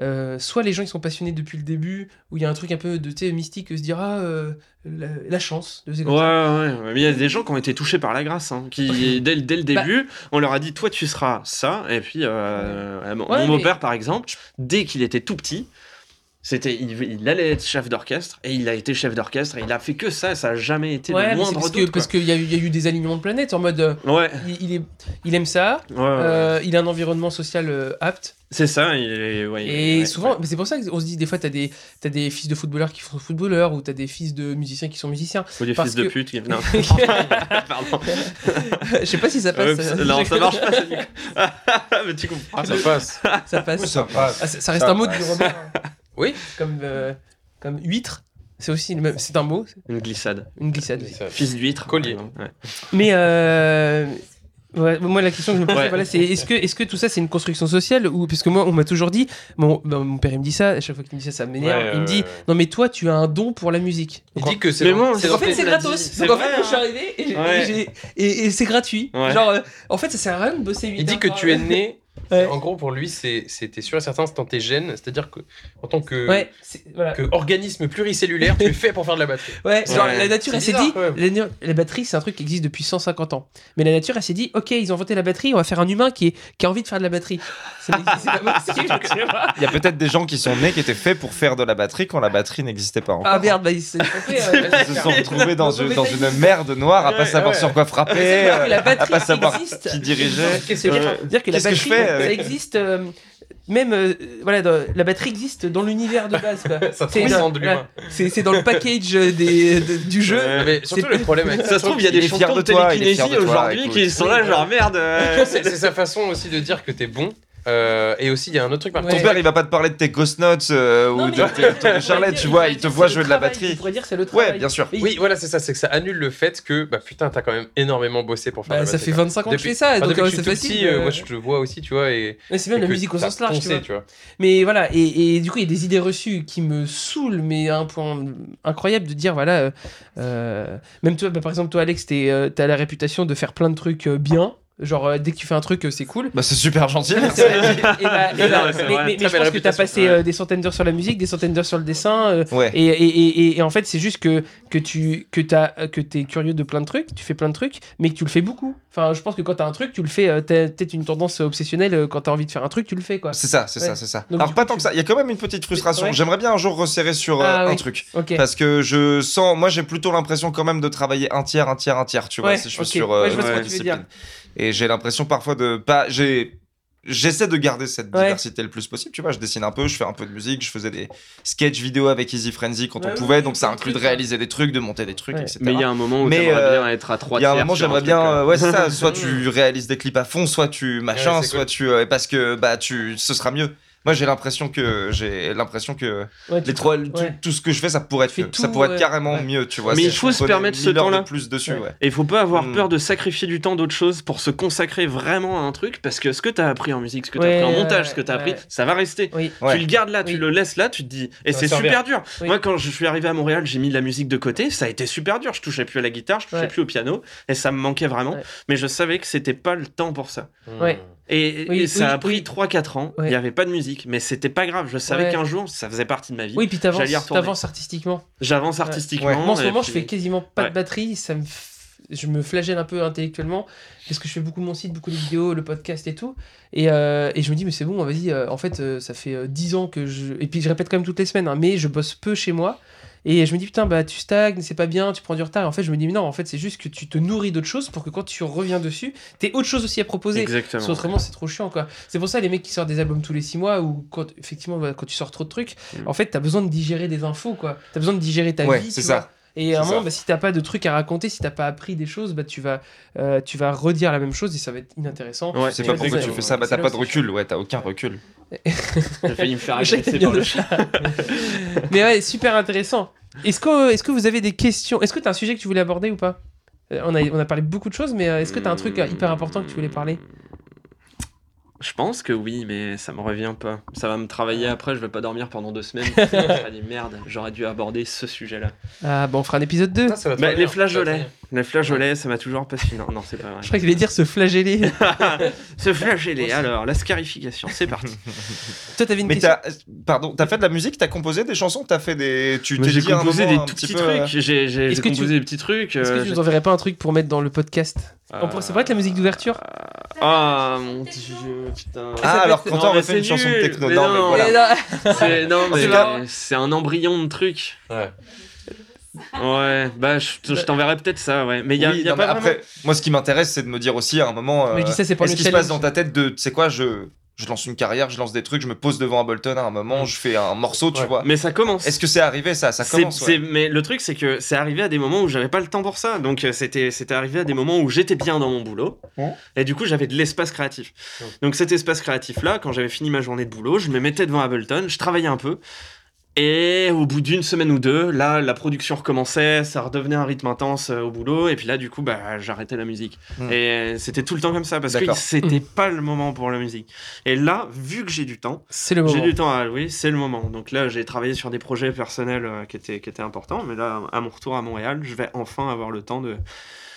euh, soit les gens ils sont passionnés depuis le début, où il y a un truc un peu de sais, mystique, se dire ah, euh, la, la chance. de Ouais, ouais, ouais. Mais il y a des gens qui ont été touchés par la grâce, hein, qui, dès, le- dès le Bah. début, on leur a dit, toi, tu seras ça. Et puis, euh, mon, Ouais, mon mais- beau-père, par exemple, dès qu'il était tout petit, c'était, il, il allait être chef d'orchestre, et il a été chef d'orchestre, et il a fait que ça, ça a jamais été Ouais, le moindre parce que- parce qu'il y, a eu- il y a eu des alignements de planètes en mode euh. Ouais, il, il est, il aime ça, ouais, ouais, euh, il a un environnement social euh, apte. c'est ça. Il est, ouais, Et ouais, souvent, c'est pour ça qu'on se dit des fois, t'as des, t'as des fils de footballeurs qui sont footballeurs ou t'as des fils de musiciens qui sont musiciens. Ou des parce fils de pute. qui- Non, pardon. Je sais pas si ça passe. Oups, euh, non, ça marche pas. ça, du. Mais tu comprends. Ah, ça passe. Ça passe. Ça passe. Ah, ça, ça reste Ça un mot de passe. Oui. Comme, euh, comme huître. C'est aussi le même. C'est un mot, Une glissade. une glissade. Fils d'huître. Collier. Ouais. Mais euh, ouais, moi, la question que je me pose, Ouais. voilà, c'est est-ce que, est-ce que tout ça, c'est une construction sociale ou parce que moi, on m'a toujours dit, mon, bah, mon père il me dit ça, à chaque fois qu'il me dit ça, ça m'énerve. Ouais, il me ouais, dit, ouais. non mais toi, tu as un don pour la musique. Il dit que c'est Mais dans- moi, c'est c'est dans en fait, c'est gratos. Donc en fait, moi, je suis hein. arrivé et, j'ai- Ouais. et j'ai- et- et c'est gratuit. Ouais. Genre, euh, en fait, ça sert à rien de bosser 8 Il dit heures que par- tu es né. Ouais. En gros, pour lui, c'était sûr et certain, c'est dans tes gènes. C'est-à-dire que, en tant que, Ouais, c'est- voilà. que organisme pluricellulaire, tu es fait pour faire de la batterie. Ouais, genre, Ouais. la nature, elle s'est dit, la, batterie, c'est un truc qui existe depuis 150 ans. Mais la nature, elle s'est dit, ok, ils ont inventé la batterie, on va faire un humain qui, est, qui a envie de faire de la batterie. Ça pas possible. Il y a peut-être des gens qui sont nés qui étaient faits pour faire de la batterie quand la batterie n'existait pas encore. Ah merde, bah, ils se sont euh, retrouvés dans, une, dans merde noire à pas savoir ouais. sur quoi frapper, euh, à batterie pas savoir existe. qui dirigeait. Qu'est-ce que je fais ça existe. euh, même euh, voilà, dans- la batterie existe dans l'univers de base. quoi. Ça C'est dans- l'humain. C'est c'est dans le package des, de- du jeu. Ouais. Mais surtout C'est- le problème avec Ça se trouve, il y a des champions de télékinésie aujourd'hui qui sont là, genre merde. euh, c'est sa façon aussi de dire que t'es bon. Euh, et aussi, il y a un autre truc. par Ouais. Ton contre, père, il va pas te parler de tes ghost notes euh, Non, ou mais- de tes- de Charlotte, tu vois, il te voit jouer de la Il batterie. pourrait dire c'est le travail. Ouais, bien sûr. Oui, voilà, c'est ça. C'est que ça annule le fait que, bah putain, t'as quand même énormément bossé pour faire bah, la ça fait quoi. 25 ans que je fais ça, donc euh, c'est facile. petit, euh, moi, je te vois aussi, tu vois, et. mais c'est bien et la que musique au sens large, tu vois. tu vois. Mais voilà, et, et du coup, il y a des idées reçues qui me saoulent, mais à un point incroyable de dire, voilà, même toi, bah, par exemple, toi, Alex, t'as la réputation de faire plein de trucs bien. Genre, euh, dès que tu fais un truc, euh, c'est cool. Bah, c'est super gentil. Et bah- et bah- mais je pense que t'as passé ouais. euh, des centaines d'heures sur la musique, des centaines d'heures sur le dessin. euh, Ouais. et, et, et, et- et en fait, c'est juste que, que tu que as, que es curieux de plein de trucs, tu fais plein de trucs, mais que tu le fais beaucoup. Enfin, je pense que quand t'as un truc, tu le fais. t'as peut-être une tendance obsessionnelle quand t'as envie de faire un truc, tu le fais quoi. C'est ça, c'est Ouais. ça, c'est ça. Donc, Alors pas coup, tant tu- que ça. Il y a quand même une petite frustration. Ouais. J'aimerais bien un jour resserrer sur euh, Ah, un oui. truc. Ok. Parce que je sens, moi j'ai plutôt l'impression quand même de travailler un tiers, un tiers, un tiers, tu vois, si je suis sur Et j'ai l'impression parfois de pas, j'ai, j'essaie de garder cette Ouais. diversité le plus possible, tu vois, je dessine un peu, je fais un peu de musique, je faisais des sketch vidéo avec Easy Frenzy quand Ouais, on pouvait, oui, donc ça inclut de réaliser des trucs, de monter des trucs, Ouais. etc. Mais il y a un moment où Mais, t'aimerais euh, bien être à 3 Il y a un moment, j'aimerais bien, euh. ouais, c'est ça. Soit tu réalises des clips à fond, soit tu machin, soit cool. tu, euh, parce que bah tu, ce sera mieux. Moi, j'ai l'impression que j'ai l'impression que Ouais, tu- les trois, tout, ouais. tout ce que je fais, ça pourrait être, Tu ça pourrait être carrément Ouais. mieux, tu vois. Mais il je faut se permettre ce 1000 heures de temps-là. plus dessus, Ouais. ouais. Et il faut pas avoir Mm. peur de sacrifier du temps d'autres choses pour se consacrer vraiment à un truc parce que ce que t'as appris en musique, ce que t'as Ouais, appris en montage, ouais, ce que t'as ouais. appris, ça va rester. Oui. Ouais. Tu le gardes là, tu Oui. le laisses là, tu te dis. Et c'est super dur. Moi, quand je suis arrivé à Montréal, j'ai mis la musique de côté. Ça a été super dur. Je touchais plus à la guitare, je touchais plus au piano. Et ça me manquait vraiment. Mais je savais que c'était pas le temps pour ça. Ouais. Et, Oui, et ça oui, a pris oui. 3-4 ans. Il Ouais. n'y avait pas de musique. Mais c'était pas grave. Je savais Ouais. qu'un jour, ça faisait partie de ma vie. Oui, puis t'avances, artistiquement. J'avance artistiquement. Moi, en ce moment, puis- je fais quasiment pas de batterie. Ça me, je me flagelle un peu intellectuellement parce que je fais beaucoup mon site, beaucoup de vidéos, le podcast et tout. Et, euh, et je me dis, mais c'est bon, vas-y. euh, en fait, euh, ça fait euh, 10 ans que je. Et puis, je répète quand même toutes les semaines, hein, mais je bosse peu chez moi. Et je me dis, putain, bah, tu stagnes, c'est pas bien, tu prends du retard. Et en fait, je me dis, mais non, en fait, c'est juste que tu te nourris d'autres choses pour que quand tu reviens dessus, t'aies autre chose aussi à proposer. Exactement. Parce qu'autrement, c'est trop chiant, quoi. C'est pour ça, les mecs qui sortent des albums tous les 6 mois, ou quand, effectivement, quand tu sors trop de trucs, Mm. en fait, t'as besoin de digérer des infos, quoi. T'as besoin de digérer ta Ouais, vie, c'est ça. vois. Et à un moment, bah, si t'as pas de trucs à raconter, si t'as pas appris des choses, bah, tu, vas, euh, tu vas redire la même chose et ça va être inintéressant. Ouais, C'est pas pourquoi tu fais ça, bah t'as pas de recul, ouais, t'as aucun recul. J'ai failli me faire agresser par le le chat. Mais ouais, super intéressant. Est-ce que, est que vous avez des questions? Est-ce que t'as un sujet que tu voulais aborder ou pas? Euh, on a, on a parlé de beaucoup de choses, mais euh, est-ce que t'as un truc euh, hyper important que tu voulais parler? Je pense que oui, mais ça me revient pas. Ça va me travailler après, je vais pas dormir pendant deux semaines. je me dis merde, j'aurais dû aborder ce sujet-là. Ah, bon, on fera un épisode 2. Ah, ça va te Bah, les ça va te Les flageolets, ça m'a toujours passionné. Non, non, c'est pas vrai. Je crois qu'il allait dire se flageller. Ce flageolet, alors, la scarification, c'est parti. Toi, t'avais une Mais question t'as, pardon, t'as fait de la musique, t'as composé des chansons, t'as fait des, tu t'es j'ai composé moment des tout petit petits peu, euh, trucs. J'ai que composé des petits trucs. Est-ce que euh, tu nous enverrais pas un truc pour mettre dans le podcast On pourrait- Ça pourrait être la musique d'ouverture Ah mon dieu, putain. Ah, alors quand on refait une c'est chanson de techno, non, mais non. voilà. C'est C'est c'est un embryon de truc. Ouais. Ouais, bah je, je t'enverrai peut-être ça, ouais. Mais il y a, Oui, y a non, pas vraiment. après, moi, ce qui m'intéresse, c'est de me dire aussi à un moment, Mais je euh, dis ça, c'est pour est-ce le qu'il se passe dans ta tête de, tu sais quoi, je, je lance une carrière, je lance des trucs, je me pose devant Ableton à un moment, je fais un morceau, tu Ouais. vois. Mais ça commence. Est-ce que c'est arrivé ça? Ça C'est- commence. c'est- ouais. mais le truc, c'est que c'est arrivé à des moments où j'avais pas le temps pour ça. Donc, euh, c'était c'était arrivé à des moments où j'étais bien dans mon boulot. Ouais. Et du coup, j'avais de l'espace créatif. Donc, cet espace créatif-là, quand j'avais fini ma journée de boulot, je me mettais devant Ableton, je travaillais un peu. Et au bout d'une semaine ou deux, là, la production recommençait, ça redevenait un rythme intense euh, au boulot. Et puis là, du coup, bah, j'arrêtais la musique. Hmm. Et euh, c'était tout le temps comme ça parce que c'était pas le moment pour la musique. Et là, vu que j'ai du temps, j'ai moment. du temps à allouer, c'est le moment. Donc là, j'ai travaillé sur des projets personnels euh, qui, étaient, qui étaient importants, mais là, à mon retour à Montréal, je vais enfin avoir le temps de...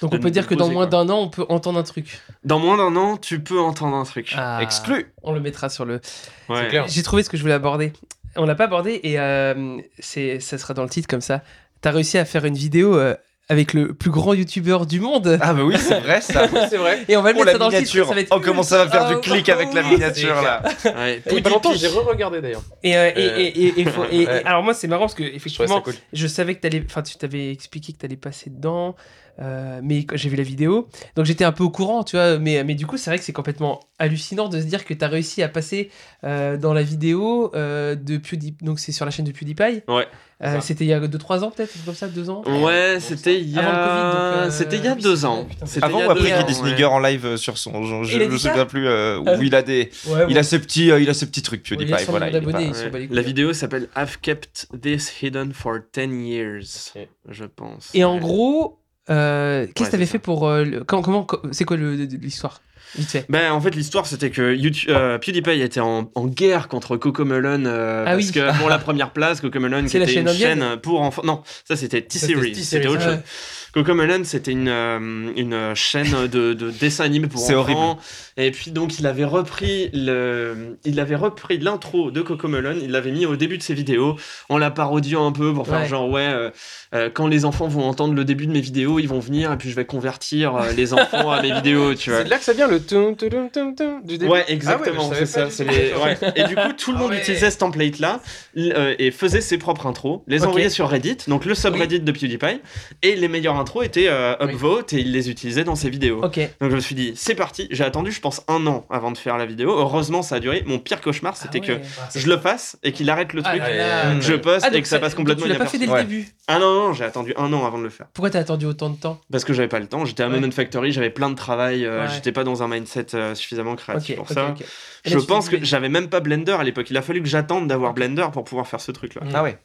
Donc on peut dire que dans moins d'un an, on peut entendre un truc. Dans moins d'un an, tu peux entendre un truc. Ah, Exclu. On le mettra sur le. Ouais. J'ai trouvé ce que je voulais aborder. On l'a pas abordé et euh, c'est, ça sera dans le titre comme ça. T'as réussi à faire une vidéo euh, avec le plus grand youtubeur du monde. Ah bah oui, c'est vrai ça. C'est vrai. Et on va le Oh mettre la ça dans le titre. miniature. Ça va être Oh comment ça va faire du clic avec la miniature là. Ouais. A pas longtemps, j'ai re-regardé d'ailleurs. Et, euh, et, et, et- et faut- et- et- alors moi c'est marrant parce que effectivement cool. je savais que t'allais enfin tu t'avais expliqué que t'allais passer dedans euh, mais quand j'ai vu la vidéo, donc j'étais un peu au courant, tu vois. Mais, mais du coup, c'est vrai que c'est complètement hallucinant de se dire que tu as réussi à passer euh, dans la vidéo euh, de PewDiePie. Donc c'est sur la chaîne de PewDiePie. Ouais. Euh, c'était il y a 2-3 ans peut-être, comme ça, 2 ans. Ouais, c'était il y Avant le Covid, a, donc, euh, c'était il y a oui, deux c'est ans. Avant il y a ou après qu'il ouais. Snigger en live sur son. Je, ça souviens plus euh, où il a des. Ouais, Il bon. a ses petits, euh, il a ses petits trucs, Ouais, il PewDiePie. voilà, il pas-. La vidéo s'appelle I've kept this hidden for 10 years, je pense. Et en Ouais. gros, euh, qu'est-ce Ouais, que t'avais c'est fait pour. euh, le- comment, comment, co- c'est quoi l'histoire Vite fait? Ben, en fait, l'histoire, c'était que YouTube, euh, PewDiePie était en, en guerre contre Cocomelon. Ah parce oui. que, bon, la première place, Cocomelon, qui était chaîne une indienne chaîne pour enfants. Non, ça, c'était T-Series. C'était autre chose. Cocomelon, c'était une, euh, une chaîne de, de dessins animés pour C'est enfants. Et puis, donc, il avait repris le, il avait repris l'intro de Cocomelon, il l'avait mis au début de ses vidéos, en la parodiant un peu pour faire Ouais. genre, ouais, euh, euh, quand les enfants vont entendre le début de mes vidéos, ils vont venir et puis je vais convertir euh, les enfants à mes vidéos, tu vois. C'est là que ça vient le tum tum tum tum du début. Ouais, Ah exactement, ouais, je c'est savais ça. pas c'est du les- tout. ouais. Et du coup, tout le Ah monde ouais. utilisait ce template-là euh, et faisait ses propres intros, les Ok. envoyait sur Reddit, donc le subreddit de PewDiePie, et les intros étaient euh, Oui. upvote et il les utilisait dans ses vidéos. Ok. Donc je me suis dit, c'est parti. J'ai attendu, je pense, un an avant de faire la vidéo. Heureusement, ça a duré. Mon pire cauchemar, c'était Ah ouais. que je le fasse et qu'il arrête le Ah truc, là là. Je poste Ah, et donc que ça passe complètement Tu l'as pas fait dès le Ouais. début. Ah non, non, j'ai attendu un an avant de le faire. Pourquoi t'as attendu autant de temps? Parce que j'avais pas le temps. J'étais à Ouais. Moment Factory, j'avais plein de travail. euh, Ouais. J'étais pas dans un mindset euh, suffisamment créatif pour ça. Et Je pense que j'avais même pas Blender à l'époque. Il a fallu que j'attende d'avoir Blender pour pouvoir faire ce truc-là. Ah ouais.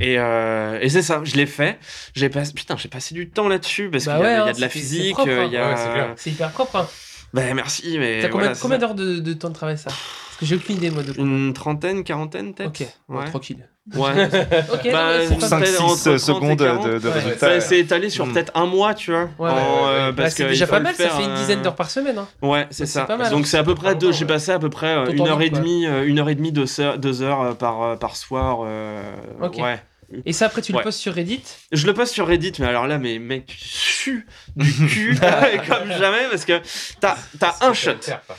Et, euh, et c'est ça, je l'ai fait. J'ai passé, putain, j'ai passé du temps là-dessus parce Bah qu'il y, ouais, a hein, de la c'est physique, euh, a. Ouais, c'est hyper propre. Hein. Bah merci, mais. T'as combien, voilà, d'heures de, de temps de travail ça? Parce que j'ai aucune idée moi de. Une trentaine, quarantaine peut-être? Ok, Ouais. tranquille. Ouais. Ok, non, Bah, mais c'est pas- cinq- 5-6 entre 30 et secondes de, 40. de Ouais. résultats. Ça s'est étalé sur Mm. peut-être un mois, tu vois. Ouais, en, ouais, euh, Bah, parce c'est que déjà pas mal, ça faire, fait une dizaine d'heures par semaine. Hein. Ouais, c'est C'est ça. pas mal, Donc hein. c'est à peu près deux. J'ai ouais. passé à peu près euh, une heure et demie, euh, une heure et demie, deux heures, deux heures euh, par par soir. euh. Ouais. Et ça après tu le Ouais. postes sur Reddit. Je le poste sur Reddit, mais alors là, mais mec, tu sues du cul comme jamais parce que t'as t'as un shot,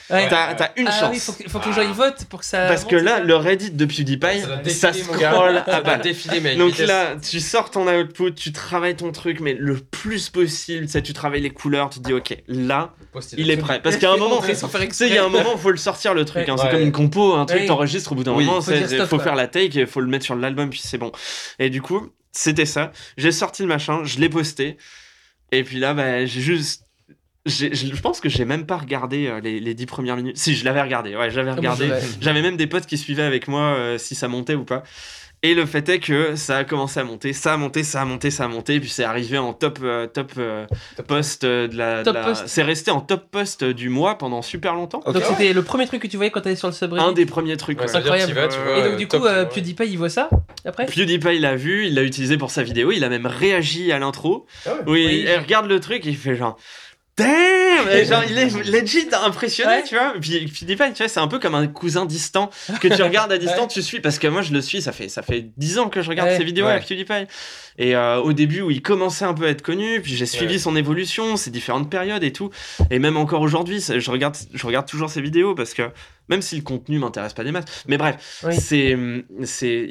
Ouais. t'as t'as une ah chance. oui, faut que, faut que les gens y votent pour que ça. Parce que là, le Reddit de PewDiePie, Ça ça scroll à balle. défiler, Donc vitesse. là, tu sors ton output, tu travailles ton truc, mais le plus possible, tu sais, tu travailles les couleurs, tu te dis, ok, là, il est prêt. Parce qu'à un moment, tu sais, il y a un moment, faut le sortir le truc. Ouais. hein. C'est Ouais. comme une compo, un truc, Ouais. t'enregistres au bout d'un Oui. moment, Faut c'est- dire stop, faut quoi. faire la take, il faut le mettre sur l'album, puis c'est bon. Et du coup, c'était ça. J'ai sorti le machin, je l'ai posté, et puis là, bah, j'ai juste. Je pense que j'ai même pas regardé euh, les, les 10 premières minutes. Si, je l'avais regardé, ouais, j'avais Ah, regardé. J'avais même des potes qui suivaient avec moi euh, si ça montait ou pas. Et le fait est que ça a commencé à monter, ça a monté, ça a monté, ça a monté, et puis c'est arrivé en top, euh, top euh, post euh, de la. C'est resté en top post du mois pendant super longtemps. Donc c'était le premier truc que tu voyais quand t'allais sur le subreddit. Un des premiers trucs. Ouais, ouais. Incroyable. vas, tu Et vois, Et donc du top, coup, euh, ouais. PewDiePie il voit ça après? PewDiePie l'a vu, il l'a utilisé pour sa vidéo, il a même réagi à l'intro. Ah ouais. Oui, Oui. il regarde le truc, il fait genre. Damn! Et genre, il est legit impressionné, Ouais. tu vois. Puis PewDiePie, tu vois, c'est un peu comme un cousin distant que tu regardes à distance, tu suis. Parce que moi, je le suis, ça fait, ça fait 10 ans que je regarde Ouais. ses vidéos Ouais. avec PewDiePie. Et euh, au début, où il commençait un peu à être connu, puis j'ai suivi Ouais. son évolution, ses différentes périodes et tout. Et même encore aujourd'hui, je regarde, je regarde toujours ses vidéos parce que même si le contenu m'intéresse pas des masses. Mais bref, Oui. c'est, c'est,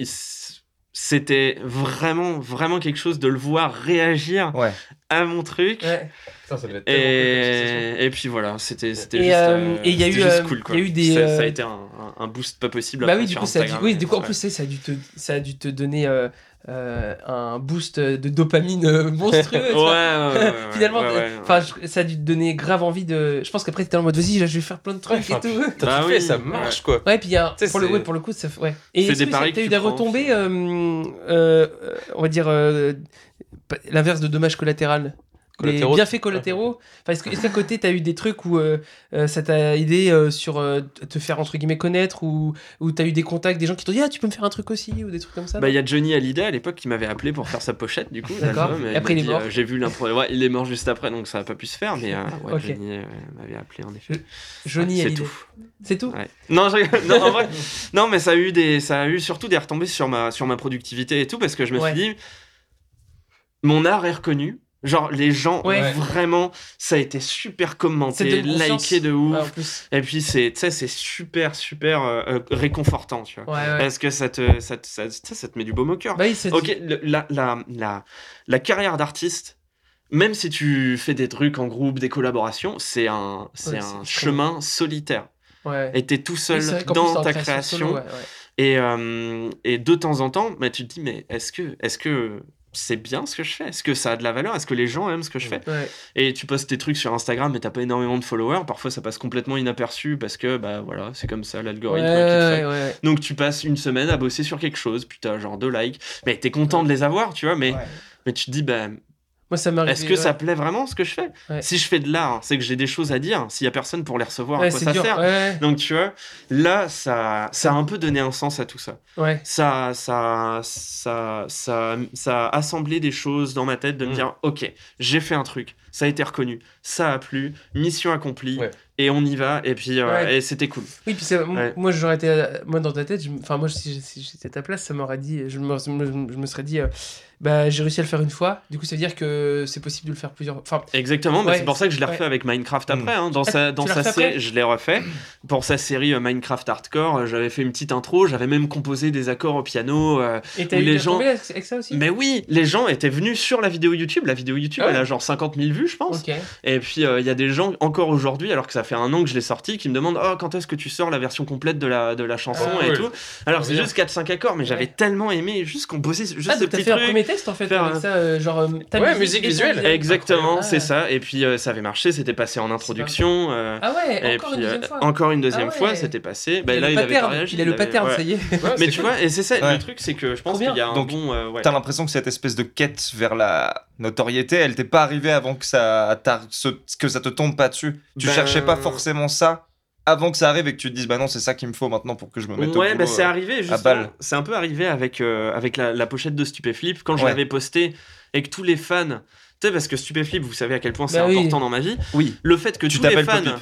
c'était vraiment, vraiment quelque chose de le voir réagir Ouais. à mon truc. Ouais. Putain, ça devait être cool. Et, et puis voilà, c'était c'était Et, juste, euh, et il y a c'était eu, juste euh, cool, quoi. y a eu des, Ça, euh, ça a été un, boost pas possible. Bah oui, du coup, ça a dû, oui, du coup, en plus, ça a dû te, ça a dû te donner euh, euh, un boost de dopamine euh, monstrueux. Ouais, ouais, ouais, ouais, Finalement, ouais, enfin, je- ça a dû te donner grave envie de. Je pense qu'après, t'étais en mode, vas-y, là, je vais faire plein de trucs Ouais, et tout. T'as Bah tout oui, fait, ça marche quoi. Ouais, puis il y a, pour, le, pour le coup, ça fait. Ouais. Et est-ce des que paris t'as eu des retombées, euh, euh, euh, on va dire, euh, l'inverse de dommages collatéraux les bienfaits collatéraux. Enfin, est-ce qu'à côté, tu as eu des trucs où euh, euh, ça t'a aidé euh, sur euh, te faire entre guillemets connaître ou tu as eu des contacts, des gens qui t'ont dit Ah, tu peux me faire un truc aussi ou des trucs comme ça Bah, il y a Johnny Hallyday à l'époque qui m'avait appelé pour faire sa pochette, du coup. D'accord. d'album, Et après, il est mort. J'ai vu l'impro. Ouais, il est mort juste après, donc ça n'a pas pu se faire, mais ouais. Johnny m'avait appelé en effet. Johnny c'est Hallyday. tout. C'est tout Ouais. Non, je non, en vrai, non, mais ça a eu des, ça a eu surtout des retombées sur ma, sur ma productivité et tout, parce que je me suis dit, mon art est reconnu. Genre, les gens, Ouais. vraiment, ça a été super te commenté, liké de ouf. Ouais, plus. Et puis, c'est, tu sais, c'est super, super euh, euh, réconfortant, tu vois. Ouais. Parce que ça te, ça, te- ça, sais, ça te met du baume au cœur. Bah Ok, le- la, la, la, la carrière d'artiste, même si tu fais des trucs en groupe, des collaborations, c'est un, c'est un chemin solitaire. Et t'es tout seul plus, dans ta création solo. Et, euh, et de temps en temps, bah, tu te dis, mais est-ce que, est-ce que c'est bien ce que je fais Est-ce que ça a de la valeur? Est-ce que les gens aiment ce que je fais? Ouais. Et tu postes tes trucs sur Instagram, mais t'as pas énormément de followers. Parfois, ça passe complètement inaperçu parce que, bah voilà, c'est comme ça l'algorithme. ouais, ouais. Donc tu passes une semaine à bosser sur quelque chose, puis t'as genre deux likes. Mais t'es content de les avoir, tu vois, mais, mais tu te dis, bah, Moi, ça m'arrive. est-ce que ça plaît vraiment ce que je fais Ouais. Si je fais de l'art, c'est que j'ai des choses à dire. S'il y a personne pour les recevoir, Ouais, à quoi ça dur. sert Donc tu vois, là, ça, ça a un peu donné un sens à tout ça. ouais. Ça, ça, ça, ça, ça a assemblé des choses dans ma tête de me Mm. dire, ok, j'ai fait un truc, ça a été reconnu, ça a plu, mission accomplie, Ouais. et on y va, et puis euh, Ouais. et c'était cool. Oui, puis Ouais. moi, j'aurais été. euh, Moi, dans ta tête, enfin, moi, si si j'étais à ta place, ça m'aurait dit. Je me, je me- serais dit, euh, bah, j'ai réussi à le faire une fois. Du coup, ça veut dire que c'est possible de le faire plusieurs. Enfin, Exactement, mais Ouais, c'est pour ça que je l'ai refait ouais. avec Minecraft Mm. après. hein. Dans Ah, sa, dans sa série, je l'ai refait. Pour sa série euh, Minecraft Hardcore, euh, j'avais fait une petite intro, j'avais même composé des accords au piano. euh, et t'as eu les gens- avec ça aussi? Mais oui, les gens étaient venus sur la vidéo YouTube. La vidéo YouTube, Ah ouais elle a genre 50 000 vues, je pense. Et puis, euh, il y a des gens, encore aujourd'hui, alors que ça fait un an que je l'ai sorti, qui me demandent Oh, quand est-ce que tu sors la version complète de la, de la chanson Ah, et ouais. tout. Alors, c'est juste 4-5 accords, mais j'avais Ouais. tellement aimé juste composer juste Ah, ces donc t'as petits fait un trucs. premier test en fait faire avec un- ça, euh, genre. euh, ta Ouais, musique et visuelle. visuel. Exactement, Ah. c'est ça. Et puis, euh, ça avait marché, c'était passé en introduction. euh, Ah ouais, et encore puis, une euh, deuxième fois. encore une deuxième Ah fois, c'était passé. Bah, il a là, le il avait pas pattern, réagi. il a le pattern, ça y est. Mais tu vois, et c'est ça, le truc, c'est que je pense qu'il y a un bon. T'as l'impression que cette espèce de quête vers la notoriété, elle t'est pas arrivée avant que ça, t'a- ce- que ça te tombe pas dessus. Tu Ben- cherchais pas forcément ça avant que ça arrive et que tu te dises bah non c'est ça qu'il me faut maintenant pour que je me mette au Ouais, bah boulot, c'est euh. arrivé justement. C'est un peu arrivé avec, euh, avec la, la pochette de Stupéflip quand je Ouais. l'avais posté et que tous les fans. Tu sais, parce que Stupéflip, vous savez à quel point c'est Bah oui. important dans ma vie. Oui. Le fait que Tu tous les t'appelles fans.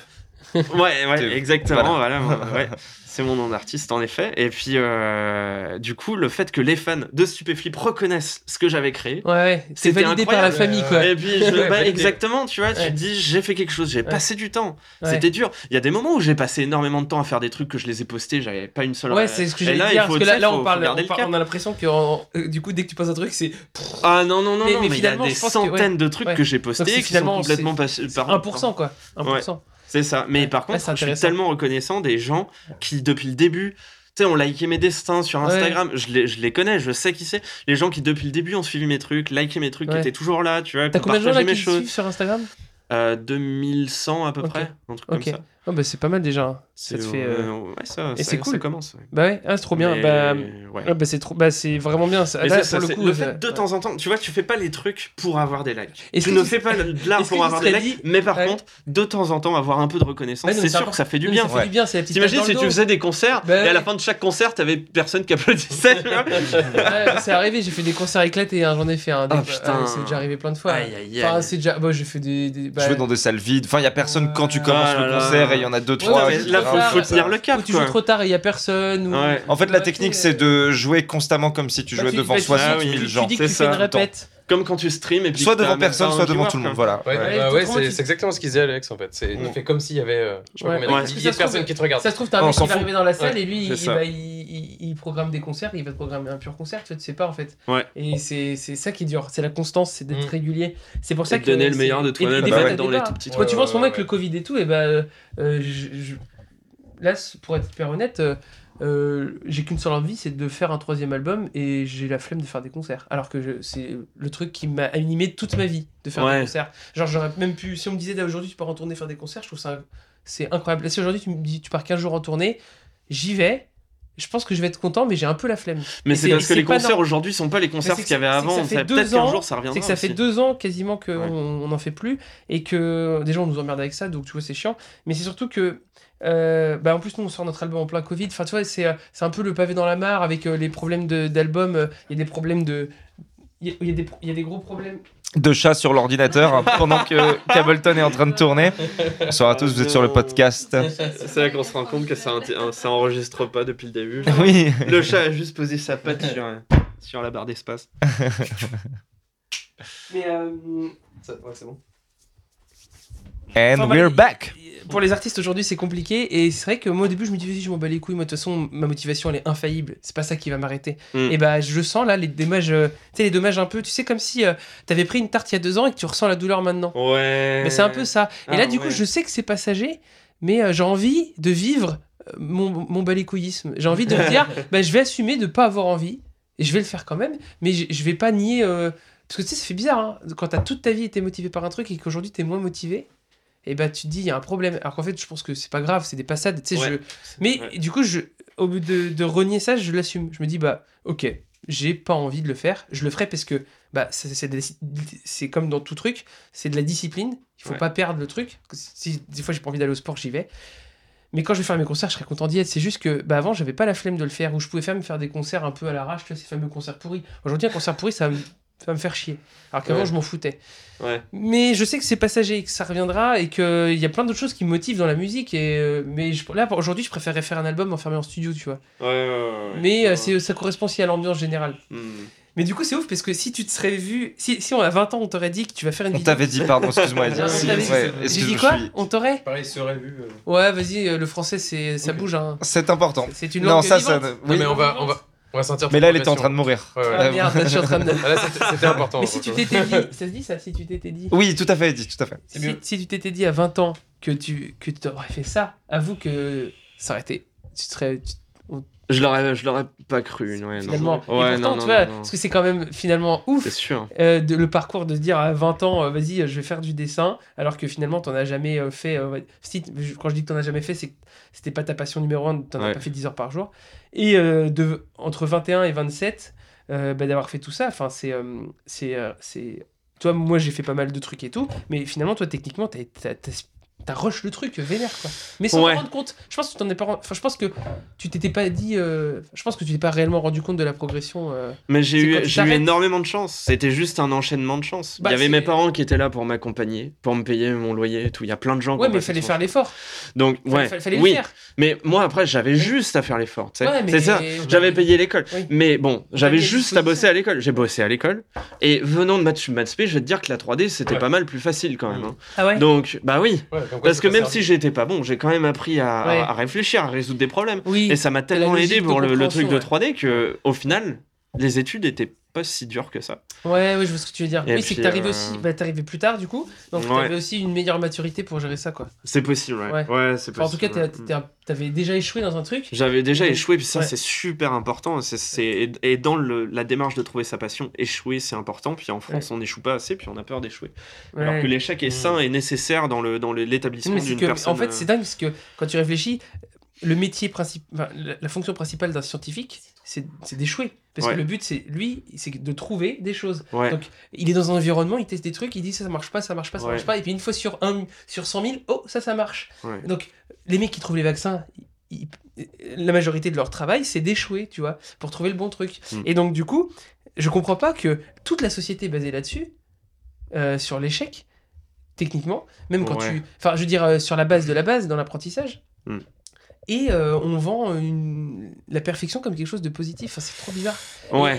Ouais, ouais, exactement. voilà. Ouais. C'est mon nom d'artiste en effet. Et puis, euh, du coup, le fait que les fans de Stupéflip reconnaissent ce que j'avais créé. Ouais, ouais. C'est C'était validé par la incroyable. famille, quoi. Et puis, je- bah, exactement, tu vois, tu Ouais. te dis, j'ai fait quelque chose, j'ai Ouais. passé du temps. Ouais. C'était dur. Il y a des moments où j'ai passé énormément de temps à faire des trucs que je les ai postés, j'avais pas une seule Ouais, c'est ce que il dire. faut- Parce que là, là, on, faut parle, on, le parle- on a l'impression que en- euh, du coup, dès que tu poses un truc, c'est Ah non, non, non, Mais- non, mais mais, il y a finalement, des centaines de trucs ouais. que j'ai postés c'est qui sont complètement passés par 1%, quoi. 1%. C'est ça. Mais par contre, je suis tellement reconnaissant des gens qui, depuis le début, tu sais, ont liké mes destins sur Ouais. Instagram. Je, les, je les connais, je sais qui c'est. Les gens qui, depuis le début, ont suivi mes trucs, liké mes trucs, qui étaient toujours là, tu vois, qui T'as ont combien de gens là partagé qui mes choses. suivent sur Instagram? Euh, 2100 à peu près, un truc comme ça. Oh, bah, c'est pas mal déjà. hein. Ça te C'est, fait. euh, ouais, ça, et ça- c'est cool. Ça commence. ouais. Bah ouais, ah, c'est trop bien. Mais, Bah, ouais. ah, bah, c'est trop... bah, c'est vraiment bien. Ça. Là, pour le coup, le ça- fait de ouais. temps en temps, tu vois, tu fais pas les trucs pour avoir des likes. Tu ne fais pas de l'art pour avoir des likes, mais par Ouais. contre, de temps en temps, avoir un peu de reconnaissance, c'est sûr que ça fait du bien. Ça fait du bien, c'est la petite T'imagines si tu faisais des concerts Bah et à la fin de chaque concert, t'avais personne qui applaudissait. c'est arrivé, j'ai fait des concerts éclatés, hein, j'en ai fait un. C'est déjà arrivé plein de fois. Aïe, aïe, Enfin, c'est déjà. Bah, j'ai fait des. des... bah, jouer dans des salles vides enfin il y a personne quand tu commences Ah le concert et il y en a deux Ouais, trois qui là, faut, tenir le Ou cap. tu quoi. joues trop tard et il y a personne. Ou... Ouais. en fait la Ouais, technique tu- c'est de jouer constamment comme si tu Bah, jouais tu- devant bah, tu- 60 tu- 000 tu gens dis que tu fais une répète. Comme quand tu streams et puis soit devant personne soit devant tout le monde quoi. voilà Ouais, Ouais, bah ouais, c'est tu- exactement ce qu'il disait Alex en fait. C'est il fait comme s'il y avait euh, je sais pas combien de trouve- personnes qui te regardent. Ça se trouve, t'as un On mec qui va arriver dans la salle et lui, il, ça. bah, il, il- il programme des concerts, il va te programmer un pur concert, tu tu sais pas en fait. Ouais. Et c'est c'est ça qui est dur, c'est la constance, c'est d'être Mm. régulier. C'est pour ça que. de donner le meilleur de toi-même, et bah dans les tout petits Quand tu vois en ce moment avec le Covid et tout, et bah. euh, je- je- Là, pour être hyper honnête, euh, j'ai qu'une seule envie, c'est de faire un troisième album et j'ai la flemme de faire des concerts. Alors que c'est le truc qui m'a animé toute ma vie de faire Ouais. des concerts. Genre, j'aurais même pu. Si on me disait aujourd'hui tu peux retourner faire des concerts, je trouve ça. C'est incroyable. Si aujourd'hui tu me dis tu pars 15 jours en tournée, j'y vais. Je pense que je vais être content, mais j'ai un peu la flemme. Mais c'est parce que les concerts aujourd'hui sont pas les concerts qu'il y avait avant. ça fait Ça- deux Peut-être qu'un ans, jour ça reviendra. C'est que ça fait deux ans quasiment qu'on Ouais. on n'en fait plus et que déjà on nous emmerde avec ça, donc tu vois c'est chiant. Mais c'est surtout que euh, bah, en plus nous on sort notre album en plein Covid. Enfin tu vois c'est euh, c'est un peu le pavé dans la mare avec euh, les problèmes d'album. euh, Il y a des problèmes de il y, a- des il y a des gros problèmes. de chat sur l'ordinateur hein, pendant que Cableton est en train de tourner bonsoir à tous vous êtes sur le podcast C'est là qu'on se rend compte que ça, ça enregistre pas depuis le début. oui Le chat a juste posé sa patte sur, sur la barre d'espace. Mais euh, ouais, c'est bon. And Enfin, we're bah, back. Pour les artistes aujourd'hui, c'est compliqué. Et c'est vrai que moi, au début, je me disais, je m'en bats les couilles. Moi, de toute façon, ma motivation, elle est infaillible. C'est pas ça qui va m'arrêter. Mm. Et bah, je sens là les dommages, euh, tu sais, les dommages un peu. Tu sais, comme si euh, t'avais pris une tarte il y a deux ans et que tu ressens la douleur maintenant. Ouais. Mais c'est un peu ça. Et Ah, là, du coup, je sais que c'est passager, mais euh, j'ai envie de vivre mon, mon balécouillisme. J'ai envie de me dire, bah, je vais assumer de pas avoir envie, et je vais le faire quand même, mais je, je vais pas nier. Parce que tu sais, ça fait bizarre, hein, quand t'as toute ta vie été motivé par un truc et qu'aujourd'hui t'es moins motivé. Et bah tu te dis il y a un problème. Alors qu'en fait je pense que c'est pas grave c'est des passades tu sais Ouais. je mais Ouais. du coup je au bout de, de renier ça je l'assume. Je me dis bah ok j'ai pas envie de le faire. Je le ferai parce que bah c'est comme dans tout truc c'est de la discipline. Il faut Ouais. pas perdre le truc. Si des fois j'ai pas envie d'aller au sport j'y vais. Mais quand je vais faire mes concerts je serais content d'y être. C'est juste que bah avant j'avais pas la flemme de le faire où je pouvais faire me faire des concerts un peu à l'arrache tu vois ces fameux concerts pourris. Aujourd'hui un concert pourri ça ça va me faire chier alors qu'avant Ouais. je m'en foutais Ouais. mais je sais que c'est passager, que ça reviendra et qu'il y a plein d'autres choses qui me motivent dans la musique. Et, euh, mais je- là, aujourd'hui, je préférerais faire un album enfermé en studio, tu vois. Ouais, ouais, ouais, ouais. mais euh, Ouais. c'est- ça correspond aussi à l'ambiance générale. Hmm. Mais du coup, c'est ouf parce que si tu te serais vu. Si, si on a 20 ans, on t'aurait dit que tu vas faire une On vidéo. t'avait dit, pardon, excuse-moi. Edith. On t'avait dit- Ouais, J'ai excuse- dit quoi suis- On t'aurait Pareil, serait vu. euh. Ouais, vas-y, euh, le français, c'est ça bouge. Hein. C'est important. C'est une Non, langue ça, ça. vivante. oui. Non, mais on va, on va, on va sentir. Mais là, elle était en train de mourir. Ouais, ouais. Ah merde, je suis en train de. Ah, c'était- important. Mais si tu t'étais dit. Ça se dit ça Si tu t'étais dit. Oui, tout à fait, Edith, tout à fait. Si, si tu t'étais dit à 20 ans que tu que aurais fait ça, avoue que ça aurait été. Tu serais. tu- Je l'aurais, je l'aurais pas cru. Ouais, non. finalement. Ouais, et pourtant, non, tu vois, parce que c'est quand même finalement ouf. C'est sûr. euh, de, le parcours de se dire à 20 ans, euh, vas-y, je vais faire du dessin, alors que finalement, t'en as jamais euh, fait. Si, quand je dis que t'en as jamais fait, c'est que c'était pas ta passion numéro 1, t'en as Ouais. pas fait 10 heures par jour. Et de, entre 21 et 27, euh, bah, d'avoir fait tout ça, enfin, c'est. c'est, c'est... Toi, moi, j'ai fait pas mal de trucs et tout, mais finalement, toi, techniquement, t'as, t'as, t'as- t'as rush le truc vénère, quoi. Mais sans Ouais. te rendre compte. Je pense que tu t'en es pas. Enfin, je pense que tu t'étais pas dit. euh, Je pense que tu t'es pas réellement rendu compte de la progression. euh, Mais j'ai eu, j'ai énormément de chance. C'était juste un enchaînement de chance. Bah, il y avait mes parents qui étaient là pour m'accompagner, pour me payer mon loyer et tout. Il y a plein de gens qui Ouais, mais il fallait faire l'effort. Donc, Fallait- ouais. fallait, fallait oui. le faire. Mais moi, après, j'avais juste à faire l'effort. Ouais, mais- C'est ça. J'avais payé l'école. Oui. Mais bon, j'avais mis à juste à bosser à l'école. J'ai bossé à l'école. Et venant de Maths je vais te dire que la 3D, c'était pas mal plus facile quand même. hein. Ah ouais? Donc, bah oui. Ouais, comme quoi, Parce que même servi. si j'étais pas bon, j'ai quand même appris à, Ouais. à réfléchir, à résoudre des problèmes. Oui. Et ça m'a tellement aidé pour le, le truc de compréhension, 3D que, au final, les études étaient pas si dures que ça. Ouais, ouais, je vois ce que tu veux dire. Et oui, c'est que puis, t'arrives euh, aussi. Bah, t'arrivais plus tard, du coup. Donc, Ouais. t'avais aussi une meilleure maturité pour gérer ça, quoi. C'est possible, ouais. Ouais. Ouais, c'est Enfin, en tout cas, possible. t'avais déjà échoué dans un truc. J'avais déjà échoué, puis ça c'est super important. C'est, et, dans le- la démarche de trouver sa passion, échouer c'est important. Puis en France, on n'échoue pas assez, puis on a peur d'échouer. Alors que l'échec est Mm. sain et nécessaire dans, le, dans l'établissement d'une que, personne. en fait, euh, c'est dingue parce que quand tu réfléchis, le métier principal, la, la fonction principale d'un scientifique, c'est d'échouer. Parce Ouais. que le but, c'est lui, c'est de trouver des choses. Ouais. Donc, il est dans un environnement, il teste des trucs, il dit ça, ça marche pas, ça marche pas, ça Ouais. marche pas. Et puis, une fois sur, un, sur 100 000, oh, ça, ça marche. Donc, les mecs qui trouvent les vaccins, ils- la majorité de leur travail, c'est d'échouer, tu vois, pour trouver le bon truc. Mm. Et donc, du coup, je comprends pas que toute la société est basée là-dessus, euh, sur l'échec, techniquement, même quand tu. Enfin, je veux dire, euh, sur la base de la base, dans l'apprentissage. Mm. Et euh, on vend une- la perfection comme quelque chose de positif. Enfin, c'est trop bizarre. Ouais.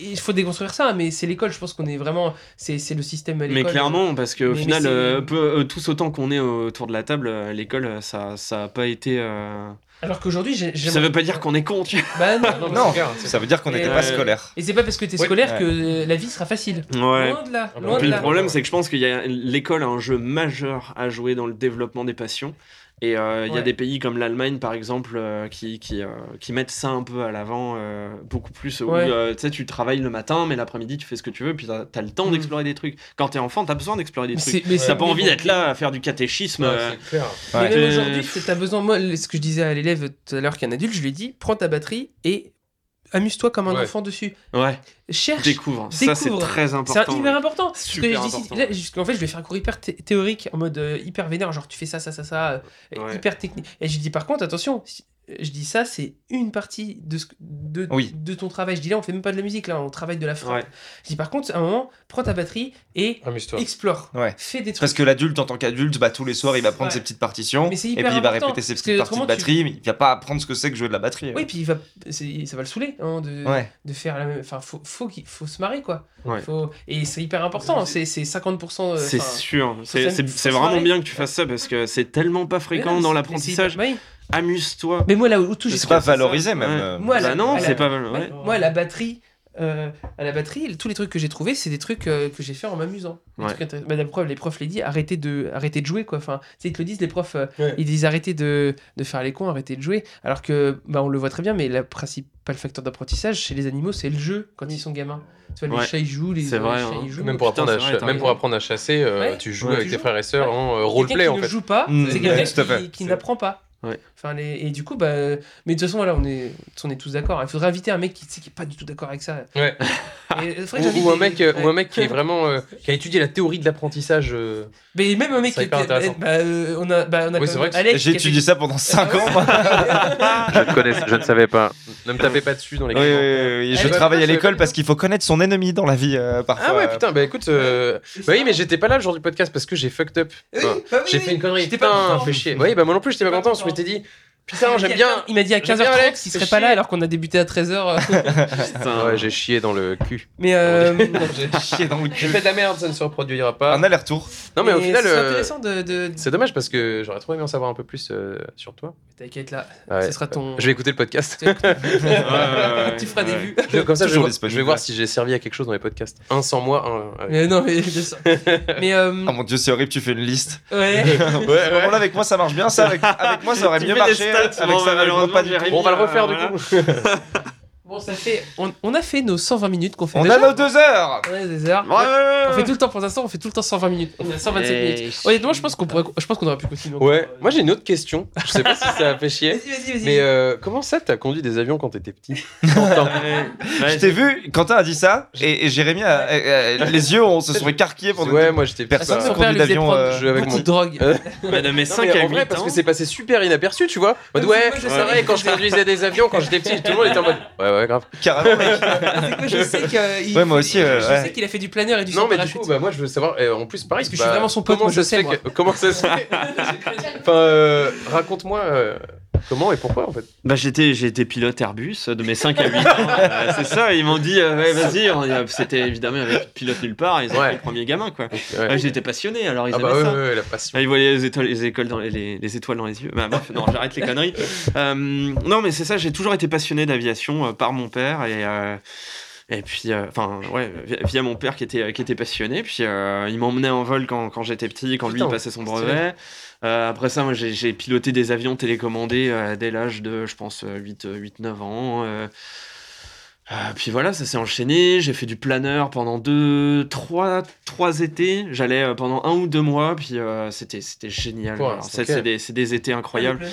Il faut déconstruire ça, mais c'est l'école. Je pense qu'on est vraiment. C'est c'est le système à Mais l'école. clairement, parce qu'au Mais- final, mais euh, peu- euh, tous autant qu'on est autour de la table, euh, l'école, euh, ça ça a pas été. euh, Alors qu'aujourd'hui, j'ai. Ça veut pas dire qu'on est con, tu vois. Bah non, Non, mais Non, c'est clair, c'est Ça veut dire qu'on n'était euh, pas scolaire. Et c'est pas parce que t'es scolaire Ouais. que euh, la vie sera facile. Ouais. Loin de là. Ah bah loin de le là. problème, c'est que je pense qu'il y a l'école a un jeu majeur à jouer dans le développement des passions. Et euh, il y a des pays comme l'Allemagne, par exemple, euh, qui, qui, euh, qui mettent ça un peu à l'avant, euh, beaucoup plus. Où Ouais. euh, tu sais, tu travailles le matin, mais l'après-midi, tu fais ce que tu veux, puis t'as as le temps Mm. d'explorer des trucs. Quand t'es enfant, t'as besoin d'explorer des Mais trucs. mais T'as pas mais envie bon, d'être là à faire du catéchisme. Ouais, c'est clair. Mais Ouais. même aujourd'hui, c'est- t'as besoin. Moi, ce que je disais à l'élève tout à l'heure, qui est un adulte, je lui ai dit prends ta batterie et amuse-toi comme un Ouais. enfant dessus. Ouais, Cherche. découvre. Ça, c'est très C'est important. un- hyper ouais. important. Parce que Super important. là, en fait, je vais faire un cours hyper thé- théorique, en mode euh, hyper vénère, genre tu fais ça, ça, ça, ça, euh, Ouais. hyper technique. Et je lui dis par contre, attention, si- je dis ça, c'est une partie de, ce, de, Oui. de ton travail. Je dis là, on fait même pas de la musique, là, on travaille de la frappe. Ouais. Je dis par contre, à un moment, prends ta batterie et Amuse-toi. explore. Ouais. Fais des trucs. Parce que l'adulte, en tant qu'adulte, bah, tous les soirs, il va prendre Ouais. ses petites partitions. Mais c'est Et puis il va important, répéter ses petites parties de tu- batterie. Mais il va pas apprendre ce que c'est que jouer de la batterie. Oui, puis il va, c'est- ça va le saouler hein, de, Ouais. de faire la même. Enfin, faut, faut, qu'il- faut se marrer quoi. Ouais. Faut, et c'est hyper important. C'est c'est 50%. euh, C'est sûr, c'est vraiment marrer. bien que tu fasses ça parce que c'est tellement pas fréquent dans c'est- bah. Amuse-toi. Mais moi là où tout C'est pas valorisé même. Ouais. euh, Moi, Bah la- non, c'est pas. Ouais. Moi, la batterie, euh, à la batterie, tous les trucs que j'ai trouvés, c'est des trucs euh, que j'ai fait en m'amusant. Ouais. Bah, la preuve, les profs l'ont dit, arrêtez de, arrêtez de jouer quoi. Enfin, tu sais, ils te le disent les profs, euh, Ouais. ils disent arrêtez de, de faire les cons, arrêtez de jouer. Alors que, bah, on le voit très bien, mais le principal facteur d'apprentissage chez les animaux, c'est le jeu quand ils sont gamins. Tu vois, les Ouais. chats ils jouent, les, les vrai, chats hein. ils jouent. Même pour, Putain, apprendre à, c'est vrai, même pour apprendre à chasser, euh, Ouais. tu joues Ouais. avec Tu tes joues. frères et sœurs Ouais. en euh, Quelqu'un roleplay qui en ne fait. joue pas, c'est quelqu'un fait. qui, qui n'apprend pas. Ouais. Enfin, les- et du coup, bah, mais de toute façon, voilà, on est, on est tous d'accord. Il faudrait inviter un mec qui, tu sais, qui est pas du tout d'accord avec ça. Ouais. Et que Ou, un mec, euh, ouais. ou un mec qui est vraiment euh, qui a étudié la théorie de l'apprentissage. euh, Mais même un mec qui bah, euh, on a, bah, on a Oui, J'ai étudié fait- ça pendant 5 ans. moi. Je ne connais, je ne savais pas. Ne me tapez pas dessus dans les Oui, oui, commentaires. oui, oui. Je Allez, travaille à l'école parce qu'il faut connaître son ennemi dans la vie euh, parfois. Ah ouais, putain, bah écoute, euh, bah oui, mais j'étais pas là le jour du podcast parce que j'ai fucked up. Bah j'ai fait une connerie. J'étais pas. Oui, bah moi non plus, j'étais Pas content. Je m'étais dit, putain, j'aime bien. 15 Il m'a dit à j'aime bien 15h30 Alex, qu'il serait pas là alors qu'on a débuté à 13h. Putain. Ouais, j'ai chié dans le cul. mais euh, J'ai chié dans le J'ai cul. fait de la merde, ça ne se reproduira pas. Un aller-retour. Non, mais au final, c'est euh, intéressant de. de... c'est dommage parce que j'aurais trop aimé en savoir un peu plus euh, sur toi. T'as qu'à être là. Ouais. Ce sera ton. Je vais écouter le podcast. Tu Ouais, feras des vues. Je- Comme ça, je vais, voir, disponible. je vais voir si j'ai servi à quelque chose dans les podcasts. Un sans moi, un avec. Mais non, mais bien sûr. Mais euh, Oh mon dieu, c'est horrible, tu fais une liste. ouais. Ouais, Bon, là, avec moi, ça marche bien. Ça, avec, avec moi, ça aurait Tu mieux marché. Stats, avec bon, ça, malheureusement, pas du malheureusement, tout. Bon, on va le refaire du coup. Bon, ça fait. On, on a fait nos 120 minutes qu'on fait On a nos deux heures. On a des heures. Ouais. On fait tout le temps pour l'instant, on fait tout le temps 120 minutes. On est à 127 Et- minutes. Honnêtement, je pense qu'on pourrait, je pense qu'on aurait pu continuer. encore. Ouais, moi j'ai une autre question. Je sais pas si ça a fait chier. Vas-y, vas-y, vas-y. Mais euh, comment ça, t'as conduit des avions quand t'étais petit? Quentin Ouais, Je t'ai vu, Quentin a dit ça, et, et Jérémy, a, a- a- les yeux on se sont écarquillés pour Ouais, moi j'étais Personne Son père d'avion. euh, je vais avec mon- drogue. Euh, bah, de mes Non, 5 mais à en 8 vrai, parce que c'est passé super inaperçu, tu vois. Mais ouais, c'est vrai, quand je conduisais des avions quand j'étais petit, tout le monde était en mode, ouais, ouais, grave. carrément, mec. C'est quoi, je sais qu'il Ouais, moi aussi, euh, je ouais. sais qu'il a fait du planeur et du Non, mais du parachute. coup, bah, moi je veux savoir, euh, en plus, pareil, Parce que je suis bah, vraiment son pote, comment moi, je ça se sais, fait moi. que- Comment ça se fait? Enfin, euh, raconte-moi euh, comment et pourquoi en fait? Bah, j'étais, j'ai été pilote Airbus de mes 5 à 8 ans. Euh, c'est ça, ils m'ont dit, euh, ouais, vas-y. on C'était évidemment, avait pilote nulle part. Ils ont Ouais. pris le premier gamin, quoi. Ouais. J'étais passionné, alors ils Ah aimaient bah ouais, ça. ouais, ouais, la passion. Ah, ils voyaient les étoiles, les, écoles dans les, les- les étoiles dans les yeux. Bah, bref, non, j'arrête les conneries. Euh, non, mais c'est ça, j'ai toujours été passionné d'aviation euh, par mon père et. euh, et puis, euh, enfin, ouais, via, via mon père qui était, qui était passionné. Puis, euh, il m'emmenait en vol quand, quand j'étais petit, quand lui il passait son brevet. Euh, après ça, moi, j'ai piloté des avions télécommandés euh, dès l'âge de, je pense, 8-9 ans. Euh. Euh, puis voilà, ça s'est enchaîné. J'ai fait du planeur pendant deux, trois, trois étés. J'allais euh, pendant un ou deux mois, puis euh, c'était, c'était génial. Ouais, Alors, c'est des, c'est des étés incroyables.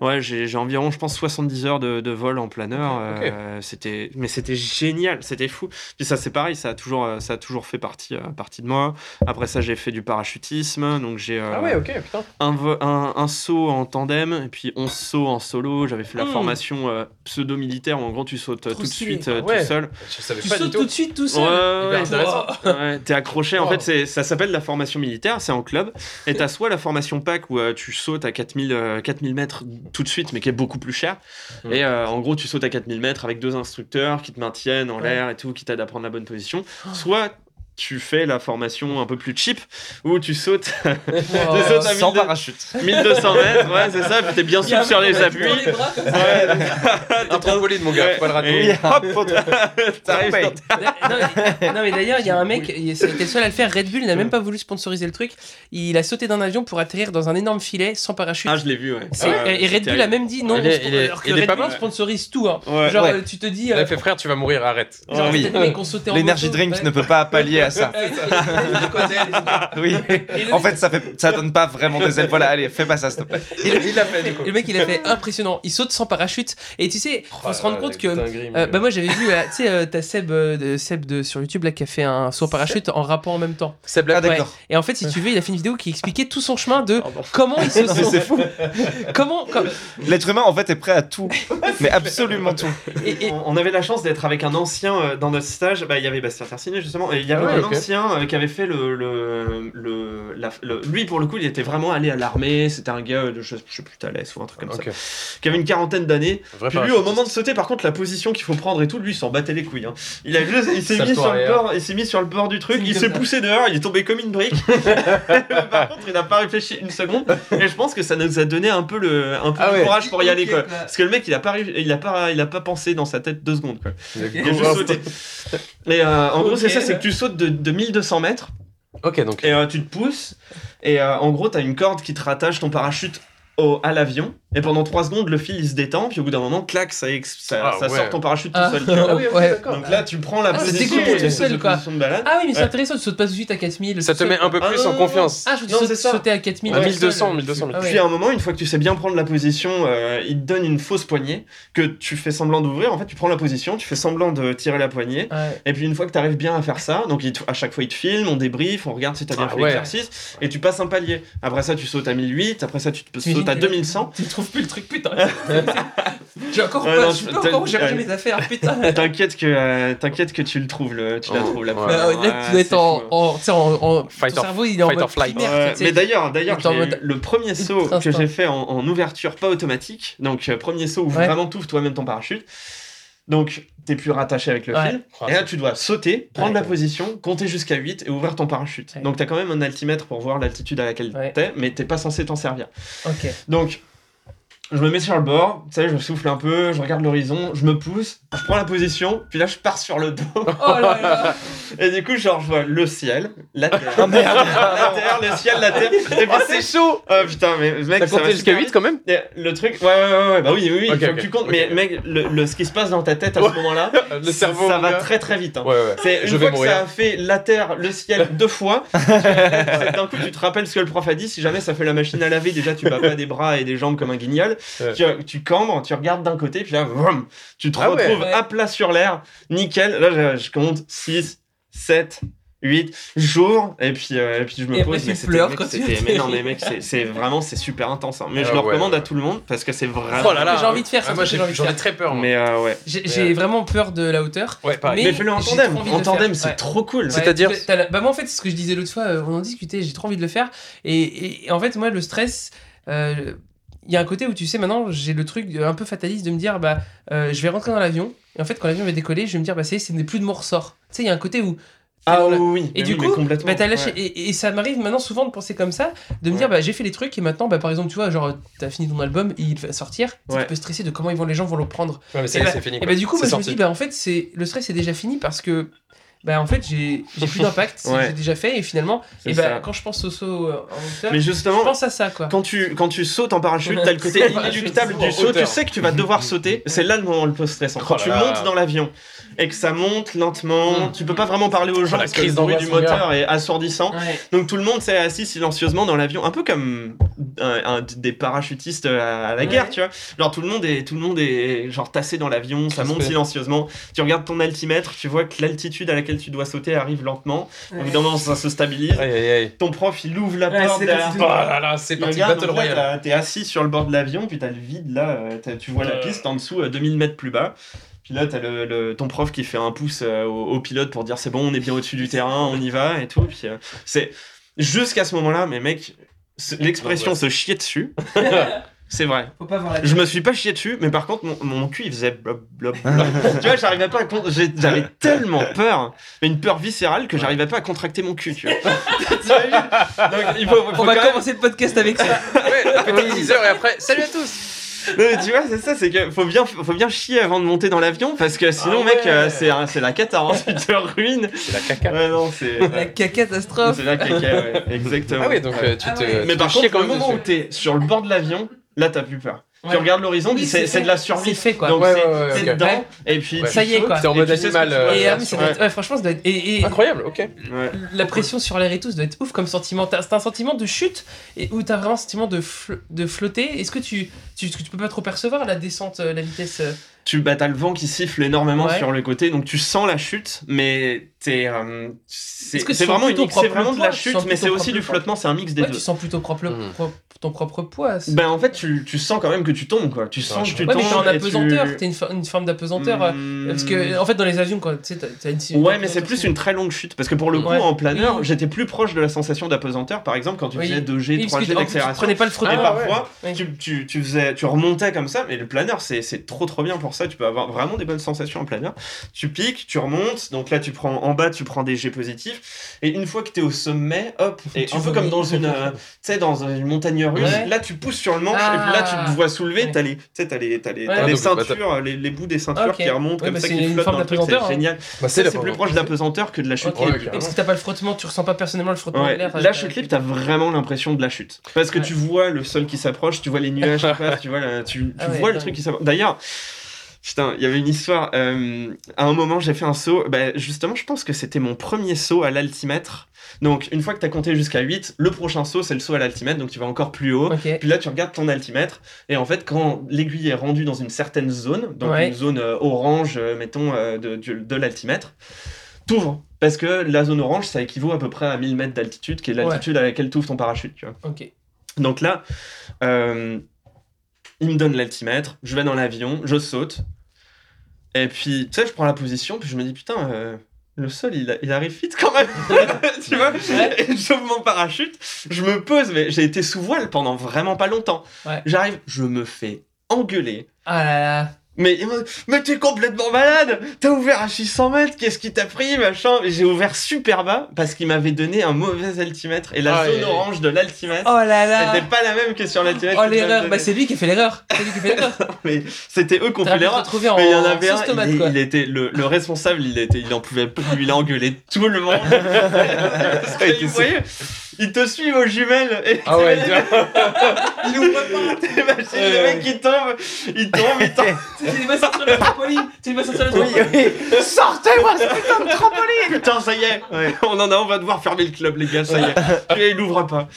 Ouais, j'ai, j'ai environ, je pense, 70 heures de, de vol en planeur. Euh, c'était, mais c'était génial, c'était fou. Puis ça, c'est pareil, ça a toujours, ça a toujours fait partie, euh, partie de moi. Après ça, j'ai fait du parachutisme, donc j'ai euh, Ah ouais, ok, putain. un, vo- un, un saut en tandem et puis 11 sauts en solo. J'avais fait la Mm. formation euh, pseudo-militaire où en gros tu sautes Trop tout de stylé. Suite euh, Ah ouais. tout seul. Je savais Tu pas du sautes tout. tout de suite tout seul. Ouais, ouais, t'es accroché. En fait, ça s'appelle la formation militaire, c'est en club. Et t'as soit la formation PAC où euh, tu sautes à 4000, euh, 4000 mètres tout de suite, mais qui est beaucoup plus cher. Mm. Et euh, en gros, tu sautes à 4000 mètres avec deux instructeurs qui te maintiennent en Ouais. l'air et tout, qui t'aident à prendre la bonne position. Oh. Soit tu fais la formation un peu plus cheap où tu sautes Wow. Tu sautes à Sans 1200 parachute. 1200 mètres, ouais, c'est ça, puis t'es bien Il souple un sur les appuis. les bras. Ouais, Un trampoline, mon gars, Ouais. pas le rater. Et hop, T'arrives. non, mais, non, mais d'ailleurs, il y a un mec, il- c'était le seul à le faire. Red Bull n'a même pas voulu sponsoriser le truc. Il a sauté d'un avion pour atterrir dans un énorme filet sans parachute. Ah, je l'ai vu, ouais. Ouais, et Red Bull a même dit non. Il est- il est- alors que il Red Bull sponsorise tout. Hein. Ouais. Genre, euh, tu te dis. Il euh, a fait frère, tu vas mourir, arrête. genre, Oui. peut-être les mecs ont sauté en L'Energy moto, Drink ne peut pas pallier à ça. Oui. En fait, ça fait, ça donne pas vraiment des ailes. Voilà, allez, fais pas ça, s'il te plaît. Il l'a fait, du coup. Le mec, il a fait impressionnant. Il saute sans parachute. Et tu sais, faut se rendre compte que. euh, bah moi j'avais vu, euh, tu sais, euh, t'as Seb, euh, de, Seb de, sur YouTube là qui a fait un saut en parachute en rappant en même temps. C'est Ah, Black. d'accord. Et en fait, si tu veux, il a fait une vidéo qui expliquait tout son chemin de comment il se saute. C'est fou. Comment, comme- L'être humain, en fait, est prêt à tout. Mais absolument tout. et, et- On on avait la chance d'être avec un ancien euh, dans notre stage. Bah, il y avait Bastien Tercinet justement, et il y avait Ah ouais, un ancien euh, qui avait fait le, le, le, la- le- Lui, pour le coup, il était vraiment allé à l'armée. C'était un gars de je, je sais plus Thalès ou un truc comme ça, qui avait une quarantaine d'années. Puis lui, au moment de sauter, par contre, la position qu'il faut prendre et tout, lui, il s'en battait les couilles. hein. Il, a il s'est mis sur le bord, il s'est mis sur le bord du truc, il s'est poussé dehors, il est tombé comme une brique. par contre, il n'a pas réfléchi une seconde. Et je pense que ça nous a donné un peu le, un peu Ah ouais. courage pour y aller, quoi. Parce que le mec, il a pas, il a pas, il a pas pensé dans sa tête deux secondes, quoi. Il a juste sauté. Et euh, en gros, c'est ça, c'est que tu sautes de, de 1200 mètres Ok, donc. et euh, tu te pousses. Et euh, en gros, t'as une corde qui te rattache ton parachute au, à l'avion. Et pendant 3 secondes, le fil il se détend. Puis au bout d'un moment, clac, ça, ex- ça, Ah, ça ouais. sort ton parachute Ah. tout seul. Ah oui, ok, Ouais. d'accord. Donc là, tu prends la Ah, c'est position, découpé tout seul, quoi. position de balade. Ah oui, mais c'est Ouais. intéressant, tu sautes pas tout de suite à 4000. Ça te met un peu Ah, plus non, en non, confiance. Ah, je vous Non, c'est ça. sauter à 4000. À Ouais, 1200, seul. 1200. Ah ouais. Puis à un moment, une fois que tu sais bien prendre la position, euh, il te donne une fausse poignée que tu fais semblant d'ouvrir. En fait, tu prends la position, tu fais semblant de tirer la poignée. Ouais. Et puis une fois que tu arrives bien à faire ça, donc il te- à chaque fois il te filme, on débrief, on regarde si tu as bien Ah fait ouais. l'exercice, et tu passes un palier. Après ça, tu sautes à 1008, après ça, tu te T'imagines sautes à que- 2100. Tu trouves plus le truc, putain. J'ai encore pas, non, je t'as- encore où j'ai rangé ouais. mes affaires, putain. T'inquiète que, euh, t'inquiète que tu le trouves, le, tu la Oh, trouves la ouais. Bah, là, tu dois être en, en, tu sais, en, en- Fight ton or- cerveau il est en fight mode or flight. primaire, mais d'ailleurs, d'ailleurs, mode- le premier saut que j'ai fait en, en ouverture pas automatique, donc euh, premier saut où Ouais. vraiment tu ouvres toi-même ton parachute, donc t'es plus rattaché avec le Ouais. fil, et là tu dois sauter, prendre Ouais. la position, compter jusqu'à 8 et ouvrir ton parachute. Ouais. Donc t'as quand même un altimètre pour voir l'altitude à laquelle Ouais. t'es, mais t'es pas censé t'en servir. Ok. Donc, je me mets sur le bord, tu sais, je souffle un peu, je regarde l'horizon, je me pousse, je prends la position, puis là je pars sur le dos. Oh là là. Et du coup, genre, je vois le ciel, la terre, la terre, le ciel, la terre. Et puis, c'est chaud Oh putain, mais mec, T'as compté jusqu'à super 8 vite. quand même Et Le truc, ouais, ouais, ouais, ouais, bah oui, oui, oui, Ok, il faut ok, que tu comptes, mais mec, le, le- ce qui se passe dans ta tête à ce moment-là, Le cerveau. ça va très très vite. hein. Ouais, ouais. C'est une Je fois vais que mourir. ça a fait la terre, le ciel deux fois, c'est d'un coup tu te rappelles ce que le prof a dit. Si jamais ça fait la machine à laver, déjà tu bats pas des bras et des jambes comme un guignol. Ouais. Tu, tu cambres, tu regardes d'un côté, puis là, vroom, tu te Ah retrouves Ouais. à plat sur l'air, nickel. Là, je, je compte 6, 7. 8, j'ouvre et puis euh, et puis je me Et pose tu mais c'était- pleures mec, quand tu c'était- mais non mais mec c'est- vraiment c'est super intense hein. mais je Ah le ouais, recommande ouais. à tout le monde parce que c'est vraiment Oh là là. J'ai envie de faire ça, Ah, Moi j'ai envie de j'en ai faire. très peur. moi. mais euh, ouais J'ai j'ai vraiment peur de la hauteur. Ouais, mais, fais-le en tandem en le tandem c'est Ouais. trop cool C'est-à-dire Bah moi en fait c'est ce que je disais l'autre fois, euh, on en discutait, j'ai trop envie de le faire. Et, et- et en fait moi le stress, euh, il y a un côté où tu sais maintenant j'ai le truc un peu fataliste de me dire bah euh, je vais rentrer dans l'avion et en fait quand l'avion va décoller je vais me dire bah ça y est, ce n'est plus de mon ressort. Tu sais il y a un côté où ah la- oui, oui Et mais du oui, coup, complètement, bah, t'as lâché. ouais. Et, et ça m'arrive maintenant souvent de penser comme ça, de me Ouais. dire, bah, j'ai fait les trucs et maintenant, bah, par exemple, tu vois, genre, t'as fini ton album, il va sortir, Ouais. tu peux stresser de comment ils vont, les gens vont le prendre. Mais Et bah, c'est fini. Et bah, du coup, C'est moi, je me dis, bah, en fait, c'est le stress est déjà fini parce que, bah, en fait, j'ai j'ai plus d'impact, Ouais. j'ai déjà fait et finalement, et bah, quand je pense au saut euh, en hauteur, mais je pense à ça, quoi. quand tu, quand tu sautes en parachute, t'as le côté inéluctable du saut, tu sais que tu vas devoir sauter, c'est là le moment le plus stressant. Quand Oh tu montes dans l'avion et que ça monte lentement, Mm. tu peux pas vraiment parler aux gens la parce que le bruit du moteur est assourdissant. Ouais. Donc tout le monde s'est assis silencieusement dans l'avion, un peu comme un, un- des parachutistes à, à la Ouais. guerre, tu vois. Genre tout le monde est tout le monde est genre tassé dans l'avion, ça monte silencieusement. Tu regardes ton altimètre, tu vois que l'altitude à laquelle tu dois sauter arrive lentement. Moment, ça se stabilise. Aïe aïe aïe. Ton prof, il ouvre la Ouais, porte c'est derrière parti. Oh là là, c'est parti. regarde, Battle Royale. T'es assis sur le bord de l'avion, puis t'as le vide là, euh, tu vois la Euh. piste en dessous, à 2000 mètres plus bas. Puis là, t'as le, le- ton prof qui fait un pouce euh, au, au pilote pour dire c'est bon, on est bien au-dessus du terrain, on y va et tout. Puis euh, c'est jusqu'à ce moment-là, mais mec, c'est- l'expression se chier dessus, c'est vrai. Faut pas voir la Je me suis pas chié dessus, mais par contre, mon, mon cul il faisait blob blob. blob. tu vois, j'arrivais pas à. con- J'avais tellement peur, mais une peur viscérale que j'arrivais pas à contracter mon cul, tu vois. Donc il faut, faut On va même- commencer le podcast avec ça. Ouais, petit teaser et après, salut à tous. Non, mais tu vois, c'est ça, c'est que faut bien, faut bien chier avant de monter dans l'avion parce que sinon, Ah mec, ouais. euh, c'est c'est la cata, hein, tu te ruines. C'est la caca. Ouais, non, c'est. La catastrophe. C'est la caca, ouais, exactement. Ah oui, donc euh, tu Ah te. ouais. tu Mais te par contre, quand le moment où dessus. t'es sur le bord de l'avion, là, t'as plus peur. Tu Ouais. regardes l'horizon, Oui, c'est de la survie. C'est fait, quoi. Donc Ouais, c'est ouais, ouais, c'est ok. dedans, Ouais. et puis Ouais. Ça y est, quoi. C'est en mode animal, euh, ça doit être- franchement, ça doit être. Et, et Incroyable, ok. Ouais. la pression sur l'air et tout, ça doit être ouf comme sentiment. T'as- C'est un sentiment de chute et où t'as vraiment un sentiment de, fl- de flotter. Est-ce que tu, tu, est-ce que tu peux pas trop percevoir la descente, euh, la vitesse euh, tu bah, t'as le vent qui siffle énormément Ouais. sur le côté, donc tu sens la chute, mais t'es, euh, c'est sens vraiment, une, vraiment de la chute, mais c'est aussi du flottement, c'est un mix des Ouais, deux. tu sens plutôt propre, pro- ton propre poids. Ben en fait, tu, tu sens quand même que tu tombes, quoi. Tu sens que tu ouais, tombes. mais t'es en et tu- apesanteur. T'as une, for- une forme d'apesanteur. euh, Hmm. Parce que, en fait, dans les avions, quand tu t'as une. Ouais, mais c'est plus une très longue chute. Parce que pour le coup, en planeur, j'étais plus proche de la sensation d'apesanteur. Par exemple, quand tu faisais 2G, Oui, parce que 3G tu- en plus, tu d'accélération. prenais pas le Et frottement. Ah, parfois, tu, tu, tu faisais, tu remontais comme ça, mais le planeur, c'est c'est trop trop bien pour ça. Tu peux avoir vraiment des bonnes sensations en planeur. Tu piques, tu remontes, donc là, tu prends en bas, tu prends des G positifs. Et une fois que tu es au sommet, hop, et un peu comme dans une, euh, tu sais, dans une montagne russe, Ouais. là, tu pousses sur le manche, Ah. et puis là, tu te vois soulever, Ouais. t'as les, tu sais, t'as les, t'as les, Ouais. t'as Ah, les donc, bah, ceintures, les, les bouts des ceintures Ah, qui remontent Ouais, comme bah, ça, c'est qui une flottent dans le truc, c'est hein. génial. Bah, c'est la c'est plus proche fois. d'apesanteur que de la chute parce que t'as pas le frottement, tu ressens pas personnellement le frottement de l'air. la euh, chute libre, t'as vraiment l'impression de la chute. Parce que tu vois le sol qui s'approche, tu vois les nuages qui passent, tu vois, la- tu, tu Ah ouais, vois le truc qui s'approche. D'ailleurs, putain, il y avait une histoire. euh, à un moment, j'ai fait un saut. Bah, justement, je pense que c'était mon premier saut à l'altimètre. Donc, une fois que t'as compté jusqu'à 8, le prochain saut, c'est le saut à l'altimètre, donc tu vas encore plus haut. Ok. Puis là, tu regardes ton altimètre, et en fait, quand l'aiguille est rendue dans une certaine zone, donc Ouais. une zone euh, orange, euh, mettons, de, du- de l'altimètre, t'ouvres. Parce que la zone orange, ça équivaut à peu près à 1000 mètres d'altitude, qui est l'altitude à laquelle t'ouvres ton parachute, tu vois. Donc là, il me donne l'altimètre, je vais dans l'avion, je saute, et puis, tu sais, je prends la position, puis je me dis, putain, euh, le sol, il, il arrive vite quand même, tu vois Ouais. Et j'ouvre mon parachute, je me pose, mais j'ai été sous voile pendant vraiment pas longtemps. Ouais. J'arrive, je me fais engueuler. Ah là là. Mais, mais t'es complètement malade T'as ouvert à 600 mètres, qu'est-ce qui t'a pris, machin? Et J'ai ouvert super bas parce qu'il m'avait donné un mauvais altimètre. Et la Ah, zone et- orange de l'altimètre, Oh là là. c'était pas la même que sur l'altimètre. Oh l'erreur. Bah c'est lui qui a fait l'erreur. C'est lui qui a fait l'erreur. Mais c'était eux qui ont fait l'erreur. retrouver en Mais il y en avait un, tomate il, était le, le responsable, il était, il en pouvait plus, il a engueulé tout le monde. Parce que, vous voyez, ils te suivent aux jumelles. Et Ah ouais, il ouvre pas. T'imagines le mec qui tombe, il tombe, il tombe. Tu vas sortir le trampoline. Tu vas sortir le trampoline. oui. Sortez-moi ce putain de trampoline Putain, ça y est, on en a, on va devoir fermer le club, les gars, ça y est. Et il ouvre pas.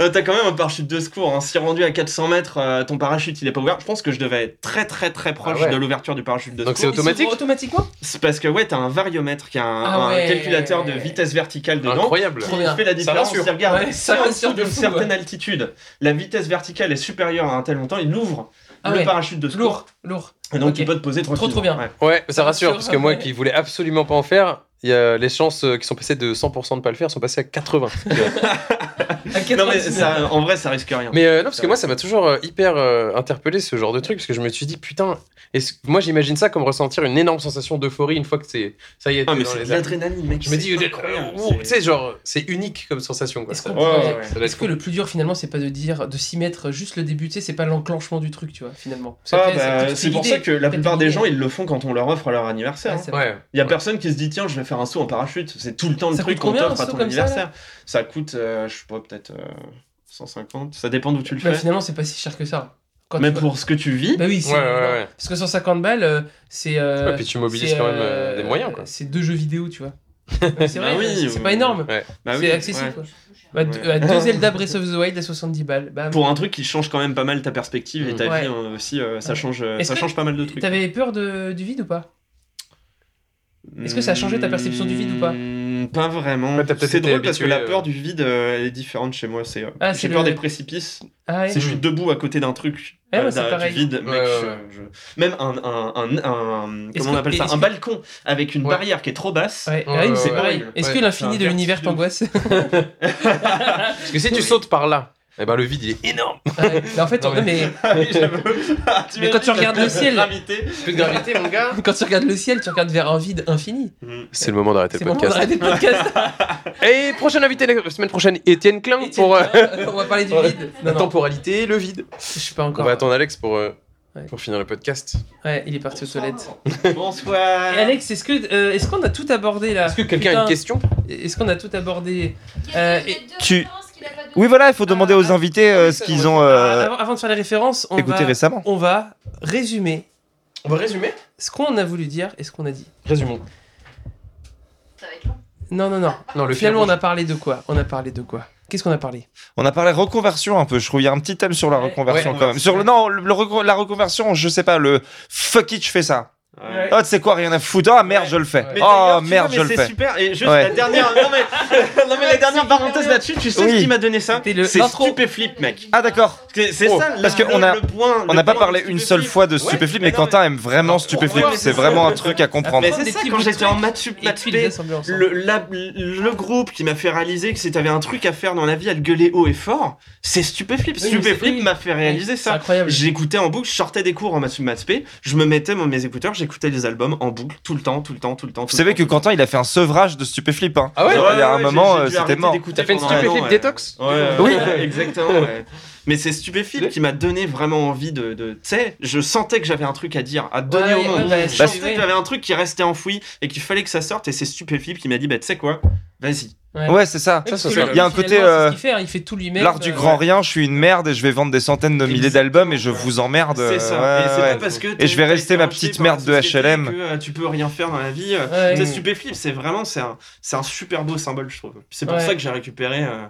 Euh, T'as quand même un parachute de secours. Hein. Si rendu à 400 mètres, euh, ton parachute il est pas ouvert, je pense que je devais être très très très proche Ah ouais. de l'ouverture du parachute de Donc secours. c'est automatique Il automatiquement C'est parce que ouais, t'as un variomètre qui a un, Ah un ouais. calculateur de vitesse verticale dedans. Incroyable. Qui fait la différence. Il regarde, Ouais, si de certaine ouais. altitude, la vitesse verticale est supérieure à un tel montant, il ouvre Ah le ouais. parachute de secours. Lourd, lourd. Et donc Ok. tu peux te poser tranquille. trop bien. Ouais, ça rassure, parce que moi qui voulais absolument pas en faire, il y a les chances euh, qui sont passées de 100% de pas le faire sont passées à 80. À Non mais 90 ça, en vrai, ça risque rien. Mais euh, non, parce que moi ça m'a toujours euh, hyper euh, interpellé ce genre de truc, parce que je me suis dit, putain, est-ce- moi j'imagine ça comme ressentir une énorme sensation d'euphorie une fois que c'est ça y est, Ah mais dans c'est les l'adrénaline, mec. Je me dis, tu sais, genre, c'est unique comme sensation quoi. Est-ce Ça- qu'on Ouais, pourrait- ouais, ouais. ça doit être Est-ce que cool. le plus dur finalement c'est pas de dire de s'y mettre juste le début, tu sais, c'est pas l'enclenchement du truc, tu vois, finalement. Parce Ah, bah, c'est pour ça que la plupart des gens ils le font quand on leur offre leur anniversaire. Ouais, hein. Il y a personne qui se dit tiens je vais faire un saut en parachute. C'est tout le temps le Ça truc qu'on combien, t'offre un à saut ton comme ça, anniversaire. Ça coûte euh, je sais pas peut-être euh, 150. Ça dépend d'où tu le Bah, fais. finalement c'est pas si cher que ça. Quand Mais tu- pour ce que tu vis. Bah oui, c'est Ouais, ouais. Parce que 150 balles, euh, c'est. euh, Ouais, puis tu mobilises quand même euh, des moyens quoi. C'est deux jeux vidéo, tu vois. c'est vrai, Bah oui, c'est- pas énorme. Bah c'est oui, accessible. ouais. quoi. Bah, deux- Ouais. deux Zelda Breath of the Wild à 70 balles. Pour un truc qui change quand même pas mal ta perspective et ta Ouais. vie hein, aussi, euh, ça Ouais. change, ça que change pas mal de trucs. T'avais peur de, du vide ou pas? Est-ce que ça a changé ta perception du vide ou pas Hmm, Pas vraiment. Ouais, c'est drôle parce que la euh. peur du vide, euh, elle est différente chez moi. C'est, euh, Ah, j'ai c'est peur le- des précipices. Ah ouais Si je suis debout à côté d'un truc, Ouais, euh, c'est du vide, mec, je- je- même un, un, un, un- comment on que- appelle ça, un que- balcon avec une Ouais. barrière qui est trop basse. Ouais, Ouais, ouais, ouais, c'est ouais, pareil. Est-ce Ouais. que l'infini C'est de un l'univers t'angoisse Parce que si tu sautes par là, eh ben le vide il est énorme. Ouais, mais En fait, Non, on- mais Oui, j'avoue. Ah, Mais quand tu t'imagines regardes le ciel- gravité. Plus de gravité mon gars. quand tu regardes le ciel, tu regardes vers un vide infini. C'est le moment d'arrêter C'est le le moment podcast. d'arrêter le podcast. Et prochain invité la semaine prochaine, Étienne Klein pour euh, euh, on va parler du vide. la Non, non, temporalité, le vide. je suis pas On encore. va attendre Alex pour, euh, Ouais. pour finir le podcast. Ouais, il est parti aux toilettes. Bonsoir. Et Alex, est-ce que euh, est-ce qu'on a tout abordé là? Est-ce que quelqu'un a une question? Est-ce qu'on a tout abordé? Euh, et tu- Oui, voilà, il faut demander aux invités euh, oui, ce qu'ils on ont euh, Avant, avant de faire les références, on écouté va, récemment. on va résumer On va résumer ce qu'on a voulu dire et ce qu'on a dit. Résumons. Ça va être long. Non, non, non. Non, le Finalement, on a parlé de quoi? On a parlé de quoi? Qu'est-ce qu'on a parlé? On a parlé reconversion un peu, je trouve. Il y a un petit thème sur la reconversion ouais, quand même. Sur le, non, le, le reco- la reconversion, je sais pas, le fuck it, je fais ça. Ouais. Oh, tu sais quoi, rien à foutre. Ah merde, Ouais. je le fais. Mais Oh merde, vois, je le c'est fais. super. Et juste Ouais. la dernière, non mais, non mais la dernière parenthèse là-dessus, tu sais Oui. ce qui m'a donné ça le- C'est. Stupéflip, mec. Ah d'accord. C'est c'est Oh, ça. parce le- qu'on a- le point- On n'a pas parlé une seule fois de Ouais, Stupéflip, mais Quentin aime vraiment Stupéflip. C'est c'est vraiment un truc à comprendre. Mais c'est ça, quand j'étais en maths sup, le, groupe qui m'a fait réaliser que si t'avais un truc à faire dans la vie à le gueuler haut et fort, c'est Stupéflip. Stupéflip c'est- m'a fait réaliser C'est ça. incroyable. J'écoutais en boucle, je sortais des cours en maths sup, maths je me mettais mes écouteurs, j'écoutais les albums en boucle tout le temps, tout le temps, tout le temps. Vous savez que Quentin, il a fait un sevrage de Stupéflip. Hein. Ah ouais Il y a un moment, euh, c'était mort. T'as fait une stupéflip détox Ouais, ouais, Oui. ouais, exactement. ouais. Mais c'est Stupéflip qui m'a donné vraiment envie de. de- Tu sais, je sentais que j'avais un truc à dire, à donner Ouais, au monde. ouais, ouais, je bah, sentais que j'avais un truc qui restait enfoui et qu'il fallait que ça sorte. Et c'est Stupéflip qui m'a dit, bah, tu sais quoi, vas-y. Ouais, c'est ça. Il y a un côté, euh, fait, hein, il fait tout lui-même. L'art du euh, grand rien, je suis une merde et je vais vendre des centaines de milliers d'albums et je vous emmerde. C'est ça. Ouais, et c'est ouais. pas parce que. Et t'es- je vais rester ma petite merde de HLM. Que euh, tu peux rien faire dans la vie. euh, Ouais. C'est Stupéflip, c'est vraiment c'est un, c'est un super beau symbole, je trouve. C'est pour Ouais. ça que j'ai récupéré, euh,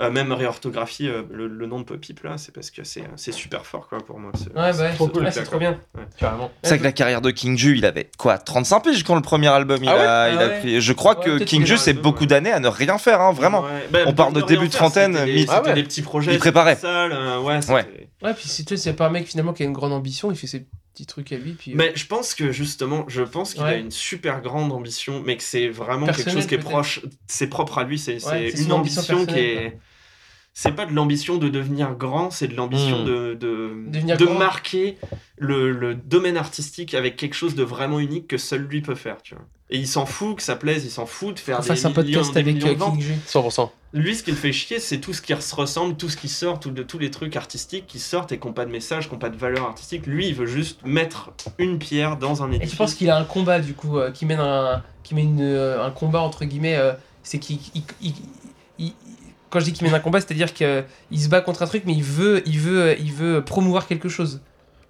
euh, même réorthographie, euh, le, le nom de Pop-Pip là, c'est parce que c'est c'est super fort quoi pour moi. Ouais, bah, truc-là, c'est trop bien. Carrément. C'est vrai que la carrière de King Ju, il avait quoi 35 piges quand le premier album il Ah a, Ah pris. Je crois que King Ju, c'est raison, beaucoup d'années à ne rien faire, hein, vraiment. Ouais. Bah, On parle de début de faire, trentaine, c'était des- Ah ouais. des petits projets. Il préparait. euh, ouais, Ouais. Ouais, puis c'est c'est pas un mec finalement qui a une grande ambition, il fait ses petits trucs à lui. Puis, euh, Mais je pense que justement, je pense qu'il a une super grande ambition, mais que c'est vraiment quelque chose qui est peut-être. proche, c'est propre à lui, c'est c'est Ouais, c'est une ambition ambition qui est. C'est pas de l'ambition de devenir grand, c'est de l'ambition Hmm. de, de, Devenir de marquer le, le domaine artistique avec quelque chose de vraiment unique que seul lui peut faire, tu vois. Et il s'en fout que ça plaise, il s'en fout de faire on des un millions, podcast des avec millions de euh, ventes. King Ju. 100%. Lui, ce qui le fait chier, c'est tout ce qui se ressemble, tout ce qui sort, tout de, tous les trucs artistiques qui sortent et qui n'ont pas de message, qui n'ont pas de valeur artistique. Lui, il veut juste mettre une pierre dans un Et édifice. tu penses qu'il a un combat du coup, euh, qui mène un, qui mène une, euh, un combat entre guillemets, euh, c'est qu'il, il- il- il- quand je dis qu'il mène un combat, c'est-à-dire qu'il se bat contre un truc, mais il veut, il veut, il veut promouvoir quelque chose.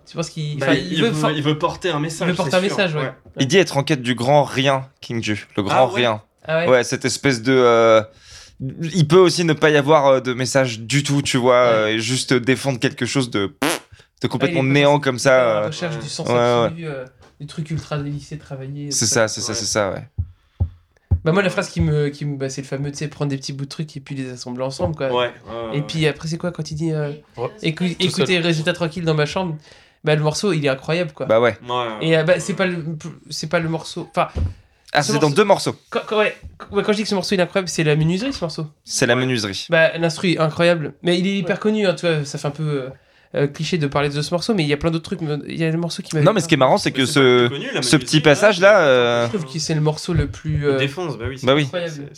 Tu penses qu'il, Bah, il, veut, il veut porter un message. il veut porter un sûr, message, ouais. Il dit être en quête du grand rien, King Ju. Le grand Ah ouais rien. Ah ouais. Ouais, cette espèce de. euh, Il peut aussi ne pas y avoir euh, de message du tout, tu vois, Ouais. euh, et juste défendre quelque chose de, de complètement néant comme La ça. euh, recherche ouais. du sens Ouais, ouais. absolu, euh, des trucs ultra délicés travaillés. C'est ça, c'est ça, c'est ça, ouais. Bah moi la phrase qui me, qui me, bah, c'est le fameux, tu sais, prendre des petits bouts de trucs et puis les assembler ensemble quoi. Ouais, ouais, ouais, Et puis après c'est quoi quand il dit euh, Ouais. écou- Tout écoutez résultat tranquille dans ma chambre, bah le morceau il est incroyable quoi. Bah ouais. ouais, ouais. Et euh, bah, c'est pas le c'est pas le morceau. Enfin Ah, Ce c'est dans deux morceaux. quand, quand- ouais, quand, je dis que ce morceau il est incroyable, c'est la menuiserie ce morceau. C'est la menuiserie. Bah l'instru incroyable, mais il est hyper connu. Hein, tu vois, ça fait un peu euh, cliché de parler de ce morceau, mais il y a plein d'autres trucs. mais Il y a le morceau qui m'a. Non, mais ce qui est marrant, c'est que ce, connu, petit passage-là. euh, Je trouve que c'est le morceau le plus. Il euh, défonce, bah oui. Bah oui.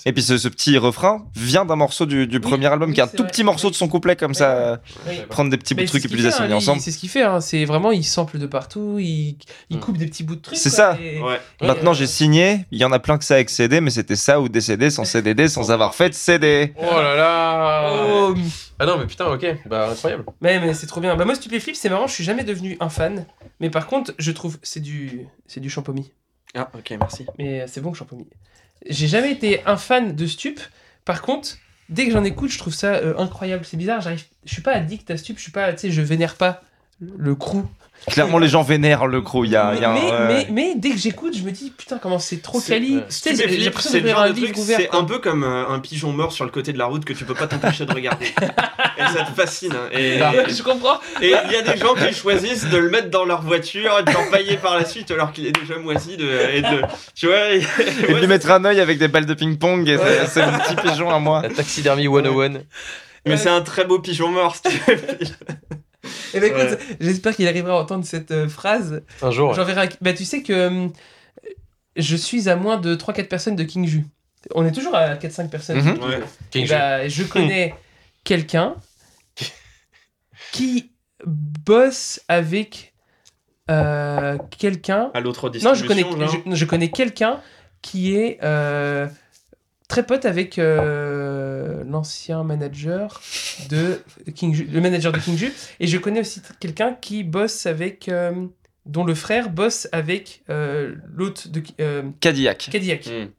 Et puis ce, ce petit refrain vient d'un morceau du, du Oui, premier album, oui, qui est un tout vrai. petit morceau de son couplet comme ça, prendre des petits bouts de trucs et puis les hein, assembler lui, ensemble. C'est ce qu'il fait. hein, C'est vraiment il sample de partout, il, il Mm. coupe des petits bouts de trucs. C'est ça. Maintenant euh, j'ai signé, il y en a plein que ça avec CD, mais c'était ça ou des CD sans CDD sans avoir fait de CD. Oh là là Oh, Ah non, mais putain, ok. Bah, incroyable. mais, mais c'est trop bien. Bah moi Stupéflip, c'est marrant, je suis jamais devenu un fan, mais par contre, je trouve c'est du c'est du champomis. Ah, ok, merci. Mais euh, c'est bon le champomis. J'ai jamais été un fan de Stup. Par contre, dès que j'en écoute, je trouve ça euh, incroyable. C'est bizarre, j'arrive je suis pas addict à Stup, je suis pas tu sais, je vénère pas le crew. Clairement les gens vénèrent le crew, il y a, il y a un- mais, ouais. mais, mais dès que j'écoute, je me dis putain comment c'est trop quali. c'est un peu comme euh, un pigeon mort sur le côté de la route que tu peux pas t'empêcher de regarder. et ça te fascine. hein. Et je comprends. et il y a des gens qui choisissent de le mettre dans leur voiture et de l'empailler par la suite alors qu'il est déjà moisi. De, et de, tu vois, et, Et de lui mettre un œil avec des balles de ping-pong, et c'est mon petit pigeon à moi. La taxidermie 101. Mais c'est un très beau pigeon mort. Et bah, écoute, Ouais. j'espère qu'il arrivera à entendre cette euh, phrase. Un jour. ouais. J'enverrai. Bah, tu sais que euh, je suis à moins de 3-4 personnes de King Ju. On est toujours à 4-5 personnes. Mhm. Ouais. King Et Ju. bah, je connais quelqu'un qui bosse avec euh, quelqu'un. À l'autre Non, je connais, je, je connais quelqu'un qui est euh, très pote avec euh, l'ancien manager de King Ju, le manager de King Ju, et je connais aussi quelqu'un qui bosse avec, euh, dont le frère bosse avec euh, l'hôte de Cadillac. Cadillac. Mm.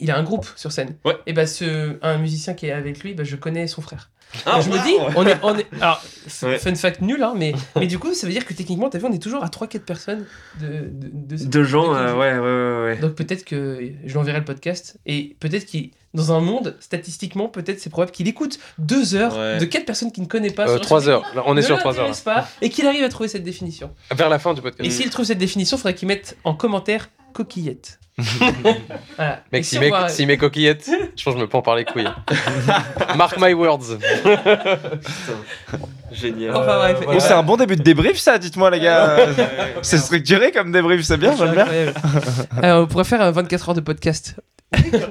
Il a un groupe sur scène. Ouais. Et bah ce, un musicien qui est avec lui, bah, je connais son frère. Ah, je me dis, on est, on est, alors Ouais. fun fact nul, hein, mais, mais du coup ça veut dire que techniquement, t'as vu, on est toujours à 3-4 personnes de, de, de, De gens, euh, ouais, ouais, ouais, ouais. Donc peut-être que je lui enverrai le podcast et peut-être qu'il dans un monde statistiquement peut-être c'est probable qu'il écoute deux heures Ouais. de quatre personnes qu'il ne connaît pas Euh, sur un Trois sujet heures. Là, on est sur ne trois heures. l'intéresse pas et qu'il arrive à trouver cette définition. Vers la fin du podcast. Et s'il trouve cette définition, il faudrait qu'il mette en commentaire coquillette. Voilà. Mec, si s'il on met, voit- s'il met coquillette, je pense que je me prends par les couilles. Mark my words. Génial. Enfin bref. Oh, c'est un bon début de débrief, ça, dites-moi, les gars. C'est structuré comme débrief, c'est bien, j'aime bien. Euh, on pourrait faire un 24 heures de podcast.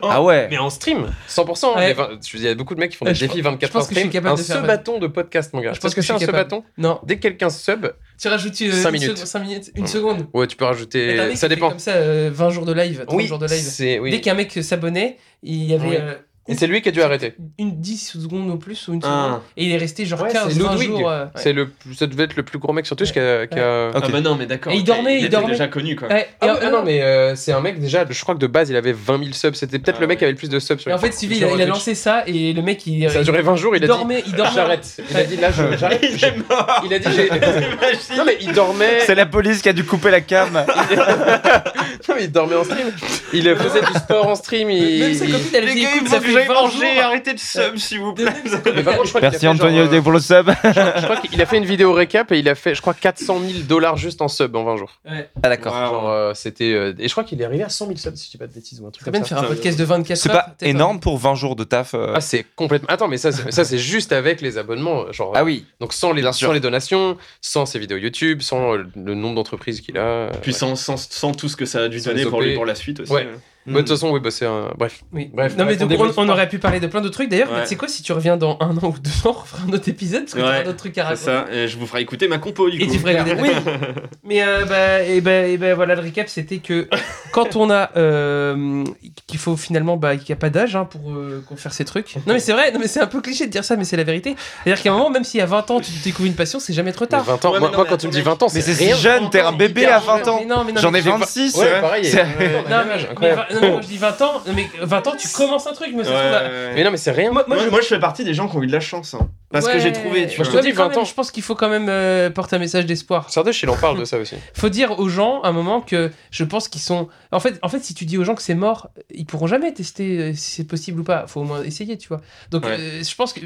Ah ouais. Mais en stream, 100%. Ouais. les vingt- je veux dire, il y a beaucoup de mecs qui font Euh, des je défis pense- 24 je pense heures que je suis stream. capable un de faire- sub-bâton de podcast, mon gars. Je pense que ce c'est un capable. sub-bâton Non. Dès que quelqu'un sub, Tu rajoutes euh, Cinq une minutes. seconde- cinq minutes, une seconde. ouais, tu peux rajouter. Ça dépend. Comme ça, euh, 20 jours de live, 30 Oui, jours de live. c'est oui. Dès qu'un mec s'abonnait, il y avait Oui. euh, Et c'est lui qui a dû arrêter. une 10 secondes au plus ou une Ah. seconde. Et il est resté genre Ouais, 15, c'est 20 Ludwig. jours. euh, ouais. C'est le, ça devait être le plus gros mec sur Twitch qui a. qui a- Ok. Ah bah non, mais d'accord. Et il dormait, il était dormait. déjà connu, quoi. Ouais, Ah, ouais, ah non, mais euh, c'est un mec déjà, je crois que de base il avait 20 000 subs. C'était peut-être Ah le mec ouais. qui avait le plus de subs sur et en fait, Sylvie, il a, il a lancé ça et le mec, il, Ça a duré 20 jours, il a dit. dormait, il dormait. J'arrête. Il a dit là, j'arrête. Il est mort. Il a dit j'ai. Non, mais il dormait. C'est la police qui a dû couper la cam. Non, mais il dormait en stream. Il faisait du sport en stream. Il... 20 jours. arrêtez de sub, s'il vous plaît. Merci Antonio euh, pour le sub. Je crois qu'il a fait une vidéo récap et il a fait, je crois, 400 000 dollars juste en sub en 20 jours. Ouais. Ah d'accord. Euh, c'était. euh, et je crois qu'il est arrivé à 100 000 subs, si je dis pas de bêtises ou un truc comme ça. faire un podcast de 24 C'est pas énorme pour 20 jours de taf. euh. Ah, c'est complètement. Attends, mais ça, c'est- ça c'est juste avec les abonnements. Genre, Ah oui. Donc sans les, sans les donations, sans ses vidéos YouTube, sans euh, le nombre d'entreprises qu'il a. Puis sans, sans, sans tout ce que ça a dû Sans donner pour, lui pour la suite aussi. Ouais. Mais de toute façon, oui, bah, c'est un. Bref. Oui. Bref, non, mais donc, on, on aurait pu parler de plein d'autres trucs. D'ailleurs, Ouais. tu sais quoi, si tu reviens dans un an ou deux ans, on fera un autre épisode parce que tu Ouais. auras d'autres trucs à C'est raconter. ça, et je vous ferai écouter ma compo du Et coup. tu ferais oui. Mais euh, bah, et ben et ben voilà le récap c'était que quand on a euh, qu'il faut finalement bah qu'il n'y a pas d'âge hein, pour euh, qu'on faire ces trucs. Non mais c'est vrai, non mais c'est un peu cliché de dire ça mais c'est la vérité. C'est-à-dire qu'à un moment même si à 20 ans tu découvres une passion, c'est jamais trop Mais tard. 20 ans, Ouais, moi, non, moi, mais quand tu me dis attends, 20 ans, Mais c'est c'est si jeune, t'es un bébé à 20 ans. Mais non, mais non, J'en ai j'ai pas- 26. Ouais, pareil. Non, je dis 20 ans, non, mais 20 ans, tu commences un truc, mais ça se trouve. Mais non, mais c'est rien. Moi, moi, Moi, je- moi, je fais partie des gens qui ont eu de la chance. hein. Parce que Ouais. j'ai trouvé. Tu Moi, je vois. te dis Ouais, mais quand 20 même, ans. Je pense qu'il faut quand même euh, porter un message d'espoir. Sardoche, il en parle de ça aussi. Faut dire aux gens à un moment que je pense qu'ils sont. En fait, en fait, si tu dis aux gens que c'est mort, ils pourront jamais tester euh, si c'est possible ou pas. Faut au moins essayer, tu vois. Donc, Ouais. euh, je pense que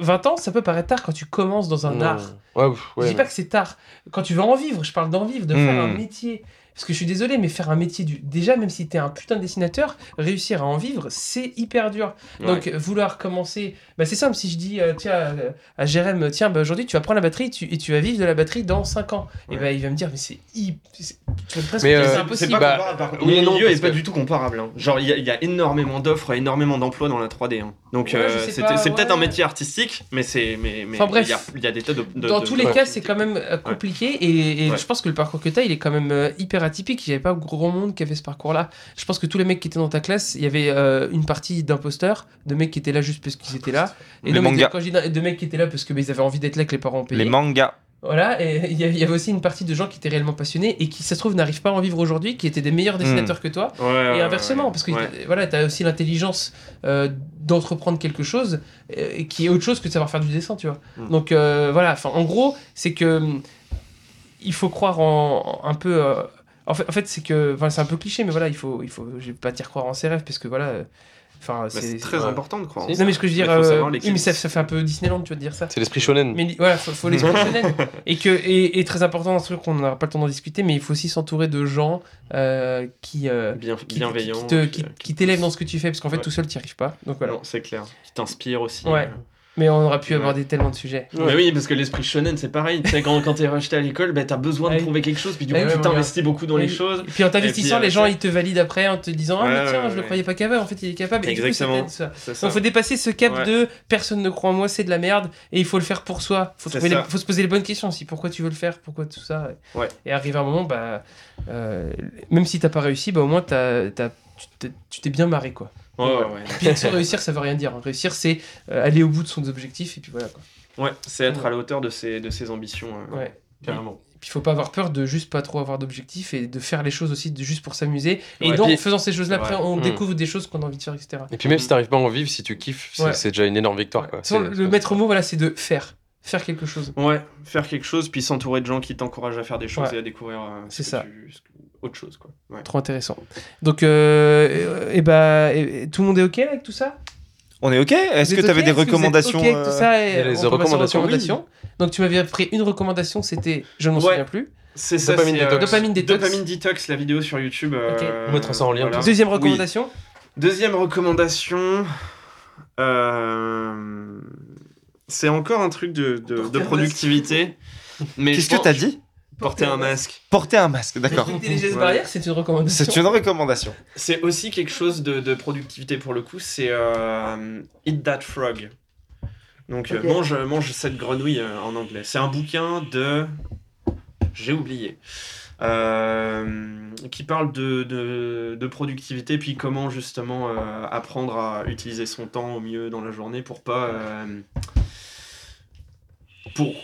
20 ans, ça peut paraître tard quand tu commences dans un Non. art. Ouais, je ouais. dis pas que c'est tard. Quand tu veux en vivre, je parle d'en vivre, de faire Hmm. un métier. Parce que je suis désolé, mais faire un métier du. Déjà, même si t'es un putain de dessinateur, réussir à en vivre, c'est hyper dur. Donc, vouloir commencer. Bah, c'est simple, si je dis, euh, tiens, euh, à Jérém, tiens, bah, aujourd'hui, tu vas prendre la batterie tu- et tu vas vivre de la batterie dans 5 ans. Et Ouais. bah, il va me dire, mais c'est. hy- c'est- Tu vas presque Mais, dire, euh, impossible. pas Bah, par oui et Mon non, milieu est pas que- du tout comparable. hein. Genre, il y, y a énormément d'offres, énormément d'emplois dans la 3D. hein. Donc, Ouais, euh, c'est peut-être un ouais. métier artistique, mais c'est. Mais, mais Enfin, bref. il y y a des tas de. de- Dans de- tous les cas, c'est quand même euh, compliqué et, et Ouais. je pense que le parcours que tu as, il est quand même euh, hyper atypique. Il n'y avait pas gros monde qui avait ce parcours-là. Je pense que tous les mecs qui étaient dans ta classe, il y avait euh, une partie d'imposteurs, de mecs qui étaient là juste parce qu'ils étaient là. Et Les mangas. Quand je dis de mecs qui étaient là parce que bah, ils avaient envie d'être là, que les parents ont payé. Les mangas. Voilà, et il y avait aussi une partie de gens qui étaient réellement passionnés et qui, ça se trouve, n'arrivent pas à en vivre aujourd'hui, qui étaient des meilleurs dessinateurs que toi. Ouais, Et inversement, ouais. parce que Ouais. voilà, tu as aussi l'intelligence euh, d'entreprendre quelque chose euh, qui est autre chose que de savoir faire du dessin, tu vois. Mm. Donc euh, voilà, en gros, c'est que il faut croire en, en un peu. En fait, en fait c'est que enfin, c'est un peu cliché, mais voilà, il faut, il faut, je vais pas dire croire en ses rêves parce que voilà. euh, Enfin, Bah, c'est très important de croire. en Non, ça. mais ce que je veux dire, euh, oui, mais ça, ça fait un peu Disneyland, tu vas dire ça. C'est l'esprit shonen. Mais voilà, faut, faut l'esprit shonen. Et que et, et très important, un truc qu'on n'aura pas le temps d'en discuter, mais il faut aussi s'entourer de gens euh, qui, euh, Bien, qui, bienveillant. qui, qui- qui t'élèvent dans ce que tu fais, parce qu'en fait Ouais. tout seul tu n'y arrives pas. Donc voilà. Non, c'est clair. Qui t'inspire aussi. Ouais. Mais on aurait pu Ouais. aborder tellement de sujets. Mais oui, parce que l'esprit shonen, c'est pareil. Tu sais, quand, quand t'es rejeté à l'école, bah, t'as besoin de Ouais. prouver quelque chose, puis du Ouais, coup, ouais, tu ouais. t'investis beaucoup dans les choses. Et puis en t'investissant, euh, les gens ça- ils te valident après en te disant Ah, Ouais, mais tiens, ouais, je le ouais. croyais pas capable, en fait il est capable. Et du coup, ça Exactement. t'aide, ça. C'est ça. Donc faut dépasser ce cap Ouais. de personne ne croit en moi, c'est de la merde, et il faut le faire pour soi. Faut, les- faut se poser les bonnes questions aussi. Pourquoi tu veux le faire? Pourquoi tout ça? Ouais. Et arriver à un moment, bah, euh, même si t'as pas réussi, bah, au moins t'as tu t'es bien marré quoi. Ouais, ouais, ouais. Puis sans réussir, ça veut rien dire. hein. Réussir, c'est euh, aller au bout de son objectif et puis voilà quoi. Ouais, c'est être à la hauteur de ses, de ses ambitions. euh, Ouais. Carrément. Et puis faut pas avoir peur de juste pas trop avoir d'objectif et de faire les choses aussi de, juste pour s'amuser. Et Ouais, donc, puis- en faisant ces choses-là, après, on Mm. découvre des choses qu'on a envie de faire, etc. Et puis même si t'arrives pas à en vivre, si tu kiffes, c'est Ouais. c'est déjà une énorme victoire. Quoi. Sans- le maître mot, voilà, c'est de faire. Faire quelque chose. Ouais, faire quelque chose, puis s'entourer de gens qui t'encouragent à faire des choses Ouais. et à découvrir euh, ce C'est que ça. tu- ce autre chose. Quoi. Ouais. Trop intéressant. Donc, euh, et bah, et- et tout le monde est OK avec tout ça? On est ok? Est-ce que tu avais des recommandations OK avec tout euh, ça et y a les recommandations, oui. recommandations Donc, tu m'avais pris une recommandation, c'était. Je ne m'en Ouais. souviens plus. C'est ça, Dopamine c'est, euh, Detox. Dopamine Detox. Dopamine Detox, la vidéo sur YouTube. euh, On mettra ça en lien, voilà. Deuxième recommandation Deuxième recommandation, euh, c'est encore un truc de, de- de productivité. Mais Qu'est-ce que t'as dit? Porter un masque. Porter un masque, d'accord. Respecter les gestes Ouais. barrières, c'est une recommandation. C'est une recommandation. C'est aussi quelque chose de, de productivité pour le coup, c'est euh, Eat That Frog. Donc euh, Ok. mange, mange cette grenouille euh, en anglais. C'est un bouquin de... J'ai oublié. Euh, qui parle de, de, de productivité, puis comment justement euh, apprendre à utiliser son temps au mieux dans la journée pour pas... euh, pour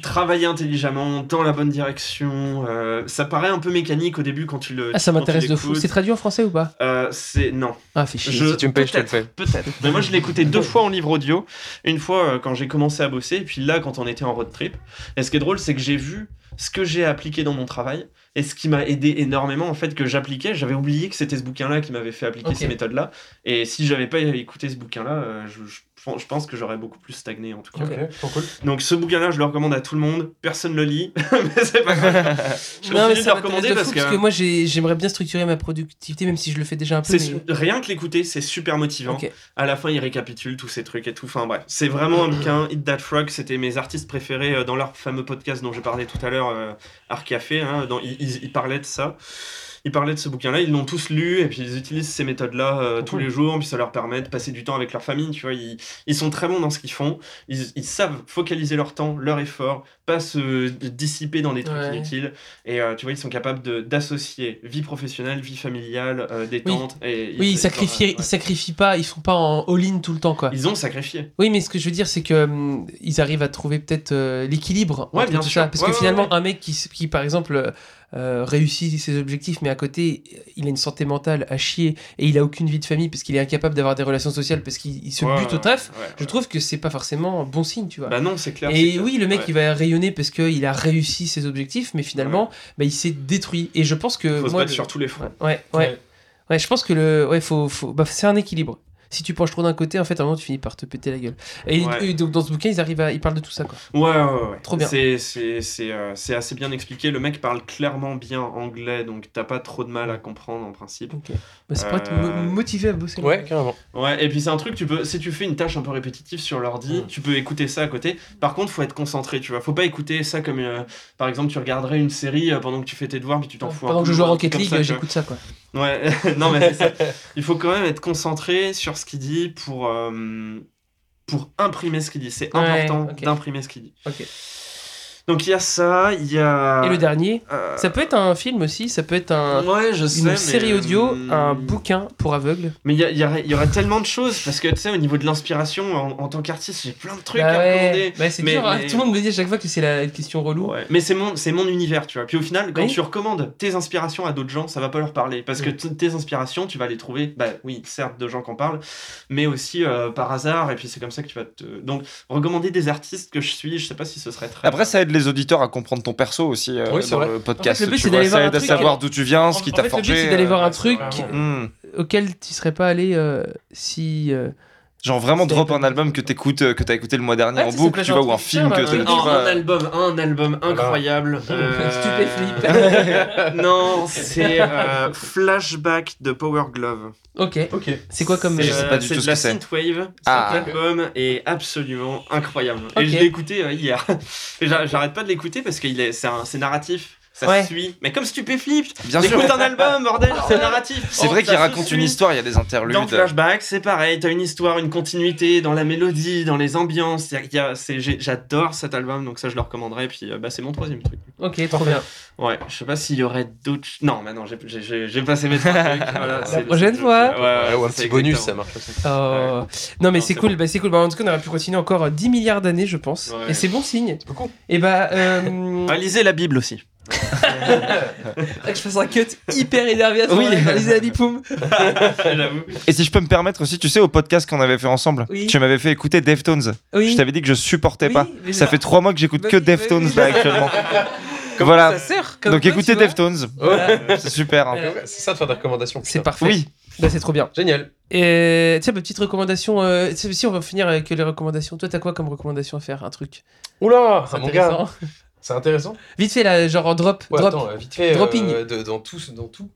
travailler intelligemment, dans la bonne direction. euh, ça paraît un peu mécanique au début quand tu le... Ah, ça m'intéresse de fou. C'est traduit en français ou pas? Euh, c'est... Non. Ah, fais chier. Je- Si tu me payes, je te le peut-être, fais. Peut-être. Mais moi, je l'ai écouté deux fois en livre audio. Une fois euh, quand j'ai commencé à bosser, et puis là, quand on était en road trip. Et ce qui est drôle, c'est que j'ai vu ce que j'ai appliqué dans mon travail et ce qui m'a aidé énormément, en fait, que j'appliquais. J'avais oublié que c'était ce bouquin-là qui m'avait fait appliquer ces méthodes-là. Et si j'avais pas écouté ce bouquin-là, euh, je, je- je pense que j'aurais beaucoup plus stagné, en tout cas. Ok. trop cool. Donc, ce bouquin-là, je le recommande à tout le monde. Personne le lit, mais c'est pas grave. Je Non, mais de le m'intéresse recommander de parce fou, que. parce que moi j'ai- j'aimerais bien structurer ma productivité, même si je le fais déjà un peu. Rien que l'écouter, c'est super motivant. À la fin, il récapitule tous ces trucs et tout. Enfin bref, c'est vraiment un bouquin. Eat That Frog, c'était mes artistes préférés euh, dans leur fameux podcast dont j'ai parlé tout à l'heure, euh, Art Café. hein, dans- ils, ils- ils parlaient de ça. Ils parlaient de ce bouquin-là, ils l'ont tous lu et puis ils utilisent ces méthodes-là euh, tous les jours. Puis ça leur permet de passer du temps avec leur famille. Tu vois, ils, ils sont très bons dans ce qu'ils font. Ils, ils savent focaliser leur temps, leur effort, pas se dissiper dans des trucs Ouais. inutiles. Et euh, tu vois, ils sont capables d'associer vie professionnelle, vie familiale, euh, détente. Et Oui, ils sacrifient, ouais. ils sacrifient pas, ils sont pas en all-in tout le temps quoi. Ils ont sacrifié. Oui, mais ce que je veux dire, c'est que hum, ils arrivent à trouver peut-être euh, l'équilibre Ouais, bien tout sûr. ça. Parce Ouais, que finalement, un mec qui, qui par exemple, euh, réussit ses objectifs, mais à côté, il a une santé mentale à chier et il a aucune vie de famille parce qu'il est incapable d'avoir des relations sociales parce qu'il il se Ouais, bute au taf. ouais, Je trouve que c'est pas forcément bon signe, tu vois. Bah non, c'est clair. Et clair. oui, le mec, il va rayonner parce qu'il a réussi ses objectifs, mais finalement, bah, il s'est détruit. Et je pense que. faut se moi, battre le- sur tous les fronts. Ouais, ouais. Ouais, je pense que le. Ouais, faut. faut... Bah, c'est un équilibre. Si tu penches trop d'un côté, en fait, à un moment, tu finis par te péter la gueule. Et, Ouais. et donc, dans ce bouquin, ils arrivent à. Ils parlent de tout ça, quoi. Ouais, ouais, ouais. Trop bien. C'est, c'est, c'est, euh, c'est assez bien expliqué. Le mec parle clairement bien anglais, donc t'as pas trop de mal à comprendre en principe. Ok. Bah, c'est pour être mo- Euh, motivé à bosser. Ouais, carrément. Ouais, et puis c'est un truc, tu peux, si tu fais une tâche un peu répétitive sur l'ordi, Mm. tu peux écouter ça à côté. Par contre, faut être concentré, tu vois. Faut pas écouter ça comme, euh, par exemple, tu regarderais une série euh, pendant que tu fais tes devoirs, puis tu t'en fous un Pendant peu, que je joue à un Rocket League, ça, j'écoute ça, quoi. Ouais, non mais c'est ça. Il faut quand même être concentré sur ce qu'il dit pour, euh, pour imprimer ce qu'il dit. C'est Ouais, important d'imprimer ce qu'il dit. Ok. Donc il y a ça, il y a... Et le dernier, euh, ça peut être un film aussi, ça peut être un. Ouais, je sais, Une mais, série audio, euh, un bouquin pour aveugles. Mais il y, a- il y y aurait tellement de choses, parce que tu sais, au niveau de l'inspiration, en, en tant qu'artiste, j'ai plein de trucs Bah à ouais. recommander. Bah, c'est Mais- dur, hein. mais- Tout le monde me dit à chaque fois que c'est la question relou. Ouais. Mais c'est mon, c'est mon univers, tu vois. Puis au final, quand Oui. tu recommandes tes inspirations à d'autres gens, ça va pas leur parler. Parce que Oui. t- tes inspirations, tu vas les trouver, bah oui, certes, de gens qui en parlent, mais aussi euh, par hasard. Et puis c'est comme ça que tu vas te. Donc, recommander des artistes que je suis, je sais pas si ce serait très. Après, ça aide les auditeurs à comprendre ton perso aussi euh, Oui, dans vrai. le podcast. En fait, le but, c'est d'aller voir un truc- savoir d'où tu viens, ce qui t'a forgé. le but, c'est d'aller euh, voir un ouais, c'est truc auquel tu serais pas allé euh, si. Euh, Genre vraiment drop un album que t'écoutes, euh, que t'as écté le mois dernier en boucle, tu vois, ou un film que t'as- euh, tu un, un album, un album incroyable. Euh, Stupéflip. non, c'est euh, Flashback de Power Glove. Ok. Ok. C'est quoi comme. Je C'est sais euh, pas du c'est tout de ce la que c'est. synthwave. Ah. Cet album est absolument incroyable. Et je l'ai écouté euh, hier. J'arrête pas de l'écouter parce que il est, c'est narratif. Ça Ouais. suit. Mais comme Stupéflip, Bien sûr. écoute un album, bordel, c'est narratif. C'est Oh, vrai qu'il ça se raconte une histoire, il y a des interludes. Dans Flashback, c'est pareil, t'as une histoire, une continuité dans la mélodie, dans les ambiances. il y a- il y a- c'est- j'ai- J'adore cet album, donc ça je le recommanderais. Puis euh, bah, c'est mon troisième truc. Ok, trop bien. Ouais, je sais pas s'il y aurait d'autres. Non, mais non, j'ai- passé mes trucs. Voilà, c'est- prochaine c'est- fois. Ouais, ouais, Ouais, ou un c'est petit bonus, ça marche aussi. Oh. Non mais c'est c'est cool, bon. bah, c'est cool. Bah, en tout cas on aurait pu continuer encore euh, 10 milliards d'années je pense. Et c'est bon signe. beaucoup. Et bah euh, lisez la Bible aussi. faudrait que je fasse un cut hyper énervé à ce Oui. bipoum. J'avoue. Et si je peux me permettre aussi, tu sais, au podcast qu'on avait fait ensemble, Oui. tu m'avais fait écouter Deftones. Oui. Je t'avais dit que je supportais Oui, pas. Ça fait trois mois que j'écoute Bah que bah Deftones là actuellement. Comment voilà. ça sert Comme Donc quoi, écoutez. Deftones. Voilà. C'est super. hein. C'est ça de faire des recommandations. C'est parfait. Oui. Bah c'est trop bien. Génial. Et tiens, ma petite recommandation. Euh, si on va finir avec les recommandations. Toi, t'as quoi comme recommandation à faire? Un truc Oula, C'est ah, mon gars. C'est intéressant. Vite fait là, genre en drop. Ouais, drop. attends, vite fait, Dropping. euh, de- dans tout, dans tout.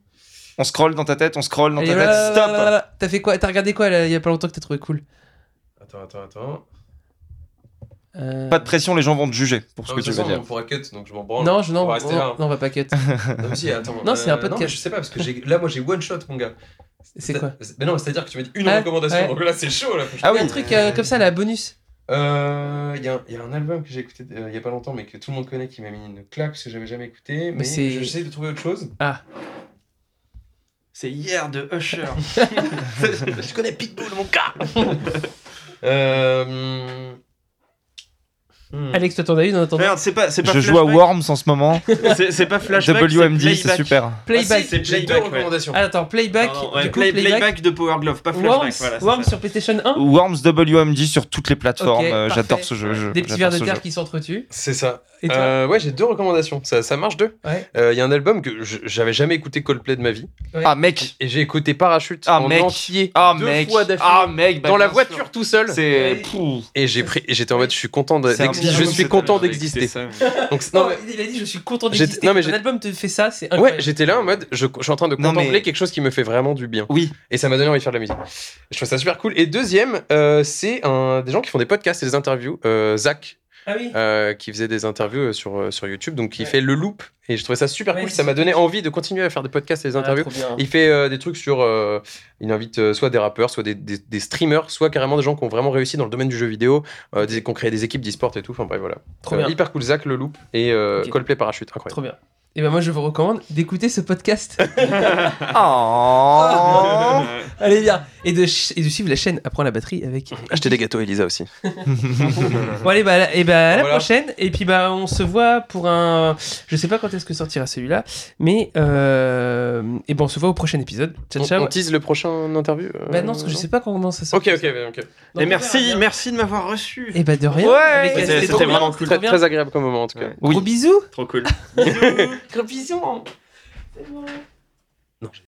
On scroll dans ta tête, on scroll dans ta là, tête. là, Stop. là. T'as fait quoi? T'as regardé quoi il y a pas longtemps que t'as trouvé cool? Attends, attends, attends. Euh, Pas de pression, les gens vont te juger pour ce Ah, que de tu toute veux façon, dire. on pourra cut, donc je m'en branle. Non, je, non, On va rester non, là. non, on va pas cut. Non, mais si, attends. Non, c'est un podcast. Non, mais je sais pas, parce que j'ai- là, moi, j'ai one shot, mon gars. C'est quoi? Mais non, c'est-à-dire que tu m'as dit une Ah, recommandation, ouais. donc là, c'est chaud, là. Ah oui. un truc euh, comme ça, la bonus. Euh, Il y, a un- il y a un album que j'ai écouté euh, il y a pas longtemps, mais que tout le monde connaît, qui m'a mis une claque, parce que j'avais jamais écouté. Mais, c'est- j'essaie de trouver autre chose. C'est hier de Usher. je connais Pitbull, mon gars euh... hmm. Alex, toi t'en as une en attendant Merde, c'est pas, c'est pas Je joue à Flashback. Worms en ce moment. C'est c'est pas Flashback. WMD, c'est Playback. super. Playback. Ah, si, c'est J'ai deux Playback, ouais. recommandations. Ah, attends, playback. Pardon, ouais, du coup, play- playback. playback de Power Glove, pas Flashback. Worms, voilà, c'est Worms ça. sur PlayStation 1. Worms WMD sur toutes les plateformes. Ok, Euh, parfait. J'adore ce jeu. je- Des petits j'adore vers de ce terre jeu. qui s'entretuent. C'est ça. Et toi Euh, ouais, j'ai deux recommandations. Ça, ça marche deux. Ouais. Euh, Il y a un album que je- j'avais jamais écouté Coldplay de ma vie. Ah mec. Et j'ai écouté Parachute Ah, en mec. entier Ah deux mec. fois d'affilée. Ah mec. bah, dans la bien voiture sûr. tout seul. C'est. Et j'ai pris, et j'étais en mode, je suis content d'exister. Je suis content d'exister. Donc, non, Non, mais- il a dit je suis content d'exister. non, mais Un j'ai- album te fait ça, c'est ouais, j'étais là en mode, je, je suis en train de Non, contempler mais- quelque chose qui me fait vraiment du bien. Oui. Et ça m'a donné envie de faire de la musique. Je trouve ça super cool. Et deuxième, euh, c'est un, des gens qui font des podcasts et des interviews. Euh, Zach, Ah oui. euh, qui faisait des interviews euh, sur, euh, sur YouTube, donc Ouais. fait le loop. Et je trouvais ça super Ouais, cool. Ça m'a donné envie de continuer à faire des podcasts et des Ah, interviews. Il fait euh, des trucs sur. euh, il invite soit des rappeurs, soit des, des- des streamers, soit carrément des gens qui ont vraiment réussi dans le domaine du jeu vidéo, des, qui ont créé des équipes d'e-sport et tout. Enfin bref, voilà. Trop bien. hyper cool, Zach, le loop et Ok. Coldplay Parachute. Incroyable. Trop bien. Et ben moi je vous recommande d'écouter ce podcast. Oh. Allez bien. Et de, et de suivre la chaîne Apprends la batterie avec. Achetez des gâteaux, Elisa aussi. Bon allez bah, et bah, à la Voilà. prochaine. Et puis bah on se voit pour un. Je sais pas quand est-ce que sortira celui-là, mais euh... et ben on se voit au prochain épisode. Ciao On, ciao. on tease le prochain interview euh, Bah non parce que je sais pas comment ça sort. Ok, ok, ok. Et merci, merci de m'avoir reçu. Et bah de rien. Ouais. C'était- vraiment cool. Très, très agréable comme moment en tout cas. Ouais. Gros bisous. Trop cool. Gros bisous.